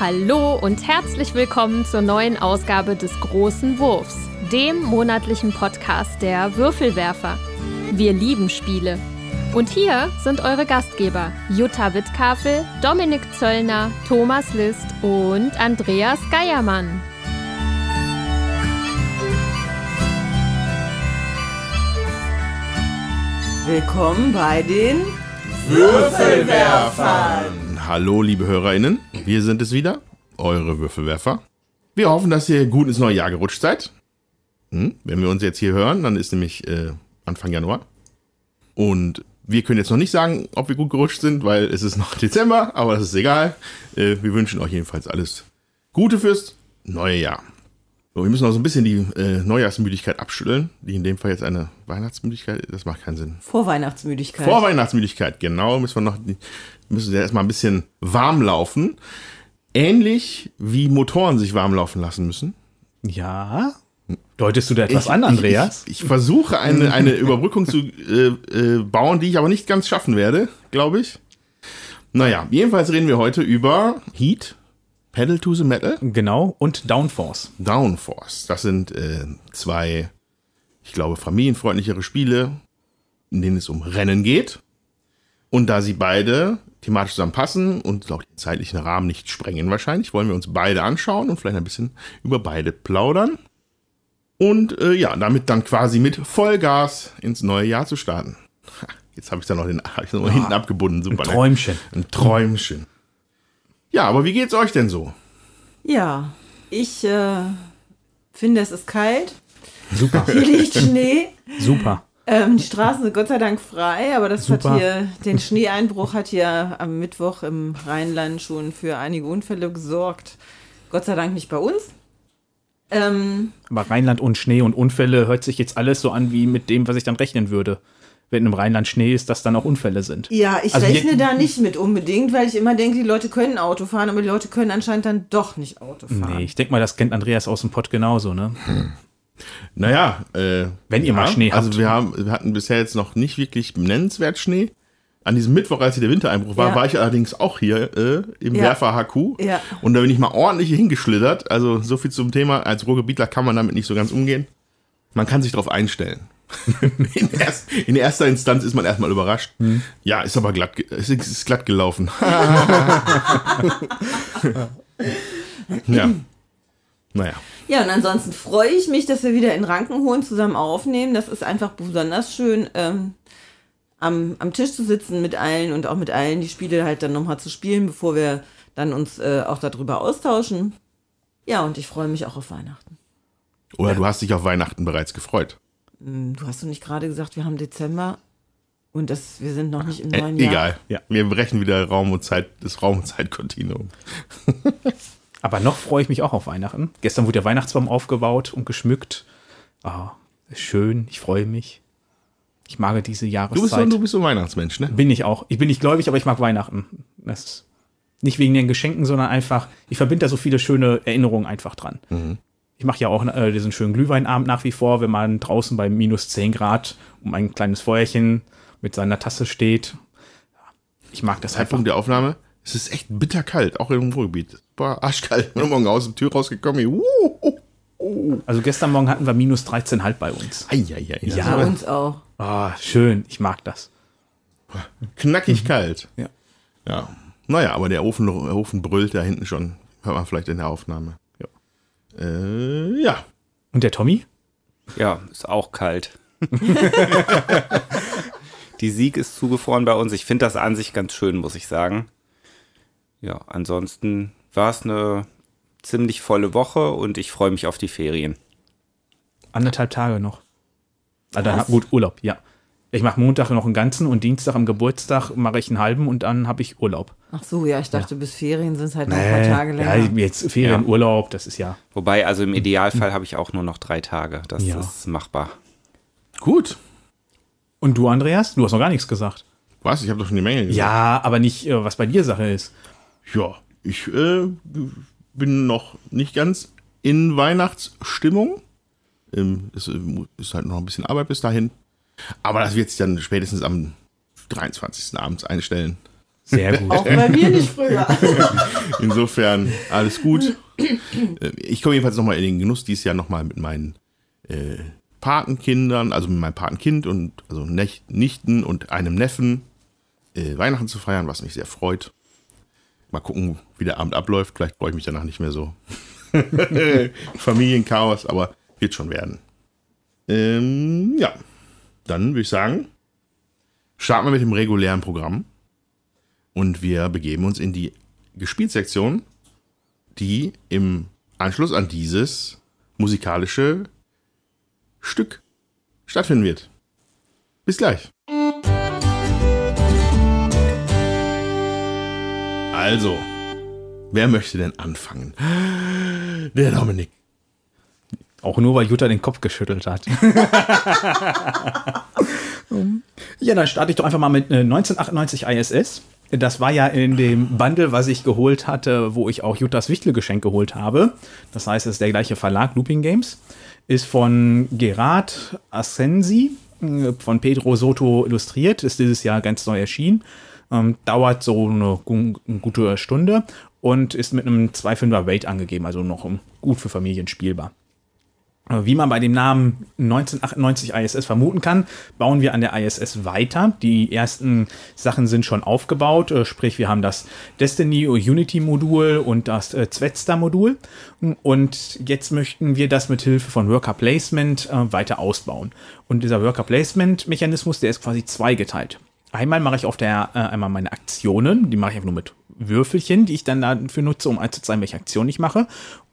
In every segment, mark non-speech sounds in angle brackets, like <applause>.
Hallo und herzlich willkommen zur neuen Ausgabe des Großen Wurfs, dem monatlichen Podcast der Würfelwerfer. Wir lieben Spiele. Und hier sind eure Gastgeber Jutta Wittkafel, Dominik Zöllner, Thomas List und Andreas Geiermann. Willkommen bei den Würfelwerfern. Hallo, liebe HörerInnen. Wir sind es wieder, eure Würfelwerfer. Wir hoffen, dass ihr gut ins neue Jahr gerutscht seid. Hm? Wenn wir uns jetzt hier hören, dann ist nämlich äh, Anfang Januar. Und wir können jetzt noch nicht sagen, ob wir gut gerutscht sind, weil es ist noch <laughs> Dezember, aber das ist egal. Äh, wir wünschen euch jedenfalls alles Gute fürs neue Jahr. So, wir müssen noch so ein bisschen die äh, Neujahrsmüdigkeit abschütteln, die in dem Fall jetzt eine Weihnachtsmüdigkeit, das macht keinen Sinn. Vorweihnachtsmüdigkeit. Vorweihnachtsmüdigkeit, genau, müssen wir noch, müssen wir erstmal ein bisschen warm laufen. Ähnlich wie Motoren sich warm laufen lassen müssen. Ja. Deutest du da etwas an, Andreas? Ich, ich, ich versuche eine, eine Überbrückung zu äh, äh, bauen, die ich aber nicht ganz schaffen werde, glaube ich. Naja, jedenfalls reden wir heute über Heat, Pedal to the Metal. Genau, und Downforce. Downforce. Das sind äh, zwei, ich glaube, familienfreundlichere Spiele, in denen es um Rennen geht. Und da sie beide thematisch zusammenpassen und auch den zeitlichen Rahmen nicht sprengen wahrscheinlich, wollen wir uns beide anschauen und vielleicht ein bisschen über beide plaudern. Und äh, ja, damit dann quasi mit Vollgas ins neue Jahr zu starten. Jetzt habe ich da noch den <laughs> hab ich noch oh, hinten abgebunden. Super. Ein Träumchen. Ne? Ein Träumchen. Ja, aber wie geht's euch denn so? Ja, ich äh, finde, es ist kalt. Super. Hier liegt Schnee. Super. Ähm, die Straßen sind Gott sei Dank frei, aber das Super. hat hier, den Schneeeinbruch hat hier am Mittwoch im Rheinland schon für einige Unfälle gesorgt. Gott sei Dank nicht bei uns. Ähm, aber Rheinland und Schnee und Unfälle hört sich jetzt alles so an wie mit dem, was ich dann rechnen würde wenn im Rheinland Schnee ist, dass dann auch Unfälle sind. Ja, ich also rechne da nicht mit unbedingt, weil ich immer denke, die Leute können Auto fahren, aber die Leute können anscheinend dann doch nicht Auto fahren. Nee, ich denke mal, das kennt Andreas aus dem Pott genauso, ne? Hm. Naja, äh, wenn ihr ja, mal Schnee habt. Also wir, haben, wir hatten bisher jetzt noch nicht wirklich nennenswert Schnee. An diesem Mittwoch, als hier der Wintereinbruch war, ja. war ich allerdings auch hier äh, im ja. Werfer HQ. Ja. Und da bin ich mal ordentlich hingeschlittert. Also so viel zum Thema. Als Ruhrgebietler kann man damit nicht so ganz umgehen. Man kann sich darauf einstellen. <laughs> in, erst, in, erster Instanz ist man erstmal überrascht. Hm. Ja, ist aber glatt, ist, ist glatt gelaufen. <laughs> ja. Naja. Ja, und ansonsten freue ich mich, dass wir wieder in Rankenhohen zusammen aufnehmen. Das ist einfach besonders schön, ähm, am, am Tisch zu sitzen mit allen und auch mit allen die Spiele halt dann nochmal zu spielen, bevor wir dann uns äh, auch darüber austauschen. Ja, und ich freue mich auch auf Weihnachten. Oder ja. du hast dich auf Weihnachten bereits gefreut. Hm, du hast doch nicht gerade gesagt, wir haben Dezember und das, wir sind noch nicht im äh, neuen äh, Jahr. Egal, ja. wir brechen wieder Raum und Zeit, das Raum- und Zeitkontinuum. <laughs> Aber noch freue ich mich auch auf Weihnachten. Gestern wurde der Weihnachtsbaum aufgebaut und geschmückt. Ah, schön, ich freue mich. Ich mag diese Jahreszeit. Du bist so, du bist ein Weihnachtsmensch, ne? Bin ich auch. Ich bin nicht gläubig, aber ich mag Weihnachten. Das nicht wegen den Geschenken, sondern einfach, ich verbinde da so viele schöne Erinnerungen einfach dran. Mhm. Ich mache ja auch äh, diesen schönen Glühweinabend nach wie vor, wenn man draußen bei minus 10 Grad um ein kleines Feuerchen mit seiner Tasse steht. Ich mag das Zeitpunkt der Aufnahme. Es ist echt bitterkalt, auch im Ruhrgebiet. Boah, arschkalt. Ich bin morgen aus der Tür rausgekommen. Uh, uh, uh. Also gestern Morgen hatten wir minus 13,5 bei uns. Ei, ei, ei, ja, bei uns auch. Ah, schön. Ich mag das. Knackig mhm. kalt. Ja. Ja. Naja, aber der Ofen, der Ofen brüllt da hinten schon. Hört man vielleicht in der Aufnahme. Äh, ja. Und der Tommy? Ja, ist auch kalt. <laughs> Die Sieg ist zugefroren bei uns. Ich finde das an sich ganz schön, muss ich sagen. Ja, ansonsten war es eine ziemlich volle Woche und ich freue mich auf die Ferien. Anderthalb Tage noch. Ah, dann, gut, Urlaub, ja. Ich mache Montag noch einen ganzen und Dienstag am Geburtstag mache ich einen halben und dann habe ich Urlaub. Ach so, ja, ich dachte, ja. bis Ferien sind es halt noch nee, ein paar Tage länger. Ja, jetzt Ferien, ja. Urlaub, das ist ja. Wobei, also im Idealfall habe ich auch nur noch drei Tage. Das ja. ist machbar. Gut. Und du, Andreas? Du hast noch gar nichts gesagt. Was? Ich habe doch schon die Menge gesagt. Ja, aber nicht, äh, was bei dir Sache ist. Ja, ich äh, bin noch nicht ganz in Weihnachtsstimmung. Ähm, es äh, ist halt noch ein bisschen Arbeit bis dahin. Aber das wird sich dann spätestens am 23. abends einstellen. Sehr gut. Auch bei mir nicht früher. <laughs> Insofern alles gut. Äh, Ich komme jedenfalls nochmal in den Genuss, dieses Jahr nochmal mit meinen äh, Patenkindern, also mit meinem Patenkind und also Nech- Nichten und einem Neffen äh, Weihnachten zu feiern, was mich sehr freut. Mal gucken, wie der Abend abläuft. Vielleicht freue ich mich danach nicht mehr so. <laughs> Familienchaos, aber wird schon werden. Ähm, ja, dann würde ich sagen, starten wir mit dem regulären Programm. Und wir begeben uns in die Gespielsektion, die im Anschluss an dieses musikalische Stück stattfinden wird. Bis gleich. Also, wer möchte denn anfangen? Der Dominik. Auch nur, weil Jutta den Kopf geschüttelt hat. <laughs> ja, dann starte ich doch einfach mal mit äh, 1998 ISS. Das war ja in dem Bundle, was ich geholt hatte, wo ich auch Juttas Wichtelgeschenk geholt habe. Das heißt, es ist der gleiche Verlag, Looping Games. Ist von Gerard Assensi, äh, von Pedro Soto illustriert. Ist dieses Jahr ganz neu erschienen. Ähm, dauert so eine, eine gute Stunde und ist mit einem 2,5er Weight angegeben, also noch gut für Familien spielbar. Äh, Wie man bei dem Namen 1998 ISS vermuten kann, bauen wir an der ISS weiter. Die ersten Sachen sind schon aufgebaut, äh, sprich wir haben das Destiny Unity Modul und das äh, Zwetster Modul und jetzt möchten wir das mit Hilfe von Worker Placement weiter ausbauen. Und dieser Worker Placement Mechanismus, der ist quasi zweigeteilt. Einmal mache ich auf der äh, einmal meine Aktionen, die mache ich einfach nur mit Würfelchen, die ich dann dafür nutze, um einzuzeigen, welche Aktion ich mache.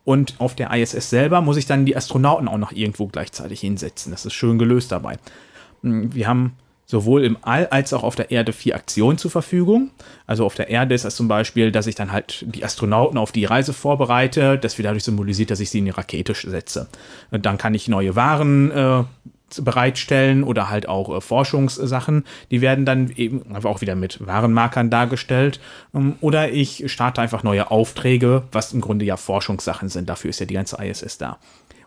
Und auf der ISS selber muss ich dann die Astronauten auch noch irgendwo gleichzeitig hinsetzen. Das ist schön gelöst dabei. Hm, Wir haben sowohl im All als auch auf der Erde vier Aktionen zur Verfügung. Also auf der Erde ist das zum Beispiel, dass ich dann halt die Astronauten auf die Reise vorbereite. Das wird dadurch symbolisiert, dass ich sie in die Rakete setze. Und Dann kann ich neue Waren äh, bereitstellen oder halt auch äh, Forschungssachen. Die werden dann eben einfach auch wieder mit Warenmarkern dargestellt. Ähm, oder ich starte einfach neue Aufträge, was im Grunde ja Forschungssachen sind. Dafür ist ja die ganze ISS da.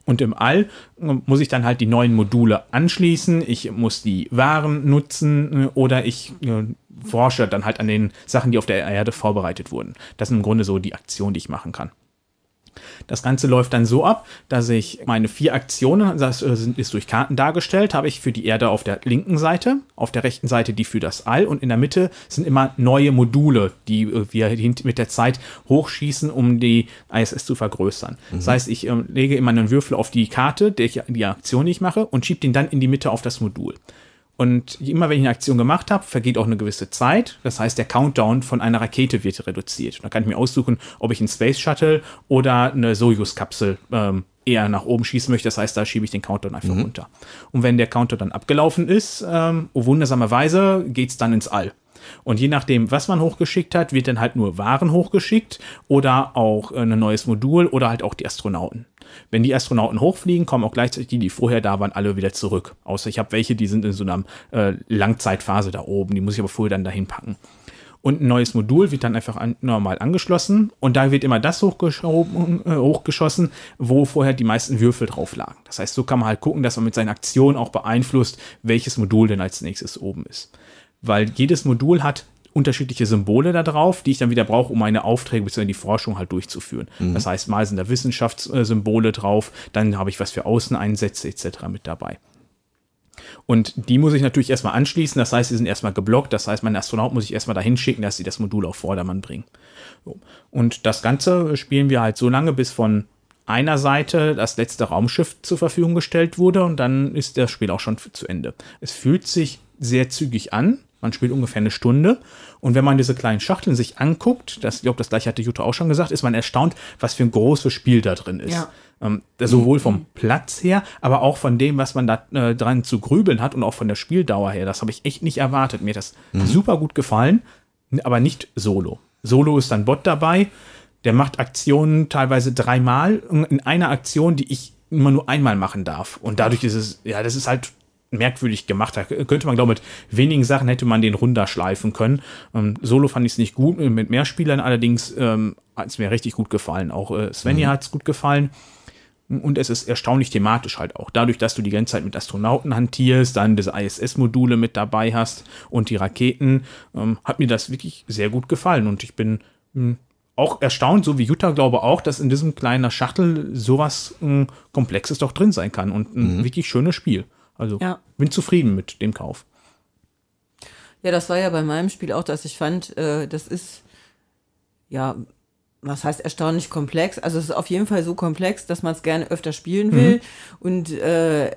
Und im All äh, muss ich dann halt die neuen Module anschließen. Ich muss die Waren nutzen äh, oder ich äh, forsche dann halt an den Sachen, die auf der Erde vorbereitet wurden. Das sind im Grunde so die Aktionen, die ich machen kann. Das Ganze läuft dann so ab, dass ich meine vier Aktionen, das äh, sind, ist durch Karten dargestellt, habe ich für die Erde auf der linken Seite, auf der rechten Seite die für das All und in der Mitte sind immer neue Module, die äh, wir mit der Zeit hochschießen, um die ISS zu vergrößern. Das heißt, ich ähm, lege immer einen Würfel auf die Karte, ich, die Aktion, die ich mache, und schiebe den dann in die Mitte auf das Modul. Und immer wenn ich eine Aktion gemacht habe, vergeht auch eine gewisse Zeit. Das heißt, der Countdown von einer Rakete wird reduziert. Und da kann ich mir aussuchen, ob ich einen Space Shuttle oder eine Soyuz-Kapsel ähm, eher nach oben schießen möchte. Das heißt, da schiebe ich den Countdown einfach runter. Und wenn der Countdown dann abgelaufen ist, ähm, oh wundersamerweise geht's dann ins All. Und je nachdem, was man hochgeschickt hat, wird dann halt nur Waren hochgeschickt oder auch äh, ein neues Modul oder halt auch die Astronauten. Wenn die Astronauten hochfliegen, kommen auch gleichzeitig die, die vorher da waren, alle wieder zurück. Außer ich habe welche, die sind in so einer äh, Langzeitphase da oben. Die muss ich aber vorher dann dahin packen. Und ein neues Modul wird dann einfach an, normal angeschlossen und da wird immer das hochgeschoben, äh, hochgeschossen, wo vorher die meisten Würfel drauf lagen. Das heißt, so kann man halt gucken, dass man mit seinen Aktionen auch beeinflusst, welches Modul denn als nächstes oben ist. Weil jedes Modul hat unterschiedliche Symbole da drauf, die ich dann wieder brauche, um meine Aufträge bzw. die Forschung halt durchzuführen. Das heißt, mal sind da Wissenschaftssymbole drauf, dann habe ich was für Außeneinsätze etc. mit dabei. Und die muss ich natürlich erstmal anschließen. Das heißt, sie sind erstmal geblockt. Das heißt, meinen Astronaut muss ich erstmal dahin schicken, dass sie das Modul auf Vordermann bringen. So. Und das Ganze spielen wir halt so lange, bis von einer Seite das letzte Raumschiff zur Verfügung gestellt wurde und dann ist das Spiel auch schon zu Ende. Es fühlt sich sehr zügig an. Man spielt ungefähr eine Stunde. Und wenn man diese kleinen Schachteln sich anguckt, das, ich glaube, das gleiche hatte Jutta auch schon gesagt, ist man erstaunt, was für ein großes Spiel da drin ist. Ja. Ähm, das sowohl vom Platz her, aber auch von dem, was man da äh, dran zu grübeln hat und auch von der Spieldauer her. Das habe ich echt nicht erwartet. Mir hat das super gut gefallen, aber nicht solo. Solo ist dann Bot dabei, der macht Aktionen teilweise dreimal in einer Aktion, die ich immer nur einmal machen darf. Und dadurch ist es, ja, das ist halt merkwürdig gemacht. Da könnte man, glaube ich, mit wenigen Sachen hätte man den runterschleifen können. Ähm, Solo fand ich es nicht gut, mit mehr Spielern allerdings ähm, hat es mir richtig gut gefallen. Auch äh, Svenja hat es gut gefallen. Und es ist erstaunlich thematisch halt auch. Dadurch, dass du die ganze Zeit mit Astronauten hantierst, dann diese ISS-Module mit dabei hast und die Raketen, ähm, hat mir das wirklich sehr gut gefallen. Und ich bin mh, auch erstaunt, so wie Jutta glaube auch, dass in diesem kleinen Schachtel sowas mh, Komplexes doch drin sein kann und ein wirklich schönes Spiel. Also Ja. bin zufrieden mit dem Kauf. Ja, das war ja bei meinem Spiel auch, dass ich fand, äh, das ist, ja, was heißt erstaunlich komplex? Also es ist auf jeden Fall so komplex, dass man es gerne öfter spielen will. Und äh,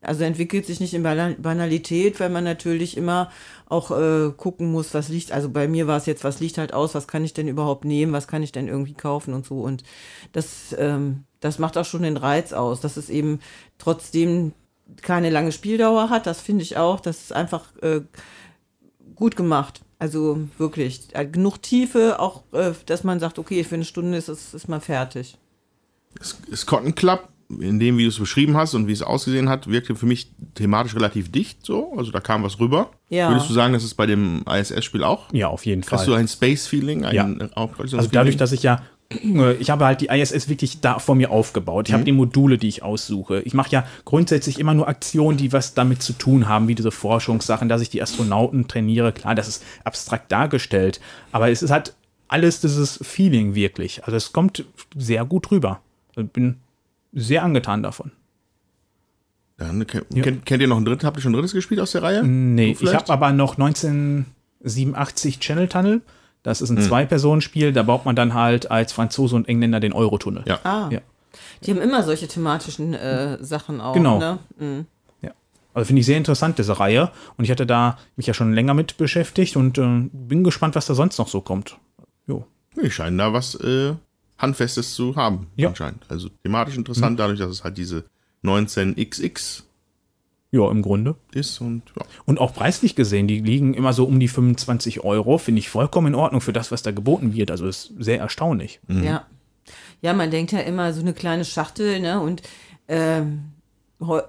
also entwickelt sich nicht in Bana- Banalität, weil man natürlich immer auch äh, gucken muss, was liegt. Also bei mir war es jetzt, was liegt halt aus, was kann ich denn überhaupt nehmen, was kann ich denn irgendwie kaufen und so. Und das, ähm, das macht auch schon den Reiz aus, dass es eben trotzdem keine lange Spieldauer hat. Das finde ich auch. Das ist einfach äh, gut gemacht. Also wirklich. Äh, Genug Tiefe, auch, äh, dass man sagt, okay, für eine Stunde ist es ist man fertig. Das das Cotton Club, in dem, wie du es beschrieben hast und wie es ausgesehen hat, wirkte für mich thematisch relativ dicht so. Also da kam was rüber. Ja. Würdest du sagen, das ist bei dem ISS-Spiel auch? Ja, auf jeden Fall. Hast du ein Space-Feeling? Ein Ja. Also dadurch, dass ich ja, ich habe halt die ISS wirklich da vor mir aufgebaut. Ich habe die Module, die ich aussuche. Ich mache ja grundsätzlich immer nur Aktionen, die was damit zu tun haben, wie diese Forschungssachen, dass ich die Astronauten trainiere. Klar, das ist abstrakt dargestellt, aber es ist halt alles dieses Feeling wirklich. Also es kommt sehr gut rüber. Ich bin sehr angetan davon. Dann, kennt, kennt, kennt ihr noch ein drittes? Habt ihr schon ein drittes gespielt aus der Reihe? Nee, ich habe aber noch 1987 Channel Tunnel. Das ist ein Zwei-Personen-Spiel. Da baut man dann halt als Franzose und Engländer den Eurotunnel. Ja. Ah. Ja. Die haben immer solche thematischen äh, Sachen auch. Genau. Ne? Mhm. Ja. Also finde ich sehr interessant, diese Reihe. Und ich hatte da mich ja schon länger mit beschäftigt und äh, bin gespannt, was da sonst noch so kommt. Jo. Die scheinen da was äh, Handfestes zu haben, Ja. anscheinend. Also thematisch interessant, dadurch, dass es halt diese 19XX Ja, im Grunde. ist und ja. Und auch preislich gesehen, die liegen immer so um die 25 Euro. Finde ich vollkommen in Ordnung für das, was da geboten wird. Also ist sehr erstaunlich. Ja. Ja, man denkt ja immer so eine kleine Schachtel, ne? Und ähm,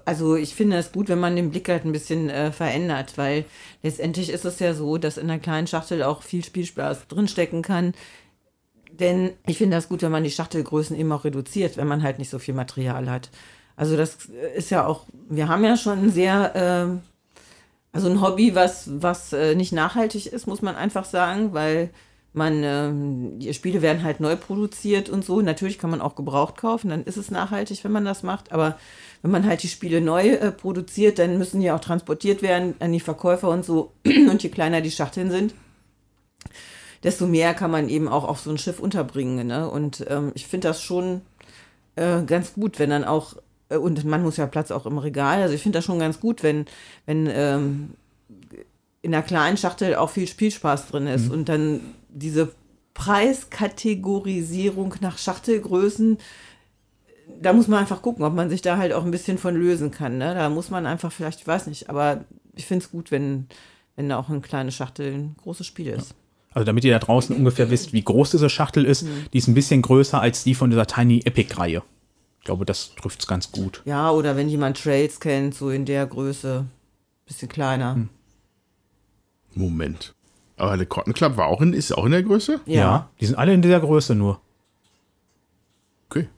also ich finde es gut, wenn man den Blick halt ein bisschen äh, verändert, weil letztendlich ist es ja so, dass in einer kleinen Schachtel auch viel Spielspaß drinstecken kann. Denn ich finde das gut, wenn man die Schachtelgrößen eben auch reduziert, wenn man halt nicht so viel Material hat. Also das ist ja auch, wir haben ja schon ein sehr, ähm, also ein Hobby, was, was äh, nicht nachhaltig ist, muss man einfach sagen, weil man, ähm, die Spiele werden halt neu produziert und so. Natürlich kann man auch gebraucht kaufen, dann ist es nachhaltig, wenn man das macht. Aber wenn man halt die Spiele neu äh, produziert, dann müssen die auch transportiert werden an die Verkäufer und so. <clears throat> Und je kleiner die Schachteln sind, desto mehr kann man eben auch auf so ein Schiff unterbringen. Ne? Und ähm, ich finde das schon äh, ganz gut, wenn dann auch, äh, und man muss ja Platz auch im Regal, also ich finde das schon ganz gut, wenn, wenn ähm, in einer kleinen Schachtel auch viel Spielspaß drin ist und dann diese Preiskategorisierung nach Schachtelgrößen, da muss man einfach gucken, ob man sich da halt auch ein bisschen von lösen kann. Ne? Da muss man einfach vielleicht, ich weiß nicht, aber ich finde es gut, wenn, wenn da auch eine kleine Schachtel ein großes Spiel ist. Also damit ihr da draußen ungefähr wisst, wie groß diese Schachtel ist, die ist ein bisschen größer als die von dieser Tiny Epic-Reihe. Ich glaube, das trifft es ganz gut. Ja, oder wenn jemand Trails kennt, so in der Größe, bisschen kleiner. Moment. Aber der Cotton Club war auch in, ist auch in der Größe? Ja. die sind alle in dieser Größe nur. Okay.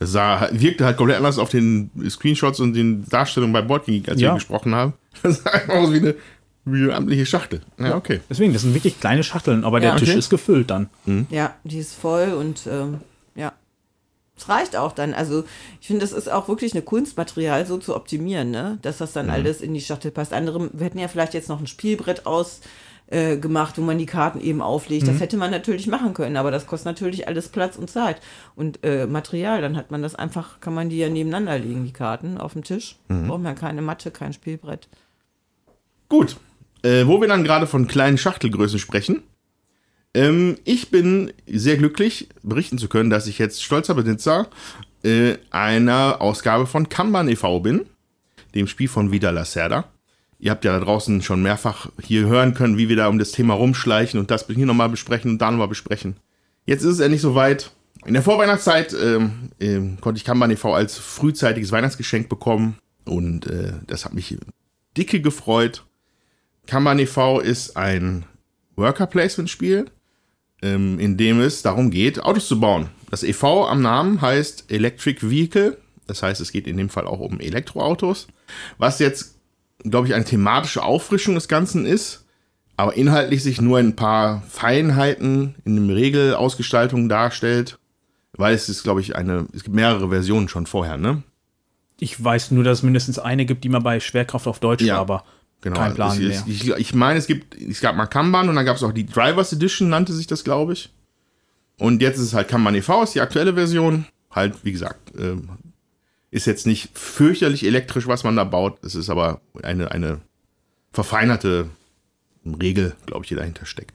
Das sah, wirkte halt komplett anders auf den Screenshots und den Darstellungen bei Boardking, als Ja. wir gesprochen haben. <laughs> Das sah einfach aus wie eine, wie eine amtliche Schachtel. Ja, okay. Deswegen, das sind wirklich kleine Schachteln, aber der Ja. Tisch Okay. ist gefüllt dann. Ja, die ist voll und ähm, ja. Es reicht auch dann. Also ich finde, das ist auch wirklich eine Kunstmaterial so zu optimieren, ne? dass das dann alles in die Schachtel passt. Andere, wir hätten ja vielleicht jetzt noch ein Spielbrett aus äh, gemacht, wo man die Karten eben auflegt. Das hätte man natürlich machen können, aber das kostet natürlich alles Platz und Zeit. Und äh, Material, dann hat man das einfach, kann man die ja nebeneinander legen, die Karten auf dem Tisch. Braucht man keine Matte, kein Spielbrett. Gut. Äh, wo wir dann gerade von kleinen Schachtelgrößen sprechen. Ähm, ich bin sehr glücklich, berichten zu können, dass ich jetzt stolzer Besitzer äh, einer Ausgabe von Kanban e.V. bin, dem Spiel von Vida Lacerda. Ihr habt ja da draußen schon mehrfach hier hören können, wie wir da um das Thema rumschleichen und das hier nochmal besprechen und da nochmal besprechen. Jetzt ist es endlich soweit. In der Vorweihnachtszeit ähm, ähm, konnte ich Kanban e.V. als frühzeitiges Weihnachtsgeschenk bekommen und äh, das hat mich dicke gefreut. Kanban e.V. ist ein Worker-Placement-Spiel, ähm, in dem es darum geht, Autos zu bauen. Das EV am Namen heißt Electric Vehicle. Das heißt, es geht in dem Fall auch um Elektroautos. Was jetzt, glaube ich, eine thematische Auffrischung des Ganzen ist, aber inhaltlich sich nur ein paar Feinheiten in den Regelausgestaltungen darstellt. Weil es ist, glaube ich, eine, es gibt mehrere Versionen schon vorher, ne? Ich weiß nur, dass es mindestens eine gibt, die man bei Schwerkraft auf Deutsch Ja. war, aber Genau. kein Plan ich, mehr. Ich, ich meine, es gibt, es gab mal Kanban und dann gab es auch die Drivers Edition, nannte sich das, glaube ich. Und jetzt ist es halt Kanban e.V., ist die aktuelle Version. Halt, wie gesagt, ähm, ist jetzt nicht fürchterlich elektrisch, was man da baut. Es ist aber eine, eine verfeinerte Regel, glaube ich, die dahinter steckt.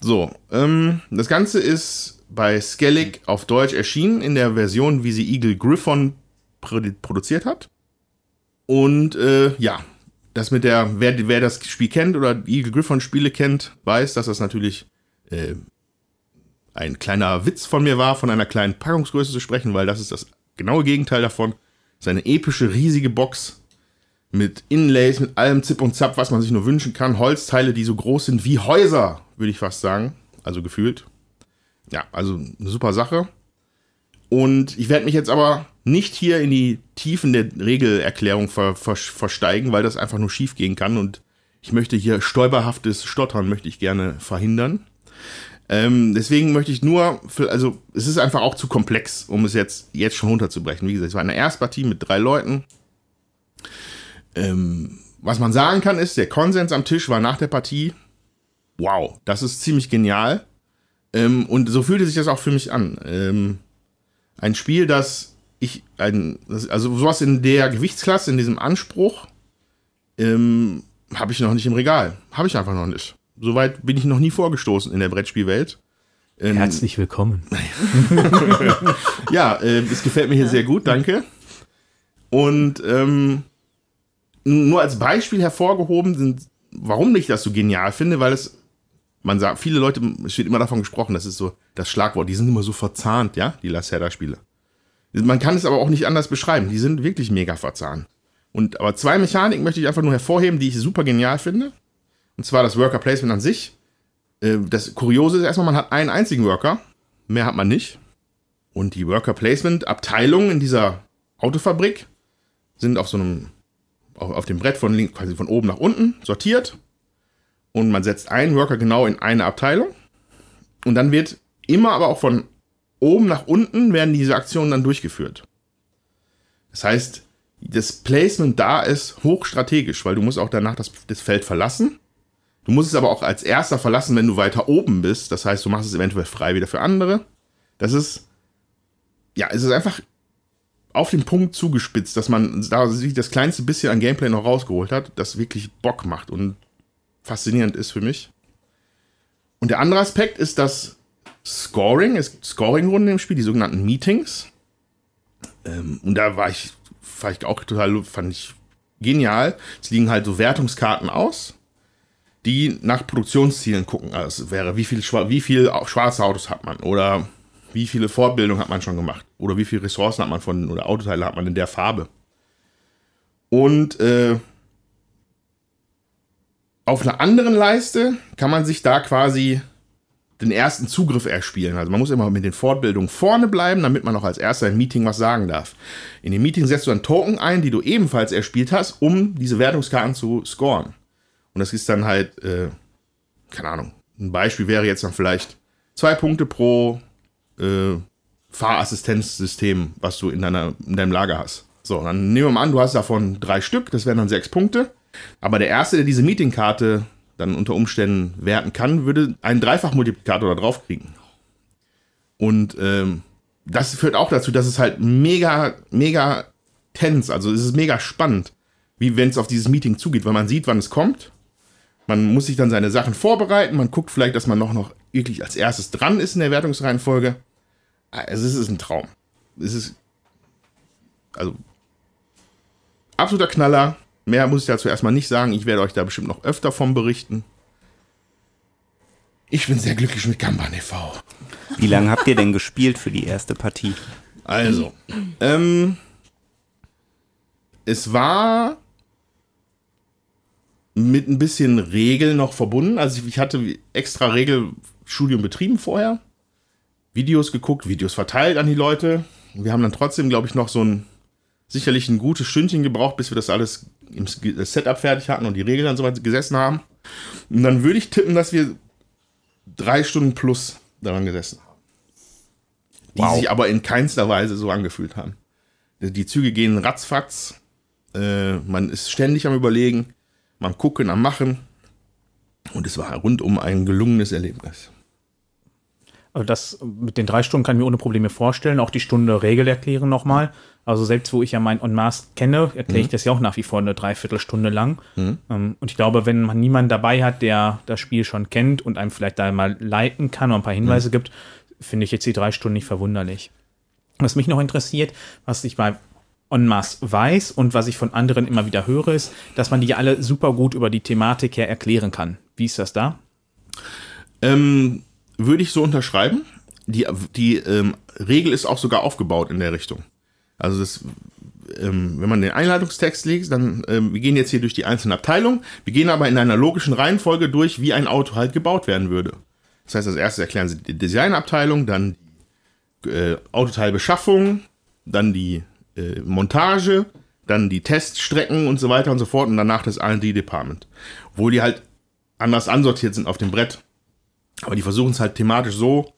So, ähm, das Ganze ist bei Skellig auf Deutsch erschienen, in der Version, wie sie Eagle Griffon produ produziert hat. Und äh, ja, das mit der, wer, wer das Spiel kennt oder Eagle Griffon Spiele kennt, weiß, dass das natürlich äh, ein kleiner Witz von mir war, von einer kleinen Packungsgröße zu sprechen, weil das ist das genaue Gegenteil davon. Das ist eine epische, riesige Box mit Inlays, mit allem Zip und Zap, was man sich nur wünschen kann. Holzteile, die so groß sind wie Häuser, würde ich fast sagen. Also gefühlt. Ja, also eine super Sache. Und ich werde mich jetzt aber nicht hier in die Tiefen der Regelerklärung ver, ver, versteigen, weil das einfach nur schief gehen kann. Und ich möchte hier stolperhaftes Stottern möchte ich gerne verhindern. Ähm, deswegen möchte ich nur, also es ist einfach auch zu komplex, um es jetzt, jetzt schon runterzubrechen. Wie gesagt, es war eine Erstpartie mit drei Leuten. Ähm, was man sagen kann ist, der Konsens am Tisch war nach der Partie, wow, das ist ziemlich genial. Ähm, und so fühlte sich das auch für mich an. Ein Spiel, das ich, ein, also sowas in der Gewichtsklasse, in diesem Anspruch, ähm, habe ich noch nicht im Regal. Habe ich einfach noch nicht. Soweit bin ich noch nie vorgestoßen in der Brettspielwelt. Ähm, Herzlich willkommen. <laughs> ja, äh, es gefällt mir hier sehr gut, danke. Und ähm, nur als Beispiel hervorgehoben sind, warum ich das so genial finde, weil es, man sagt, viele Leute, es wird immer davon gesprochen, das ist so das Schlagwort, die sind immer so verzahnt, ja, die Lacerda-Spiele. Man kann es aber auch nicht anders beschreiben, die sind wirklich mega verzahnt. Und aber zwei Mechaniken möchte ich einfach nur hervorheben, die ich super genial finde. Und zwar das Worker Placement an sich. Äh, Das Kuriose ist erstmal, man hat einen einzigen Worker, mehr hat man nicht. Und die Worker Placement Abteilungen in dieser Autofabrik sind auf so einem, auf, dem Brett von links, quasi von oben nach unten sortiert. Und man setzt einen Worker genau in eine Abteilung. Und dann wird immer aber auch von oben nach unten werden diese Aktionen dann durchgeführt. Das heißt, das Placement da ist hochstrategisch, weil du musst auch danach das, das Feld verlassen. Du musst es aber auch als erster verlassen, wenn du weiter oben bist. Das heißt, du machst es eventuell frei wieder für andere. Das ist, ja, es ist einfach auf den Punkt zugespitzt, dass man da sich das kleinste bisschen an Gameplay noch rausgeholt hat, das wirklich Bock macht und faszinierend ist für mich. Und der andere Aspekt ist das Scoring. Es gibt Scoring-Runden im Spiel, die sogenannten Meetings. Ähm, und da war ich, ich auch total, fand ich genial. Es liegen halt so Wertungskarten aus, die nach Produktionszielen gucken. Also es wäre, wie viel, wie viel schwarze Autos hat man oder wie viele Fortbildungen hat man schon gemacht oder wie viele Ressourcen hat man von oder Autoteile hat man in der Farbe. Und äh, auf einer anderen Leiste kann man sich da quasi den ersten Zugriff erspielen. Also man muss immer mit den Fortbildungen vorne bleiben, damit man auch als erster im Meeting was sagen darf. In dem Meeting setzt du dann Token ein, die du ebenfalls erspielt hast, um diese Wertungskarten zu scoren. Und das ist dann halt, äh, keine Ahnung, ein Beispiel wäre jetzt dann vielleicht zwei Punkte pro äh, Fahrassistenzsystem, was du in, deiner, in deinem Lager hast. So, dann nehmen wir mal an, du hast davon drei Stück, das wären dann sechs Punkte. Aber der Erste, der diese Meetingkarte dann unter Umständen werten kann, würde einen Dreifachmultiplikator da drauf kriegen. Und ähm, das führt auch dazu, dass es halt mega, mega tense, also es ist mega spannend, wie wenn es auf dieses Meeting zugeht, weil man sieht, wann es kommt. Man muss sich dann seine Sachen vorbereiten, man guckt vielleicht, dass man noch, noch wirklich als erstes dran ist in der Wertungsreihenfolge. Also es ist ein Traum. Es ist, also, absoluter Knaller. Mehr muss ich dazu erstmal nicht sagen. Ich werde euch da bestimmt noch öfter von berichten. Ich bin sehr glücklich mit Kanban e.V. Wie lange habt ihr denn gespielt für die erste Partie? Also, ähm, es war mit ein bisschen Regel noch verbunden. Also ich, hatte extra Regel Studium betrieben vorher, Videos geguckt, Videos verteilt an die Leute. Wir haben dann trotzdem, glaube ich, noch so ein sicherlich ein gutes Stündchen gebraucht, bis wir das alles im Setup fertig hatten und die Regeln dann soweit gesessen haben. Und dann würde ich tippen, dass wir drei Stunden plus daran gesessen haben. Die Wow. sich aber in keinster Weise so angefühlt haben. Die Züge gehen ratzfatz. Äh, man ist ständig am Überlegen, am Gucken, am Machen. Und es war rundum ein gelungenes Erlebnis. Also das mit den drei Stunden kann ich mir ohne Probleme vorstellen. Auch die Stunde Regel erklären nochmal. Also selbst wo ich ja mein On Mars kenne, erkläre ich das ja auch nach wie vor eine Dreiviertelstunde lang. Ähm, Und ich glaube, wenn man niemanden dabei hat, der das Spiel schon kennt und einem vielleicht da mal leiten kann und ein paar Hinweise gibt, finde ich jetzt die drei Stunden nicht verwunderlich. Was mich noch interessiert, was ich bei En masse weiß und was ich von anderen immer wieder höre, ist, dass man die alle super gut über die Thematik her erklären kann. Wie ist das da? Ähm, würde ich so unterschreiben. Die, die ähm, Regel ist auch sogar aufgebaut in der Richtung. Also das, ähm, wenn man den Einleitungstext liest, dann, ähm, wir gehen jetzt hier durch die einzelnen Abteilungen, wir gehen aber in einer logischen Reihenfolge durch, wie ein Auto halt gebaut werden würde. Das heißt, als erstes erklären sie die Designabteilung, dann die äh, Autoteilbeschaffung, dann die äh, Montage, dann die Teststrecken und so weiter und so fort und danach das R&D-Department. Obwohl die halt anders ansortiert sind auf dem Brett. Aber die versuchen es halt thematisch so,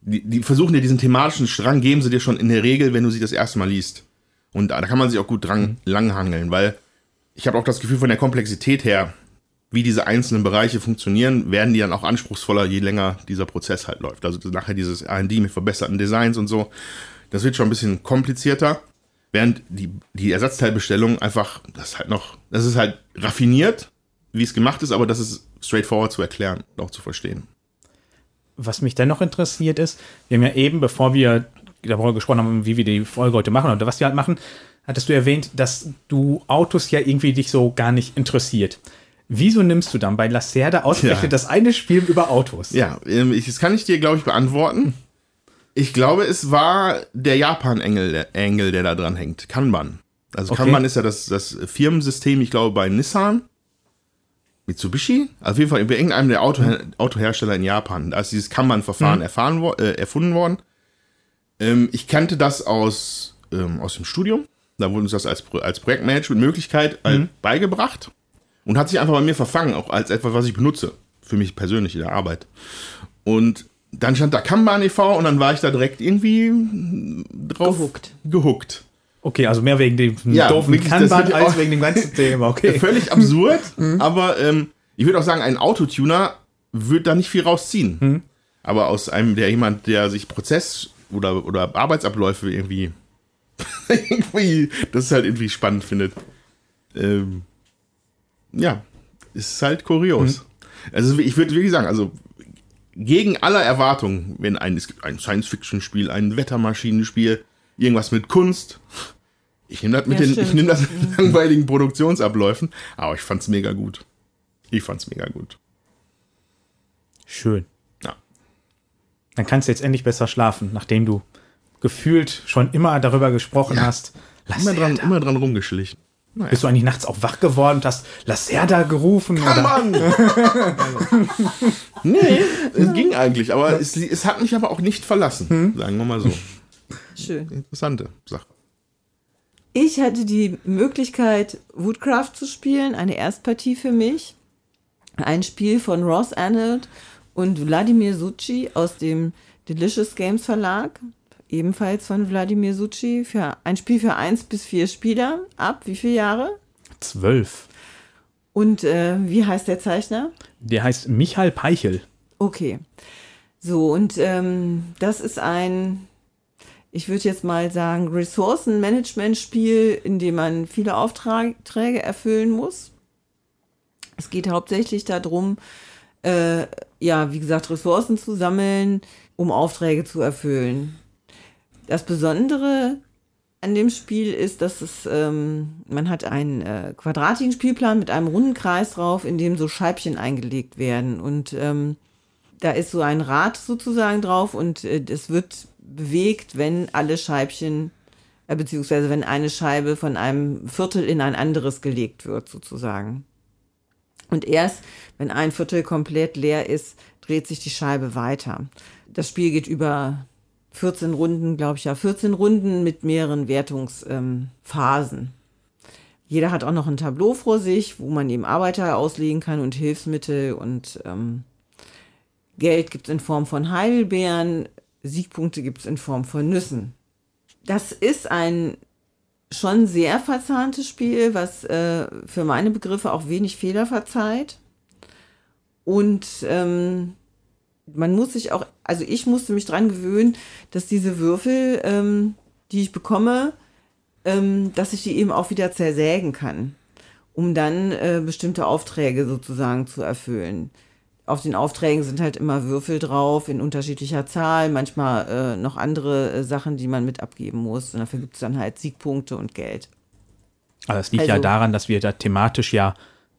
die, die versuchen dir diesen thematischen Strang, geben sie dir schon in der Regel, wenn du sie das erste Mal liest. Und da, da kann man sich auch gut dran langhangeln, weil ich habe auch das Gefühl von der Komplexität her, wie diese einzelnen Bereiche funktionieren, werden die dann auch anspruchsvoller, je länger dieser Prozess halt läuft. Also nachher dieses R&D mit verbesserten Designs und so, das wird schon ein bisschen komplizierter. Während die, die Ersatzteilbestellung einfach, das ist halt noch, das ist halt raffiniert, wie es gemacht ist, aber das ist straightforward zu erklären und auch zu verstehen. Was mich dennoch interessiert ist, wir haben ja eben, bevor wir darüber gesprochen haben, wie wir die Folge heute machen oder was wir halt machen, hattest du erwähnt, dass du Autos ja irgendwie dich so gar nicht interessiert. Wieso nimmst du dann bei Lacerda ausgerechnet Ja. das eine Spiel über Autos? Ja, ähm, ich, das kann ich dir, glaube ich, beantworten. Ich glaube, es war der Japan-Engel, der, Engel, der da dran hängt. Kanban. Also Okay. Kanban ist ja das, das Firmensystem, ich glaube, bei Nissan. Mitsubishi? Auf jeden Fall bei irgendeinem der Auto, Autohersteller in Japan. Da ist dieses Kanban-Verfahren erfahren, wo- äh, erfunden worden. Ähm, ich kannte das aus, ähm, aus dem Studium. Da wurde uns das als, als Projektmanagement-Möglichkeit halt beigebracht. Und hat sich einfach bei mir verfangen, auch als etwas, was ich benutze. Für mich persönlich in der Arbeit. Und dann stand da Kanban e.V. und dann war ich da direkt irgendwie drauf Gehuckt. gehuckt. Okay, also mehr wegen dem Ja, doofen Kanban als wegen dem ganzen Thema. <laughs> Okay. Völlig absurd, aber ähm, ich würde auch sagen, ein Autotuner wird da nicht viel rausziehen. Aber aus einem, der jemand, der sich Prozess oder, oder Arbeitsabläufe irgendwie, <laughs> irgendwie, das ist halt irgendwie spannend findet. Ähm, ja, ist halt kurios. Also ich würde wirklich sagen, also gegen aller Erwartungen, wenn ein, es gibt ein Science-Fiction-Spiel, ein Wettermaschinenspiel, irgendwas mit Kunst. Ich nehme das mit Ja, den, ich nehme das mit langweiligen Produktionsabläufen, aber ich fand's mega gut. Ich fand's mega gut. Schön. Ja. Dann kannst du jetzt endlich besser schlafen, nachdem du gefühlt schon immer darüber gesprochen hast. Immer dran, immer dran rumgeschlichen. Bist du eigentlich nachts auch wach geworden und hast Lacerda gerufen? Oder? Mann! <laughs> nee, es ging eigentlich, aber es, es hat mich aber auch nicht verlassen, sagen wir mal so. Schön. Interessante Sache. Ich hatte die Möglichkeit, Woodcraft zu spielen, eine Erstpartie für mich. Ein Spiel von Ross Arnold und Wladimir Succi aus dem Delicious Games Verlag. Ebenfalls von Wladimir Succi. Für ein Spiel für eins bis vier Spieler. Ab wie viele Jahre? Zwölf. Und äh, wie heißt der Zeichner? Der heißt Michael Peichel. Okay. So, und ähm, das ist ein, ich würde jetzt mal sagen, Ressourcenmanagement-Spiel, in dem man viele Aufträge erfüllen muss. Es geht hauptsächlich darum, äh, ja, wie gesagt, Ressourcen zu sammeln, um Aufträge zu erfüllen. Das Besondere an dem Spiel ist, dass es, ähm, man hat einen äh, quadratigen Spielplan mit einem runden Kreis drauf, in dem so Scheibchen eingelegt werden. Und ähm, da ist so ein Rad sozusagen drauf und äh, es wird bewegt, wenn alle Scheibchen, äh, beziehungsweise wenn eine Scheibe von einem Viertel in ein anderes gelegt wird, sozusagen. Und erst, wenn ein Viertel komplett leer ist, dreht sich die Scheibe weiter. Das Spiel geht über 14 Runden, glaube ich ja, 14 Runden mit mehreren Wertungsphasen. Jeder hat auch noch ein Tableau vor sich, wo man eben Arbeiter auslegen kann und Hilfsmittel und ähm, Geld gibt es in Form von Heidelbeeren, Siegpunkte gibt es in Form von Nüssen. Das ist ein schon sehr verzahntes Spiel, was äh, für meine Begriffe auch wenig Fehler verzeiht. Und ähm, man muss sich auch, also ich musste mich dran gewöhnen, dass diese Würfel, ähm, die ich bekomme, ähm, dass ich die eben auch wieder zersägen kann, um dann äh, bestimmte Aufträge sozusagen zu erfüllen. Auf den Aufträgen sind halt immer Würfel drauf in unterschiedlicher Zahl, manchmal äh, noch andere äh, Sachen, die man mit abgeben muss. Und dafür gibt es dann halt Siegpunkte und Geld. Aber es liegt also, ja daran, dass wir da thematisch ja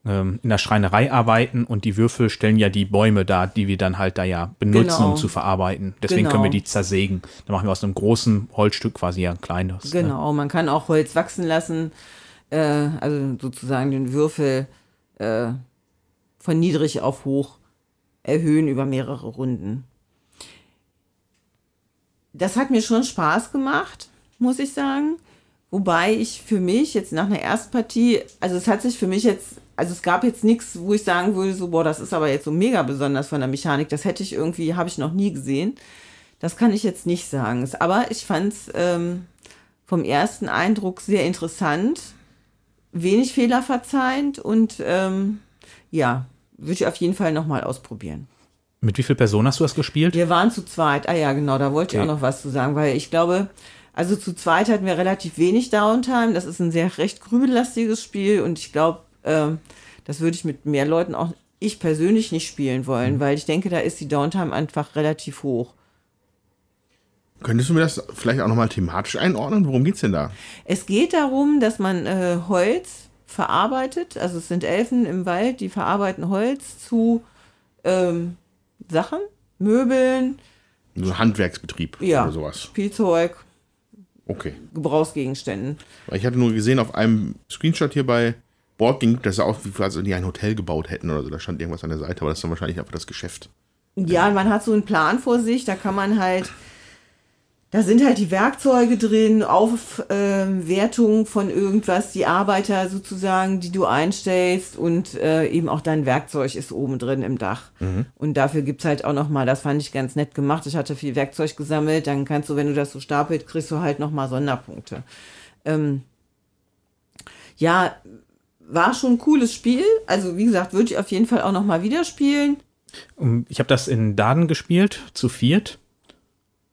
ähm, in der Schreinerei arbeiten und die Würfel stellen ja die Bäume dar, die wir dann halt da ja benutzen, genau. um zu verarbeiten. Deswegen genau. können wir die zersägen. Da machen wir aus einem großen Holzstück quasi ja ein kleines. Ne? Genau, ne? man kann auch Holz wachsen lassen, äh, also sozusagen den Würfel äh, von niedrig auf hoch erhöhen über mehrere Runden. Das hat mir schon Spaß gemacht, muss ich sagen. Wobei ich für mich jetzt nach einer Erstpartie, also es hat sich für mich jetzt also es gab jetzt nichts, wo ich sagen würde, so, boah, das ist aber jetzt so mega besonders von der Mechanik. Das hätte ich irgendwie, habe ich noch nie gesehen. Das kann ich jetzt nicht sagen. Aber ich fand es ähm, vom ersten Eindruck sehr interessant, wenig Fehler verzeihend und ähm, ja, würde ich auf jeden Fall nochmal ausprobieren. Mit wie vielen Personen hast du das gespielt? Wir waren zu zweit. Ah ja, genau, da wollte okay. ich auch noch was zu sagen, weil ich glaube, also zu zweit hatten wir relativ wenig Downtime. Das ist ein sehr recht grübellastiges Spiel und ich glaube, ähm, das würde ich mit mehr Leuten auch, ich persönlich nicht spielen wollen, mhm. weil ich denke, da ist die Downtime einfach relativ hoch. Könntest du mir das vielleicht auch nochmal thematisch einordnen? Worum geht es denn da? Es geht darum, dass man äh, Holz verarbeitet. Also es sind Elfen im Wald, die verarbeiten Holz zu ähm, Sachen, Möbeln. So Handwerksbetrieb ja, oder sowas. Spielzeug. Okay. Gebrauchsgegenständen. Ich hatte nur gesehen auf einem Screenshot hier bei Board ging, das sah aus, wie als die ein Hotel gebaut hätten oder so. Da stand irgendwas an der Seite, aber das ist dann wahrscheinlich einfach das Geschäft. Ja, man hat so einen Plan vor sich, da kann man halt, da sind halt die Werkzeuge drin, Aufwertung ähm, von irgendwas, die Arbeiter sozusagen, die du einstellst und äh, eben auch dein Werkzeug ist oben drin im Dach. Mhm. Und dafür gibt es halt auch nochmal, das fand ich ganz nett gemacht, ich hatte viel Werkzeug gesammelt, dann kannst du, wenn du das so stapelt, kriegst du halt nochmal Sonderpunkte. Ähm, ja, war schon ein cooles Spiel. Also wie gesagt, würde ich auf jeden Fall auch noch mal wieder spielen. Ich habe das in Daden gespielt, zu viert,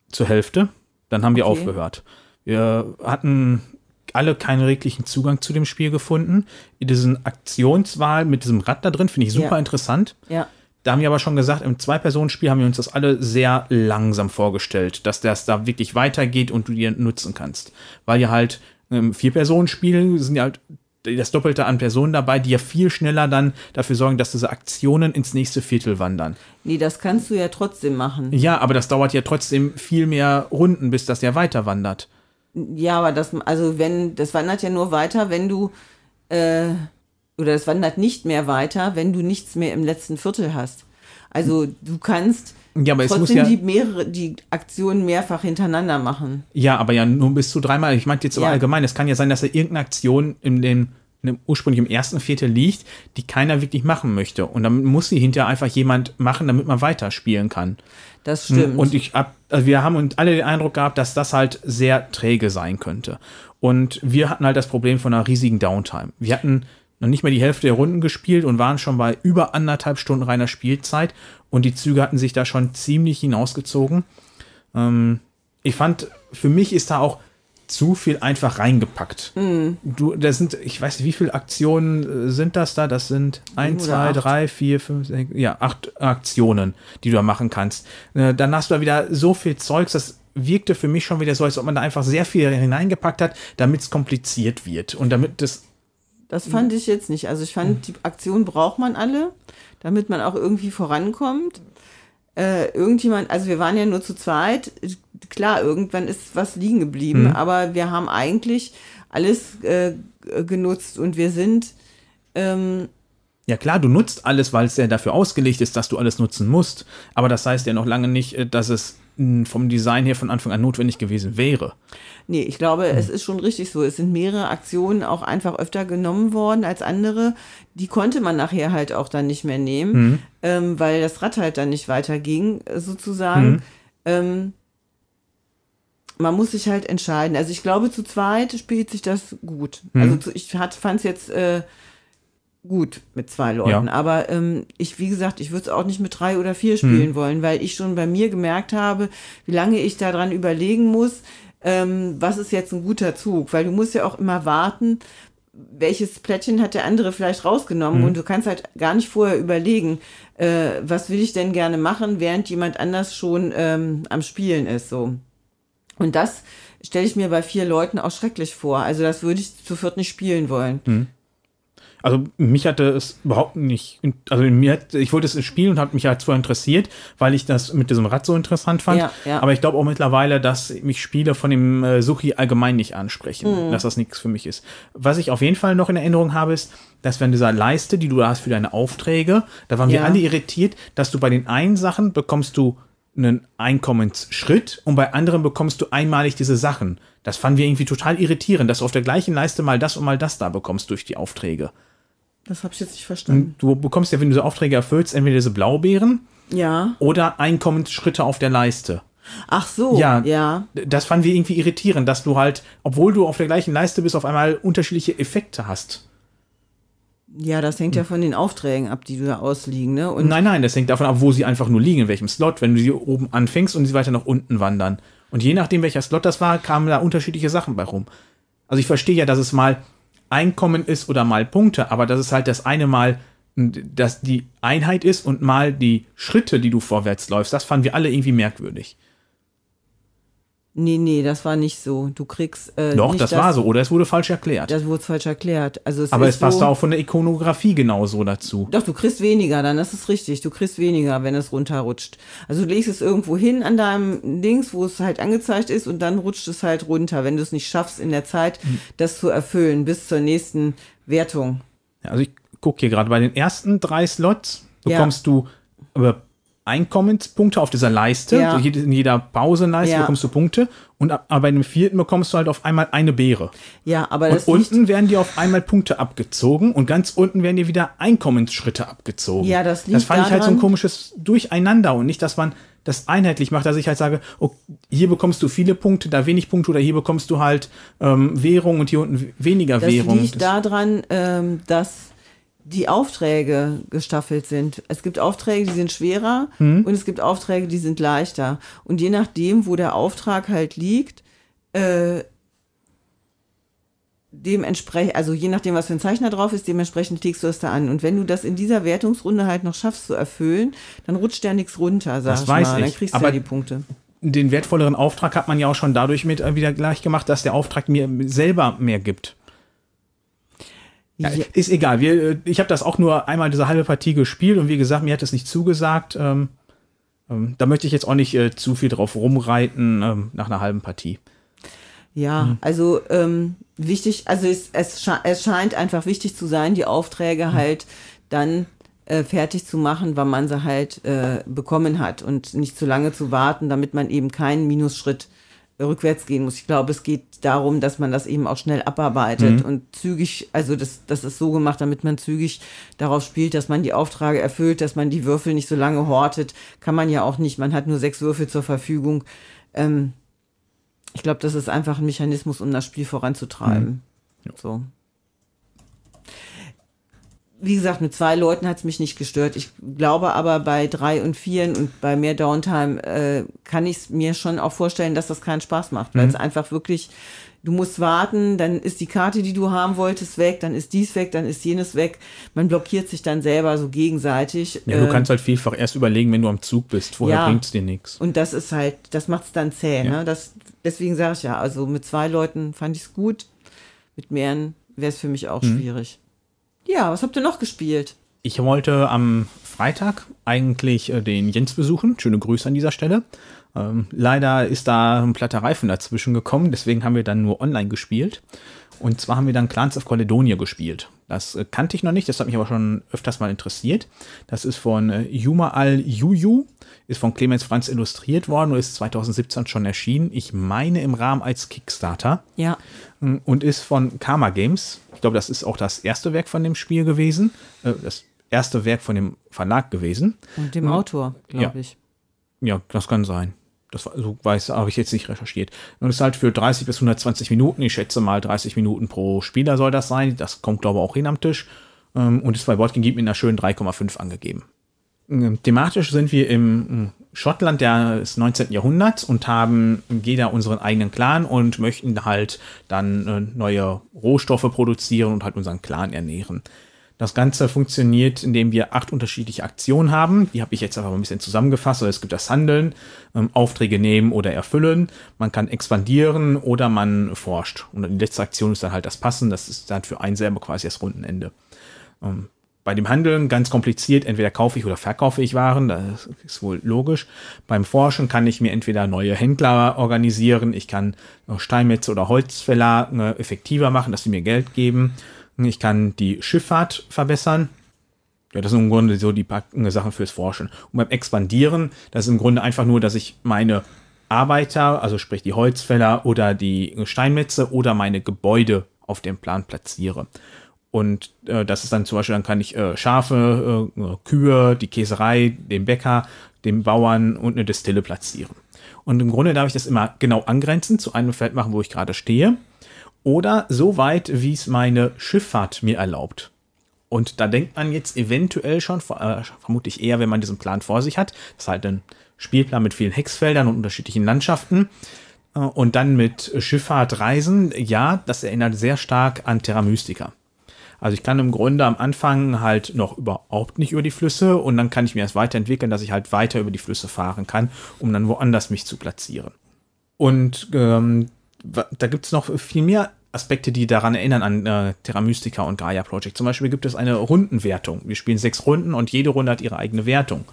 zur Hälfte. Dann haben wir okay. aufgehört. Wir hatten alle keinen reglichen Zugang zu dem Spiel gefunden. In diesen Aktionswahl mit diesem Rad da drin finde ich super ja. interessant. Ja. Da haben wir aber schon gesagt, im Zwei-Personen-Spiel haben wir uns das alle sehr langsam vorgestellt, dass das da wirklich weitergeht und du dir nutzen kannst. Weil ja halt im Vier-Personen-Spiel sind ja halt das Doppelte an Personen dabei, die ja viel schneller dann dafür sorgen, dass diese Aktionen ins nächste Viertel wandern. Nee, das kannst du ja trotzdem machen. Ja, aber das dauert ja trotzdem viel mehr Runden, bis das ja weiter wandert. Ja, aber das, also wenn, das wandert ja nur weiter, wenn du, äh, oder es wandert nicht mehr weiter, wenn du nichts mehr im letzten Viertel hast. Also du kannst ja, aber trotzdem ja, die mehrere, die Aktionen mehrfach hintereinander machen. Ja, aber ja nur bis zu dreimal. Ich meinte jetzt aber ja. allgemein, es kann ja sein, dass da irgendeine Aktion in dem, in dem ursprünglich im ersten Viertel liegt, die keiner wirklich machen möchte. Und dann muss sie hinterher einfach jemand machen, damit man weiterspielen kann. Das stimmt. Und ich hab, also wir haben uns alle den Eindruck gehabt, dass das halt sehr träge sein könnte. Und wir hatten halt das Problem von einer riesigen Downtime. Wir hatten noch nicht mal die Hälfte der Runden gespielt und waren schon bei über anderthalb Stunden reiner Spielzeit und die Züge hatten sich da schon ziemlich hinausgezogen. Ähm, ich fand, für mich ist da auch zu viel einfach reingepackt. Mhm. Du, das sind, ich weiß nicht, wie viele Aktionen äh, sind das da? Das sind ein, zwei, acht. drei, vier, fünf, sechs, ja, acht Aktionen, die du da machen kannst. Äh, dann hast du da wieder so viel Zeugs, das wirkte für mich schon wieder so, als ob man da einfach sehr viel hineingepackt hat, damit es kompliziert wird und damit das das fand ich jetzt nicht. Also ich fand, die Aktion braucht man alle, damit man auch irgendwie vorankommt. Äh, irgendjemand, also wir waren ja nur zu zweit, klar, irgendwann ist was liegen geblieben, mhm. aber wir haben eigentlich alles äh, genutzt und wir sind ähm, Ja klar, du nutzt alles, weil es ja dafür ausgelegt ist, dass du alles nutzen musst. Aber das heißt ja noch lange nicht, äh, dass es mh, vom Design her von Anfang an notwendig gewesen wäre. Nee, ich glaube, Hm. es ist schon richtig so. Es sind mehrere Aktionen auch einfach öfter genommen worden als andere. Die konnte man nachher halt auch dann nicht mehr nehmen, Hm. ähm, weil das Rad halt dann nicht weiterging, äh, sozusagen. Hm. Ähm, man muss sich halt entscheiden. Also ich glaube, zu zweit spielt sich das gut. Hm. Also zu, ich fand es jetzt äh, gut mit zwei Leuten. Ja. Aber ähm, ich, wie gesagt, ich würde es auch nicht mit drei oder vier spielen wollen, weil ich schon bei mir gemerkt habe, wie lange ich daran überlegen muss, ähm, was ist jetzt ein guter Zug. Weil du musst ja auch immer warten, welches Plättchen hat der andere vielleicht rausgenommen und du kannst halt gar nicht vorher überlegen, äh, was will ich denn gerne machen, während jemand anders schon ähm, am Spielen ist. So. Und das stelle ich mir bei vier Leuten auch schrecklich vor. Also das würde ich zu viert nicht spielen wollen. Also mich hatte es überhaupt nicht, also mir ich wollte es spielen und habe mich halt zwar interessiert, weil ich das mit diesem Rad so interessant fand. Ja, ja. Aber ich glaube auch mittlerweile, dass mich Spiele von dem äh, Suchi allgemein nicht ansprechen, Mhm. dass das nichts für mich ist. Was ich auf jeden Fall noch in Erinnerung habe, ist, dass wir in dieser Leiste, die du da hast für deine Aufträge, da waren wir Ja. alle irritiert, dass du bei den einen Sachen bekommst du einen Einkommensschritt und bei anderen bekommst du einmalig diese Sachen. Das fanden wir irgendwie total irritierend, dass du auf der gleichen Leiste mal das und mal das da bekommst durch die Aufträge. Das habe ich jetzt nicht verstanden. Du bekommst ja, wenn du so Aufträge erfüllst, entweder diese Blaubeeren Ja. oder Einkommensschritte auf der Leiste. Ach so. Ja. Ja. Das fanden wir irgendwie irritierend, dass du halt, obwohl du auf der gleichen Leiste bist, auf einmal unterschiedliche Effekte hast. Ja, das hängt ja von den Aufträgen ab, die du da ausliegen, ne? Und Nein, nein, das hängt davon ab, wo sie einfach nur liegen, in welchem Slot, wenn du sie oben anfängst und sie weiter nach unten wandern. Und je nachdem, welcher Slot das war, kamen da unterschiedliche Sachen bei rum. Also ich verstehe ja, dass es mal Einkommen ist oder mal Punkte, aber dass es halt das eine Mal dass die Einheit ist und mal die Schritte, die du vorwärts läufst, das fanden wir alle irgendwie merkwürdig. Nee, nee, das war nicht so. Du kriegst äh, Doch, nicht das war so, oder es wurde falsch erklärt. Das wurde falsch erklärt. Also es aber es passt so, auch von der Ikonografie genauso dazu. Doch, du kriegst weniger, dann das ist richtig. Du kriegst weniger, wenn es runterrutscht. Also du legst es irgendwo hin an deinem Dings, wo es halt angezeigt ist und dann rutscht es halt runter, wenn du es nicht schaffst in der Zeit, Hm. das zu erfüllen bis zur nächsten Wertung. Ja, Also ich gucke hier gerade bei den ersten drei Slots Ja. bekommst du äh, Einkommenspunkte auf dieser Leiste. Ja. In jeder Pausenleiste Ja. bekommst du Punkte. Und ab, aber bei dem vierten bekommst du halt auf einmal eine Beere. Ja, aber Und das liegt, unten werden dir auf einmal Punkte abgezogen und ganz unten werden dir wieder Einkommensschritte abgezogen. Ja, das liegt Das fand ich halt so ein daran- komisches Durcheinander und nicht, dass man das einheitlich macht, dass ich halt sage, oh, hier bekommst du viele Punkte, da wenig Punkte oder hier bekommst du halt ähm, Währung und hier unten weniger das Währung. liegt daran, ähm, dass die Aufträge gestaffelt sind. Es gibt Aufträge, die sind schwerer Hm. und es gibt Aufträge, die sind leichter. Und je nachdem, wo der Auftrag halt liegt, äh, dementsprechend, also je nachdem, was für ein Zeichner drauf ist, dementsprechend legst du es da an. Und wenn du das in dieser Wertungsrunde halt noch schaffst zu erfüllen, dann rutscht ja nichts runter, sag Das ich weiß mal. Dann ich. kriegst du Aber ja die Punkte. den wertvolleren Auftrag hat man ja auch schon dadurch mit äh, wieder gleich gemacht, dass der Auftrag mir selber mehr gibt. Ja. Ist egal. Wir, äh, ich habe das auch nur einmal diese halbe Partie gespielt und wie gesagt, mir hat es nicht zugesagt. Ähm, ähm, da möchte ich jetzt auch nicht äh, zu viel drauf rumreiten ähm, nach einer halben Partie. Ja, Hm. also ähm, wichtig, also es, es, sche es scheint einfach wichtig zu sein, die Aufträge Hm. halt dann äh, fertig zu machen, wann man sie halt äh, bekommen hat und nicht zu lange zu warten, damit man eben keinen Minusschritt rückwärts gehen muss. Ich glaube, es geht darum, dass man das eben auch schnell abarbeitet Mhm. und zügig, also das, das ist so gemacht, damit man zügig darauf spielt, dass man die Aufträge erfüllt, dass man die Würfel nicht so lange hortet. Kann man ja auch nicht. Man hat nur sechs Würfel zur Verfügung. Ähm, ich glaube, das ist einfach ein Mechanismus, um das Spiel voranzutreiben. So. Wie gesagt, mit zwei Leuten hat es mich nicht gestört. Ich glaube aber bei drei und vieren und bei mehr Downtime äh, kann ich es mir schon auch vorstellen, dass das keinen Spaß macht, weil es einfach wirklich, du musst warten, dann ist die Karte, die du haben wolltest, weg, dann ist dies weg, dann ist jenes weg. Man blockiert sich dann selber so gegenseitig. Ja, du Ähm, kannst halt vielfach erst überlegen, wenn du am Zug bist. Vorher Ja. bringt's dir nichts. und das ist halt, das macht's dann zäh, Ja. ne? Das, deswegen sage ich ja, also mit zwei Leuten fand ich's gut, mit mehreren wäre es für mich auch Mhm. schwierig. Ja, was habt ihr noch gespielt? Ich wollte am Freitag eigentlich äh, den Jens besuchen. Schöne Grüße an dieser Stelle. Ähm, leider ist da ein platter Reifen dazwischen gekommen, deswegen haben wir dann nur online gespielt. Und zwar haben wir dann Clans of Caledonia gespielt. Das äh, kannte ich noch nicht, das hat mich aber schon öfters mal interessiert. Das ist von äh, Yuma Al Yuyu, ist von Clemens Franz illustriert worden und ist 2017 schon erschienen. Ich meine im Rahmen als Kickstarter. Ja. Mm, Und ist von Karma Games. Ich glaube, das ist auch das erste Werk von dem Spiel gewesen. Äh, das erste Werk von dem Verlag gewesen. Und dem Autor, glaube Ja. ich. Ja, das kann sein. Das war- so weiß, habe ich jetzt nicht recherchiert. Und es ist halt für 30 bis 120 Minuten. Ich schätze mal 30 Minuten pro Spieler soll das sein. Das kommt, glaube ich, auch hin am Tisch. Ähm, Und ist bei Boardgame Geek mit einer schönen 3,5 angegeben. Ähm, Thematisch sind wir im ähm, Schottland des 19. Jahrhunderts und haben jeder unseren eigenen Clan und möchten halt dann äh, neue Rohstoffe produzieren und halt unseren Clan ernähren. Das Ganze funktioniert, indem wir acht unterschiedliche Aktionen haben. Die habe ich jetzt einfach mal ein bisschen zusammengefasst. Also es gibt das Handeln, ähm, Aufträge nehmen oder erfüllen. Man kann expandieren oder man forscht. Und die letzte Aktion ist dann halt das Passen. Das ist dann für einen selber quasi das Rundenende. Ähm, bei dem Handeln ganz kompliziert, entweder kaufe ich oder verkaufe ich Waren, das ist wohl logisch. Beim Forschen kann ich mir entweder neue Händler organisieren, ich kann Steinmetze oder Holzfäller äh, effektiver machen, dass sie mir Geld geben. Ich kann die Schifffahrt verbessern. Ja, das sind im Grunde so die paar Sachen fürs Forschen. Und beim Expandieren, das ist im Grunde einfach nur, dass ich meine Arbeiter, also sprich die Holzfäller oder die Steinmetze oder meine Gebäude auf dem Plan platziere. Und äh, das ist dann zum Beispiel, dann kann ich äh, Schafe, äh, Kühe, die Käserei, den Bäcker, den Bauern und eine Destille platzieren. Und im Grunde darf ich das immer genau angrenzen zu einem Feld machen, wo ich gerade stehe. Oder so weit, wie es meine Schifffahrt mir erlaubt. Und da denkt man jetzt eventuell schon, äh, vermutlich eher, wenn man diesen Plan vor sich hat. Das ist halt ein Spielplan mit vielen Hexfeldern und unterschiedlichen Landschaften. Äh, und dann mit Schifffahrt reisen. Ja, das erinnert sehr stark an Terra Mystica. Also ich kann im Grunde am Anfang halt noch überhaupt nicht über die Flüsse und dann kann ich mir das weiterentwickeln, dass ich halt weiter über die Flüsse fahren kann, um dann woanders mich zu platzieren. Und ähm, da gibt es noch viel mehr Aspekte, die daran erinnern an äh, Terra Mystica und Gaia Project. Zum Beispiel gibt es eine Rundenwertung. Wir spielen sechs Runden und jede Runde hat ihre eigene Wertung.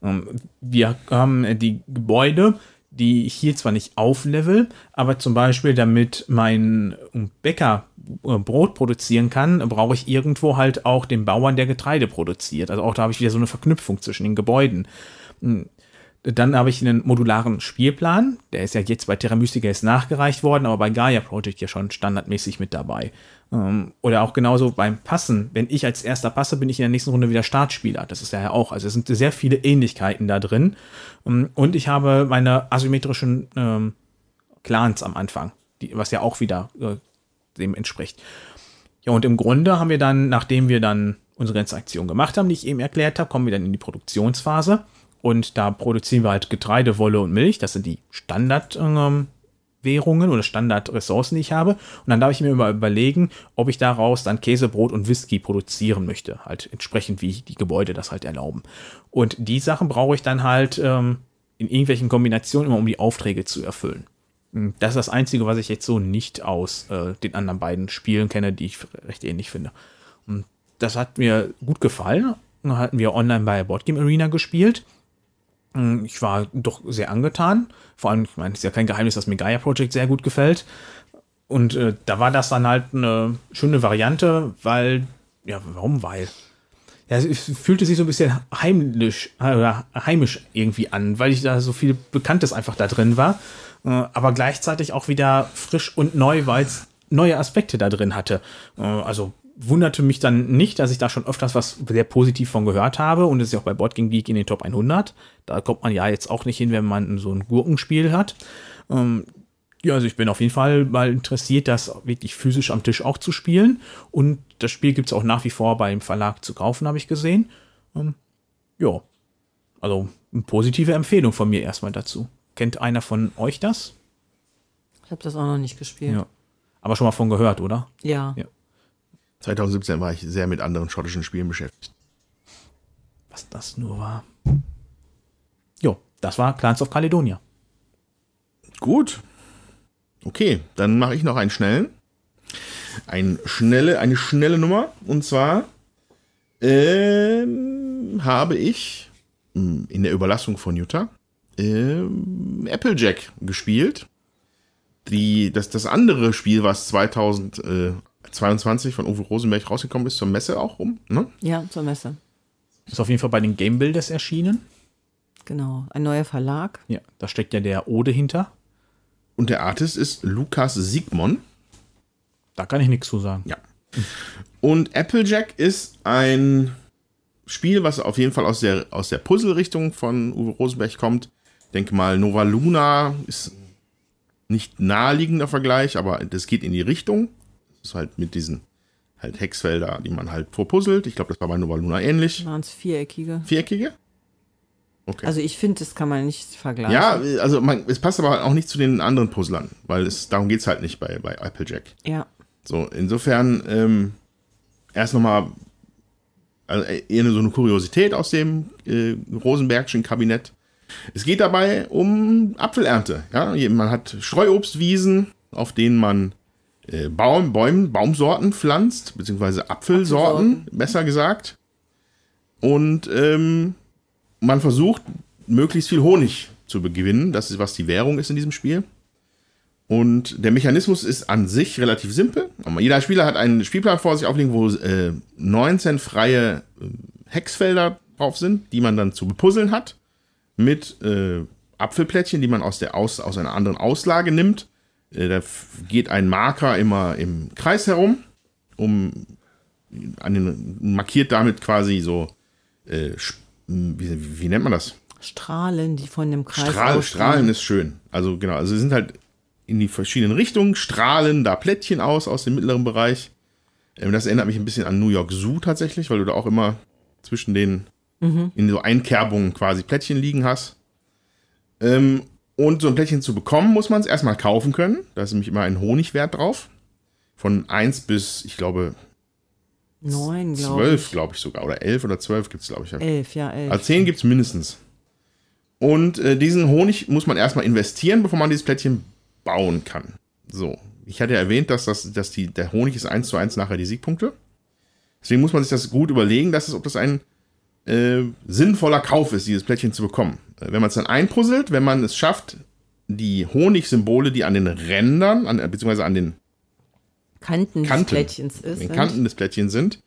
Ähm, wir haben äh, die Gebäude, die ich hier zwar nicht auflevel, aber zum Beispiel, damit mein Bäcker Brot produzieren kann, brauche ich irgendwo halt auch den Bauern, der Getreide produziert. Also auch da habe ich wieder so eine Verknüpfung zwischen den Gebäuden. Dann habe ich einen modularen Spielplan. Der ist ja jetzt bei Terra Mystica jetzt nachgereicht worden, aber bei Gaia Project ja schon standardmäßig mit dabei. Ähm, Oder auch genauso beim Passen. Wenn ich als erster passe, bin ich in der nächsten Runde wieder Startspieler. Das ist ja auch. Also es sind sehr viele Ähnlichkeiten da drin. Ähm, Und ich habe meine asymmetrischen ähm, Clans am Anfang, was ja auch wieder äh, dem entspricht. Ja, und im Grunde haben wir dann, nachdem wir dann unsere ganze Aktion gemacht haben, die ich eben erklärt habe, kommen wir dann in die Produktionsphase. Und da produzieren wir halt Getreide, Wolle und Milch. Das sind die Standardwährungen ähm, oder Standardressourcen, die ich habe. Und dann darf ich mir mal überlegen, ob ich daraus dann Käse, Brot und Whisky produzieren möchte. Halt entsprechend, wie die Gebäude das halt erlauben. Und die Sachen brauche ich dann halt ähm, in irgendwelchen Kombinationen immer, um die Aufträge zu erfüllen. Hm, Das ist das Einzige, was ich jetzt so nicht aus äh, den anderen beiden Spielen kenne, die ich recht ähnlich finde. Und das hat mir gut gefallen. Dann hatten wir online bei Boardgame Arena gespielt. Hm, Ich war doch sehr angetan. Vor allem, ich meine, es ist ja kein Geheimnis, dass mir Gaia Project sehr gut gefällt. Und äh, da war das dann halt eine schöne Variante, weil, ja, warum? Weil. Ja, es fühlte sich so ein bisschen heimlich, äh, heimisch irgendwie an, weil ich da so viel Bekanntes einfach da drin war. Äh, aber gleichzeitig auch wieder frisch und neu, weil es neue Aspekte da drin hatte. Äh, also wunderte mich dann nicht, dass ich da schon öfters was sehr positiv von gehört habe und es ist ja auch bei Boardgame Geek in den Top 100. Da kommt man ja jetzt auch nicht hin, wenn man so ein Gurkenspiel hat. Ähm, ja, also ich bin auf jeden Fall mal interessiert, das wirklich physisch am Tisch auch zu spielen. Und das Spiel gibt es auch nach wie vor beim Verlag zu kaufen, habe ich gesehen. Ähm, ja, also eine positive Empfehlung von mir erstmal dazu. Kennt einer von euch das? Ich habe das auch noch nicht gespielt. Ja. Aber schon mal von gehört, oder? Ja. Ja. 2017 war ich sehr mit anderen schottischen Spielen beschäftigt. Was das nur war. Jo, das war Clans of Caledonia. Gut. Okay, dann mache ich noch einen schnellen. Ein schnelle, eine schnelle Nummer. Und zwar ähm, habe ich mh, in der Überlassung von Utah ähm, Applejack gespielt. Die, das, das andere Spiel, was 2022 von Uwe Rosenberg rausgekommen ist, zur Messe auch rum. Ne? Ja, zur Messe. Ist auf jeden Fall bei den Game Builders erschienen. Genau. Ein neuer Verlag. Ja, da steckt ja der Ode hinter. Und der Artist ist Lukas Siegmon. Da kann ich nichts zu sagen. Ja. Und Applejack ist ein Spiel, was auf jeden Fall aus der, aus der Puzzle-Richtung von Uwe Rosenberg kommt. Denke mal, Nova Luna ist nicht naheliegender Vergleich, aber das geht in die Richtung. Das ist halt mit diesen halt Hexfelder, die man halt vorpuzzelt. Ich glaube, das war bei Nova Luna ähnlich. Waren es viereckige? Viereckige? Okay. Also ich finde, das kann man nicht vergleichen. ja, also man, es passt aber auch nicht zu den anderen Puzzlern, weil es darum geht es halt nicht bei, bei Applejack. Ja. So, insofern ähm, erst nochmal also eher so eine Kuriosität aus dem äh, Rosenbergschen Kabinett. Es geht dabei um Apfelernte. Ja? Man hat Streuobstwiesen, auf denen man äh, Baum, Bäumen, Baumsorten pflanzt, beziehungsweise Apfelsorten, Apfelsorten. besser gesagt. Und ähm, man versucht, möglichst viel Honig zu gewinnen. Das ist, was die Währung ist in diesem Spiel. Und der Mechanismus ist an sich relativ simpel. Jeder Spieler hat einen Spielplan vor sich aufliegen, wo äh, 19 freie äh, Hexfelder drauf sind, die man dann zu bepuzzeln hat. Mit äh, Apfelplättchen, die man aus, der aus, aus einer anderen Auslage nimmt. Äh, da geht ein Marker immer im Kreis herum, um an den, markiert damit quasi so, äh, wie, wie nennt man das? Strahlen, die von dem Kreis Strahl. Strahlen ist schön. Also genau, also sie sind halt in die verschiedenen Richtungen, strahlen da Plättchen aus aus dem mittleren Bereich. Ähm, das erinnert mich ein bisschen an New York Zoo tatsächlich, weil du da auch immer zwischen den in so Einkerbungen quasi Plättchen liegen hast. Ähm, und so ein Plättchen zu bekommen, muss man es erstmal kaufen können. Da ist nämlich immer ein Honigwert drauf. Von 1 bis, ich glaube, Neun, glaube 12, ich. glaube ich sogar. Oder 11 oder 12 gibt es, glaube ich. Elf, ja, elf. Also 10 gibt es mindestens. Und äh, diesen Honig muss man erstmal investieren, bevor man dieses Plättchen bauen kann. So. Ich hatte ja erwähnt, dass, das, dass die, der Honig ist 1 zu 1 nachher die Siegpunkte. Deswegen muss man sich das gut überlegen, dass es, ob das ein äh, sinnvoller Kauf ist, dieses Plättchen zu bekommen. Äh, wenn man es dann einpuzzelt, wenn man es schafft, die Honigsymbole, die an den Rändern, an, beziehungsweise an den Kanten, Kanten. des Plättchens ist. den sind. Kanten des Plättchens sind.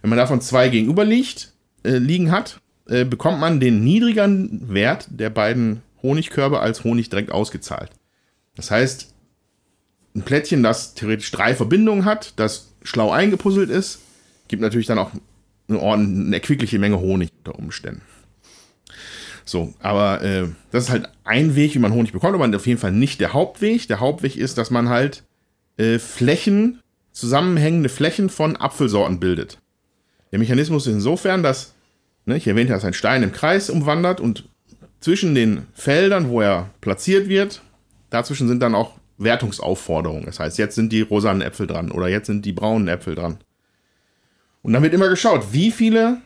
Wenn man davon zwei gegenüber liegt, äh, liegen hat, äh, bekommt man den niedrigeren Wert der beiden Honigkörbe als Honig direkt ausgezahlt. Das heißt, ein Plättchen, das theoretisch drei Verbindungen hat, das schlau eingepuzzelt ist, gibt natürlich dann auch eine, erquickliche Menge Honig unter Umständen. So, aber äh, das ist halt ein Weg, wie man Honig bekommt, aber auf jeden Fall nicht der Hauptweg. Der Hauptweg ist, dass man halt äh, Flächen, zusammenhängende Flächen von Apfelsorten bildet. Der Mechanismus ist insofern, dass, ne, ich erwähnte, dass ein Stein im Kreis umwandert und zwischen den Feldern, wo er platziert wird, dazwischen sind dann auch Wertungsaufforderungen. Das heißt, jetzt sind die rosanen Äpfel dran oder jetzt sind die braunen Äpfel dran. Und dann wird immer geschaut, wie viele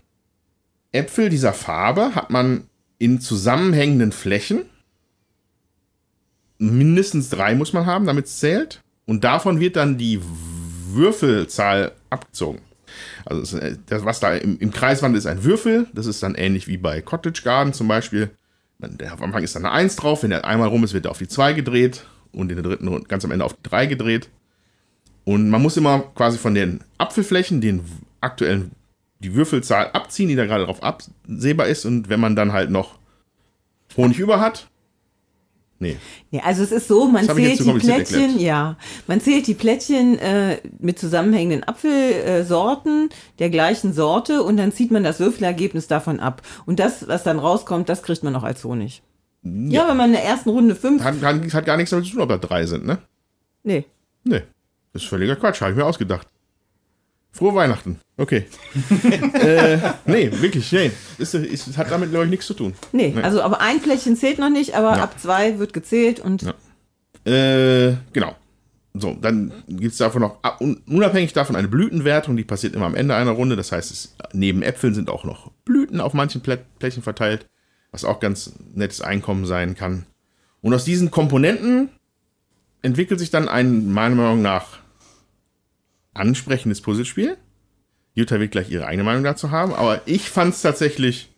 Äpfel dieser Farbe hat man in zusammenhängenden Flächen. Mindestens drei muss man haben, damit es zählt. Und davon wird dann die Würfelzahl abgezogen. Also ist, das, was da im, im Kreis wandert, ist ein Würfel. Das ist dann ähnlich wie bei Cottage Garden zum Beispiel. Man- Der, am Anfang ist dann eine 1 drauf. Wenn der einmal rum ist, wird er auf die 2 gedreht. Und in der dritten Runde ganz am Ende auf die 3 gedreht. Und man muss immer quasi von den Apfelflächen den aktuellen die Würfelzahl abziehen, die da gerade drauf absehbar ist. Und wenn man dann halt noch Honig über hat. Nee. Ja, also es ist so, man zählt die Plättchen, erklärt. ja, man zählt die Plättchen äh, mit zusammenhängenden Apfelsorten der gleichen Sorte und dann zieht man das Würfelergebnis davon ab. Und das, was dann rauskommt, das kriegt man auch als Honig. Ja, wenn man in der ersten Runde fünf, Hat, hat, hat gar nichts damit zu tun, ob da drei sind, ne? nee, Nee. Das ist völliger Quatsch, habe ich mir ausgedacht. Frohe Weihnachten. Okay. <laughs> äh, nee, wirklich, nee. Ist, ist, hat damit, glaube ich, nichts zu tun. nee, also aber ein Plättchen zählt noch nicht, aber Ja. ab zwei wird gezählt und Ja. Äh, genau. So, dann gibt es davon noch, ah, un- unabhängig davon, eine Blütenwertung, die passiert immer am Ende einer Runde. Das heißt, es, neben Äpfeln sind auch noch Blüten auf manchen Plä Flächen verteilt, was auch ganz nettes Einkommen sein kann. Und aus diesen Komponenten entwickelt sich dann ein, meiner Meinung nach, ansprechendes Puzzlespiel. Jutta wird gleich ihre eigene Meinung dazu haben, aber ich fand es tatsächlich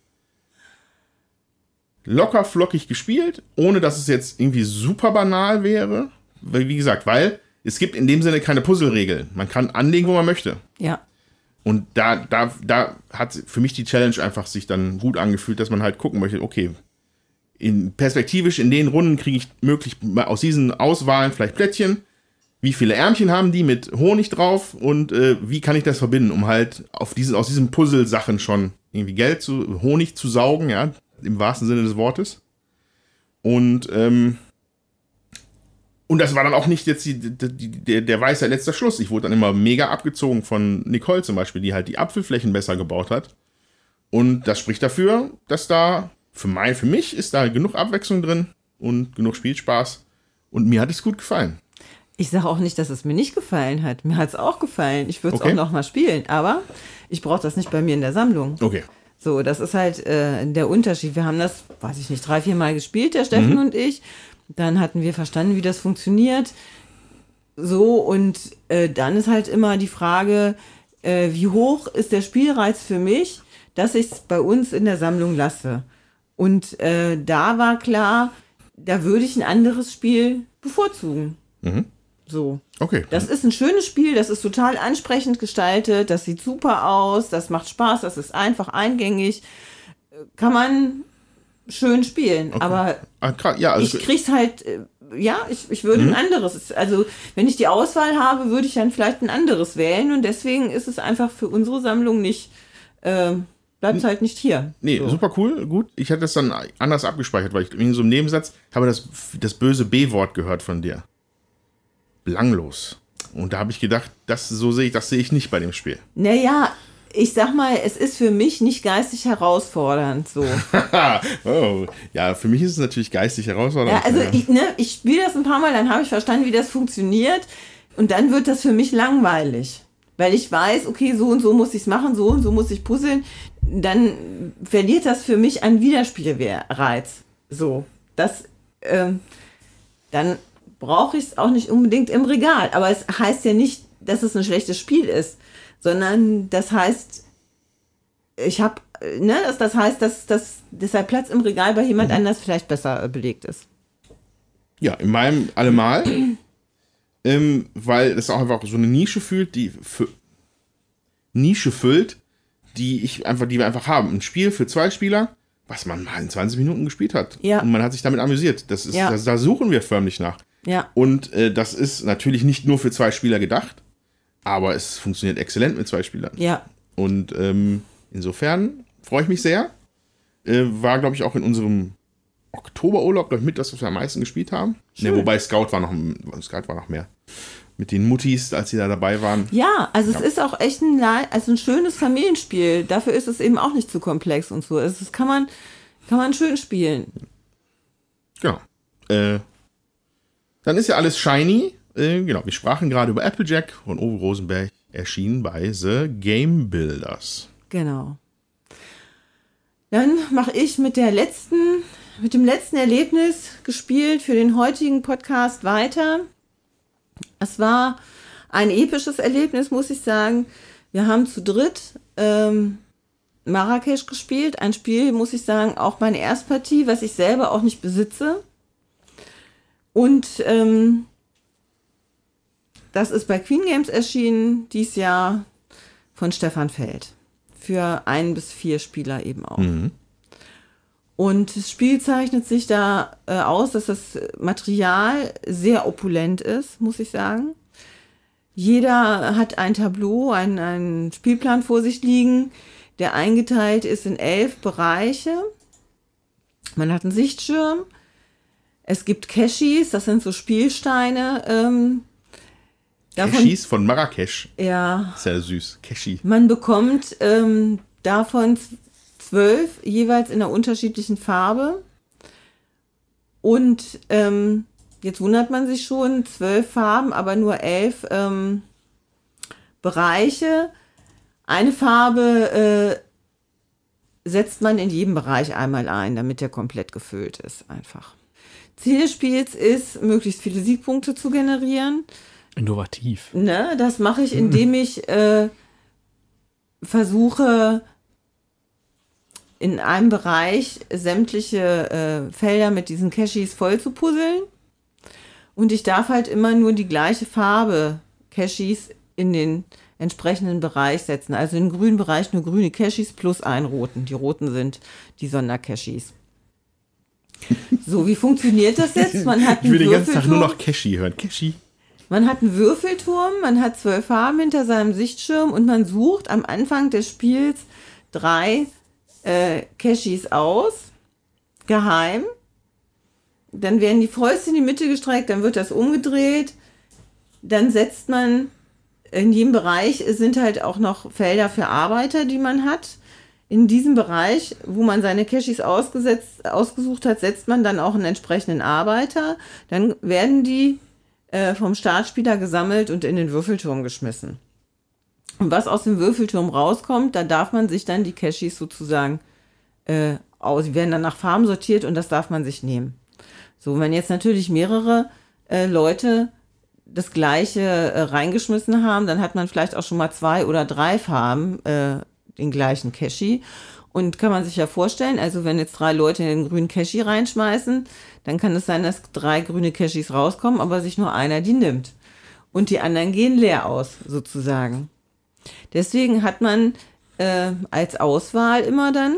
locker flockig gespielt, ohne dass es jetzt irgendwie super banal wäre. Wie gesagt, weil es gibt in dem Sinne keine Puzzleregeln. Man kann anlegen, wo man möchte. Ja. Und da, da, da hat für mich die Challenge einfach sich dann gut angefühlt, dass man halt gucken möchte, okay, in, perspektivisch in den Runden kriege ich möglich aus diesen Auswahlen vielleicht Plättchen. Wie viele Ärmchen haben die mit Honig drauf und äh, wie kann ich das verbinden, um halt auf diese, aus diesen Puzzle-Sachen schon irgendwie Geld zu, Honig zu saugen, ja, im wahrsten Sinne des Wortes. Und, ähm, und das war dann auch nicht jetzt die, die, die, der, weiße letzter Schluss. Ich wurde dann immer mega abgezogen von Nicole zum Beispiel, die halt die Apfelflächen besser gebaut hat. Und das spricht dafür, dass da für, mein, für mich ist da genug Abwechslung drin und genug Spielspaß. Und mir hat es gut gefallen. Ich sage auch nicht, dass es mir nicht gefallen hat. Mir hat es auch gefallen. Ich würde es Okay. auch noch mal spielen. Aber ich brauche das nicht bei mir in der Sammlung. Okay. So, das ist halt äh, der Unterschied. Wir haben das, weiß ich nicht, drei, vier Mal gespielt, der Steffen und ich. Dann hatten wir verstanden, wie das funktioniert. So, und äh, dann ist halt immer die Frage, äh, wie hoch ist der Spielreiz für mich, dass ich es bei uns in der Sammlung lasse. Und äh, da war klar, da würde ich ein anderes Spiel bevorzugen. So. Okay. Das ist ein schönes Spiel, das ist total ansprechend gestaltet, das sieht super aus, das macht Spaß, das ist einfach eingängig. Kann man schön spielen, aber Ah. Ja, also ich krieg's halt, äh, ja, ich, ich würde ein anderes. Also, wenn ich die Auswahl habe, würde ich dann vielleicht ein anderes wählen und deswegen ist es einfach für unsere Sammlung nicht, äh, bleibt halt nicht hier. Nee, So. super cool, gut. Ich hatte das dann anders abgespeichert, weil ich in so einem Nebensatz habe das, das böse B-Wort gehört von dir. Belanglos. Und da habe ich gedacht, das so sehe ich, das sehe ich nicht bei dem Spiel. Naja, ich sag mal, es ist für mich nicht geistig herausfordernd, so. <laughs> oh, ja, für mich ist es natürlich geistig herausfordernd. Ja, also ich, ne, ich spiele das ein paar Mal, dann habe ich verstanden, wie das funktioniert. Und dann wird das für mich langweilig. Weil ich weiß, okay, so und so muss ich es machen, so und so muss ich puzzeln. Dann verliert das für mich an Wiederspielreiz. So. Das, ähm, dann brauche ich es auch nicht unbedingt im Regal. Aber es heißt ja nicht, dass es ein schlechtes Spiel ist, sondern das heißt, ich habe, ne, das, das heißt, dass, dass deshalb Platz im Regal bei jemand anders vielleicht besser äh, belegt ist. Ja, in meinem allemal. <clears throat> ähm, weil es auch einfach so eine Nische fühlt, die fü Nische füllt, die ich einfach, die wir einfach haben. Ein Spiel für zwei Spieler, was man mal in 20 Minuten gespielt hat. Ja. Und man hat sich damit amüsiert. Das ist, Ja. das, da suchen wir förmlich nach. Ja. Und äh, das ist natürlich nicht nur für zwei Spieler gedacht, aber es funktioniert exzellent mit zwei Spielern. Ja, Und ähm, insofern freue ich mich sehr. Äh, war, glaube ich, auch in unserem Oktoberurlaub, glaube ich, mit das, was wir am meisten gespielt haben. Ne, wobei Scout war noch, Scout war noch mehr. Mit den Muttis, als sie da dabei waren. ja, also es ist auch echt ein, also ein schönes Familienspiel. Dafür ist es eben auch nicht zu komplex und so. Also das kann man, kann man schön spielen. Genau. Äh, dann ist ja alles shiny. Äh, genau, wir sprachen gerade über Applejack von Uwe Rosenberg, erschienen bei The Game Builders. Genau. Dann mache ich mit der letzten, mit dem letzten Erlebnis gespielt für den heutigen Podcast weiter. Es war ein episches Erlebnis, muss ich sagen. Wir haben zu dritt ähm, Marrakesch gespielt. Ein Spiel, muss ich sagen, auch meine Erstpartie, was ich selber auch nicht besitze. Und ähm, das ist bei Queen Games erschienen, dies Jahr von Stefan Feld. Für ein bis vier Spieler eben auch. Und das Spiel zeichnet sich da äh, aus, dass das Material sehr opulent ist, muss ich sagen. Jeder hat ein Tableau, einen, einen Spielplan vor sich liegen, der eingeteilt ist in elf Bereiche. Man hat einen Sichtschirm. Es gibt Cashis, das sind so Spielsteine. Ähm, Cashis von Marrakesch. ja, ja süß. Cashi. man bekommt ähm, davon zwölf jeweils in einer unterschiedlichen Farbe. Und ähm, jetzt wundert man sich schon, zwölf Farben, aber nur elf ähm, Bereiche. Eine Farbe äh, setzt man in jedem Bereich einmal ein, damit der komplett gefüllt ist, einfach. Ziel des Spiels ist, möglichst viele Siegpunkte zu generieren. Innovativ. Ne, das mache ich, indem ich äh, versuche in einem Bereich sämtliche äh, Felder mit diesen Cashis voll zu puzzeln. Und ich darf halt immer nur die gleiche Farbe Cashis in den entsprechenden Bereich setzen. Also im grünen Bereich nur grüne Cashis plus einen roten. Die roten sind die Sondercashis. So, wie funktioniert das jetzt? Man hat <laughs> Ich will den ganzen Tag nur noch Cashy hören. Cashy. Man hat einen Würfelturm, man hat zwölf Farben hinter seinem Sichtschirm und man sucht am Anfang des Spiels drei äh, Cashis aus, geheim. Dann werden die Fäuste in die Mitte gestreckt, dann wird das umgedreht. Dann setzt man, in jedem Bereich sind halt auch noch Felder für Arbeiter, die man hat. In diesem Bereich, wo man seine Cashis ausgesucht hat, setzt man dann auch einen entsprechenden Arbeiter. Dann werden die äh, vom Startspieler gesammelt und in den Würfelturm geschmissen. Und was aus dem Würfelturm rauskommt, da darf man sich dann die Cashis sozusagen äh, aus. Sie werden dann nach Farben sortiert und das darf man sich nehmen. So, wenn jetzt natürlich mehrere äh, Leute das gleiche äh, reingeschmissen haben, dann hat man vielleicht auch schon mal zwei oder drei Farben, äh, den gleichen Cashi. Und kann man sich ja vorstellen, also wenn jetzt drei Leute den grünen Cashi reinschmeißen, dann kann es sein, dass drei grüne Cashis rauskommen, aber sich nur einer die nimmt. Und die anderen gehen leer aus, sozusagen. Deswegen hat man äh, als Auswahl immer dann,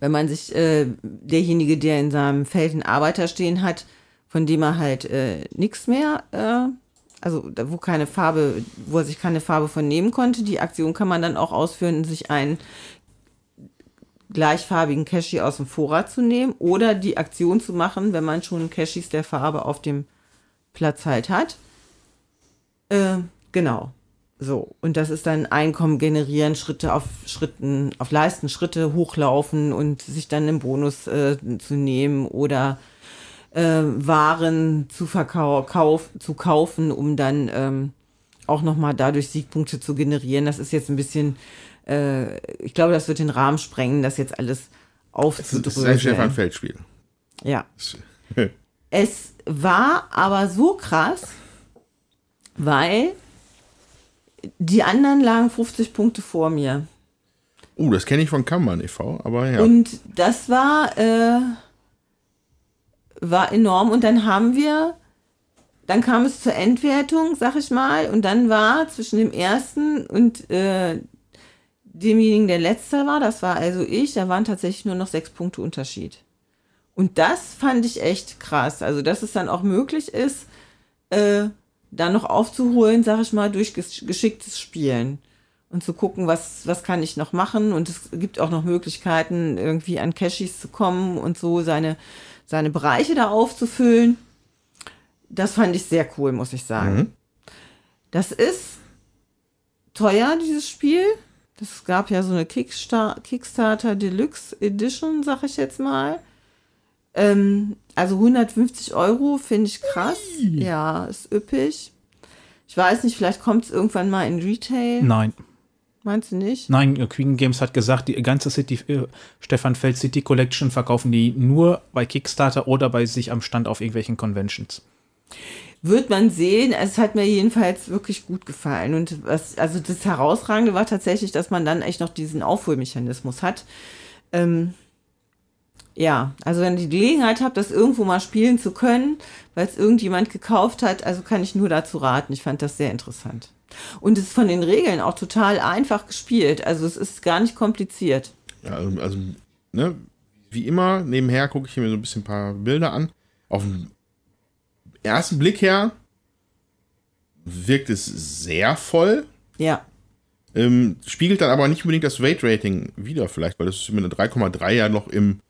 wenn man sich äh, derjenige, der in seinem Feld einen Arbeiter stehen hat, von dem er halt äh, nichts mehr, äh, also wo keine Farbe, wo er sich keine Farbe von nehmen konnte, die Aktion kann man dann auch ausführen, sich einen gleichfarbigen Cashi aus dem Vorrat zu nehmen oder die Aktion zu machen, wenn man schon Cashis der Farbe auf dem Platz halt hat. Äh, genau. So, und das ist dann Einkommen generieren, Schritte auf Schritten, auf Leisten, Schritte hochlaufen und sich dann einen Bonus äh, zu nehmen oder äh, Waren zu verkaufen, zu kaufen, um dann ähm, auch nochmal dadurch Siegpunkte zu generieren. Das ist jetzt ein bisschen, äh, ich glaube, das wird den Rahmen sprengen, das jetzt alles Das ist ein Stefan aufzudröseln. Feldspiel. Ja. <laughs> Es war aber so krass, weil die anderen lagen 50 Punkte vor mir. Uh, das kenne ich von Kammern e.V., aber ja. Und das war, äh, war enorm. Und dann haben wir, dann kam es zur Endwertung, sag ich mal. Und dann war zwischen dem ersten und äh, demjenigen, der letzter war, das war also ich, da waren tatsächlich nur noch sechs Punkte Unterschied. Und das fand ich echt krass. Also, dass es dann auch möglich ist, äh, da noch aufzuholen, sag ich mal, durch gesch- geschicktes Spielen. Und zu gucken, was, was kann ich noch machen. Und es gibt auch noch Möglichkeiten, irgendwie an Cashis zu kommen und so seine, seine Bereiche da aufzufüllen. Das fand ich sehr cool, muss ich sagen. Das ist teuer, dieses Spiel. Das gab ja so eine Kickstar Kickstarter Deluxe Edition, sag ich jetzt mal. Ähm, also 150 Euro finde ich krass. Ja, ist üppig. Ich weiß nicht, vielleicht kommt es irgendwann mal in Retail. Nein. Meinst du nicht? Nein, äh, Queen Games hat gesagt, die ganze City, äh, Stefan Feld City Collection verkaufen die nur bei Kickstarter oder bei sich am Stand auf irgendwelchen Conventions. Wird man sehen. Es hat mir jedenfalls wirklich gut gefallen. Und was, also das Herausragende war tatsächlich, dass man dann echt noch diesen Aufholmechanismus hat. Ähm, ja, also wenn ihr die Gelegenheit habt, das irgendwo mal spielen zu können, weil es irgendjemand gekauft hat, also kann ich nur dazu raten. Ich fand das sehr interessant. Und es ist von den Regeln auch total einfach gespielt. Also es ist gar nicht kompliziert. Ja, also, also, ne, wie immer, nebenher gucke ich mir so ein bisschen ein paar Bilder an. Auf den ersten Blick her wirkt es sehr voll. Ja. Ähm, spiegelt dann aber nicht unbedingt das Weight-Rating wieder, vielleicht, weil das ist mit einer 3,3 ja noch im,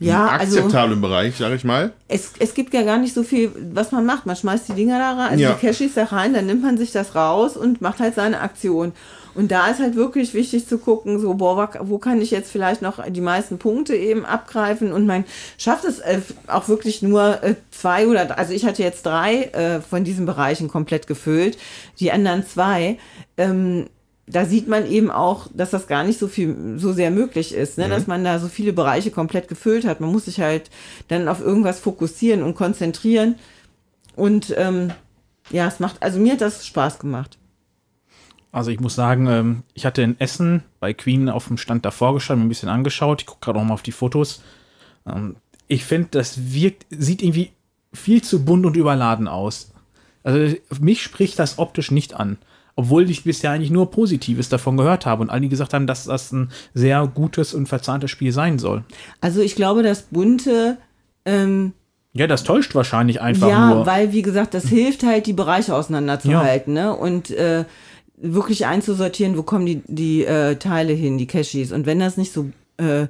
Ja, also akzeptablen Bereich, sage ich mal. es, es gibt ja gar nicht so viel, was man macht. Man schmeißt die Dinger da rein, also Ja. die Cashis da rein, dann nimmt man sich das raus und macht halt seine Aktion. Und da ist halt wirklich wichtig zu gucken, so, boah, wo kann ich jetzt vielleicht noch die meisten Punkte eben abgreifen? Und man schafft es äh, auch wirklich nur äh, zwei oder, also ich hatte jetzt drei äh, von diesen Bereichen komplett gefüllt, die anderen zwei. Ähm, da sieht man eben auch, dass das gar nicht so viel, so sehr möglich ist, ne? dass man da so viele Bereiche komplett gefüllt hat. Man muss sich halt dann auf irgendwas fokussieren und konzentrieren. Und ähm, ja, es macht, also mir hat das Spaß gemacht. Also ich muss sagen, ähm, ich hatte in Essen bei Queen auf dem Stand davor gestanden, mir ein bisschen angeschaut. Ich gucke gerade auch mal auf die Fotos. Ähm, ich finde, das wirkt, sieht irgendwie viel zu bunt und überladen aus. Also mich spricht das optisch nicht an. Obwohl ich bisher eigentlich nur Positives davon gehört habe und alle gesagt haben, dass das ein sehr gutes und verzahntes Spiel sein soll. Also ich glaube, das Bunte, ähm, Ja, das täuscht wahrscheinlich einfach ja, nur. weil wie gesagt, das hilft halt, die Bereiche auseinanderzuhalten, ne? Und äh, wirklich einzusortieren, wo kommen die, die äh, Teile hin, die Caches. Und wenn das nicht so äh,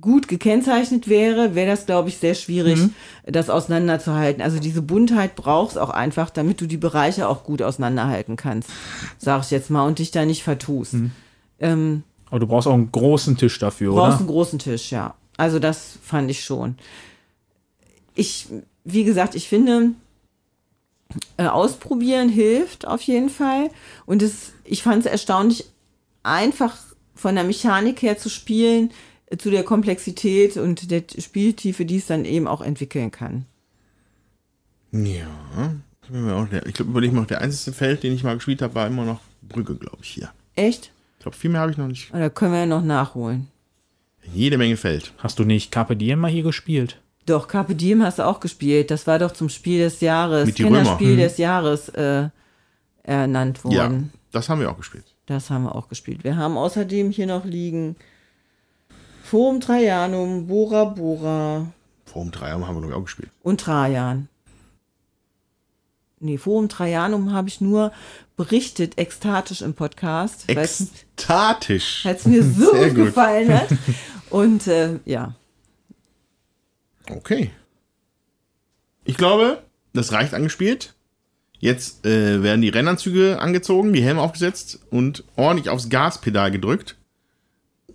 gut gekennzeichnet wäre, wäre das, glaube ich, sehr schwierig, das auseinanderzuhalten. Also diese Buntheit brauchst auch einfach, damit du die Bereiche auch gut auseinanderhalten kannst, sag ich jetzt mal, und dich da nicht vertust. Ähm, Aber du brauchst auch einen großen Tisch dafür, Du brauchst oder? einen großen Tisch, ja. Also das fand ich schon. Ich, wie gesagt, ich finde, äh, ausprobieren hilft auf jeden Fall. Und es, ich fand es erstaunlich einfach von der Mechanik her zu spielen, zu der Komplexität und der Spieltiefe, die es dann eben auch entwickeln kann. Ja. Ich glaube, überlege mal, der einzige Feld, den ich mal gespielt habe, war immer noch Brücke, glaube ich, hier. Echt? Ich glaube, viel mehr habe ich noch nicht. Da können wir ja noch nachholen. Jede Menge Feld. Hast du nicht Carpe Diem mal hier gespielt? Doch, Carpe Diem hast du auch gespielt. Das war doch zum Spiel des Jahres, Mit die Römer. Kennerspiel Hm. des Jahres äh, ernannt worden. Ja, das haben wir auch gespielt. Das haben wir auch gespielt. Wir haben außerdem hier noch liegen Forum Trajanum, Bora Bora Forum 3 haben wir, glaube ich, auch gespielt. und Trajan. Nee, Forum Trajanum habe ich nur berichtet, ekstatisch im Podcast, weil es Ekstatisch. mir <laughs> so gut. gefallen hat. Und äh, ja, Okay. Ich glaube, das reicht angespielt. Jetzt äh, werden die Rennanzüge angezogen, die Helme aufgesetzt und ordentlich aufs Gaspedal gedrückt.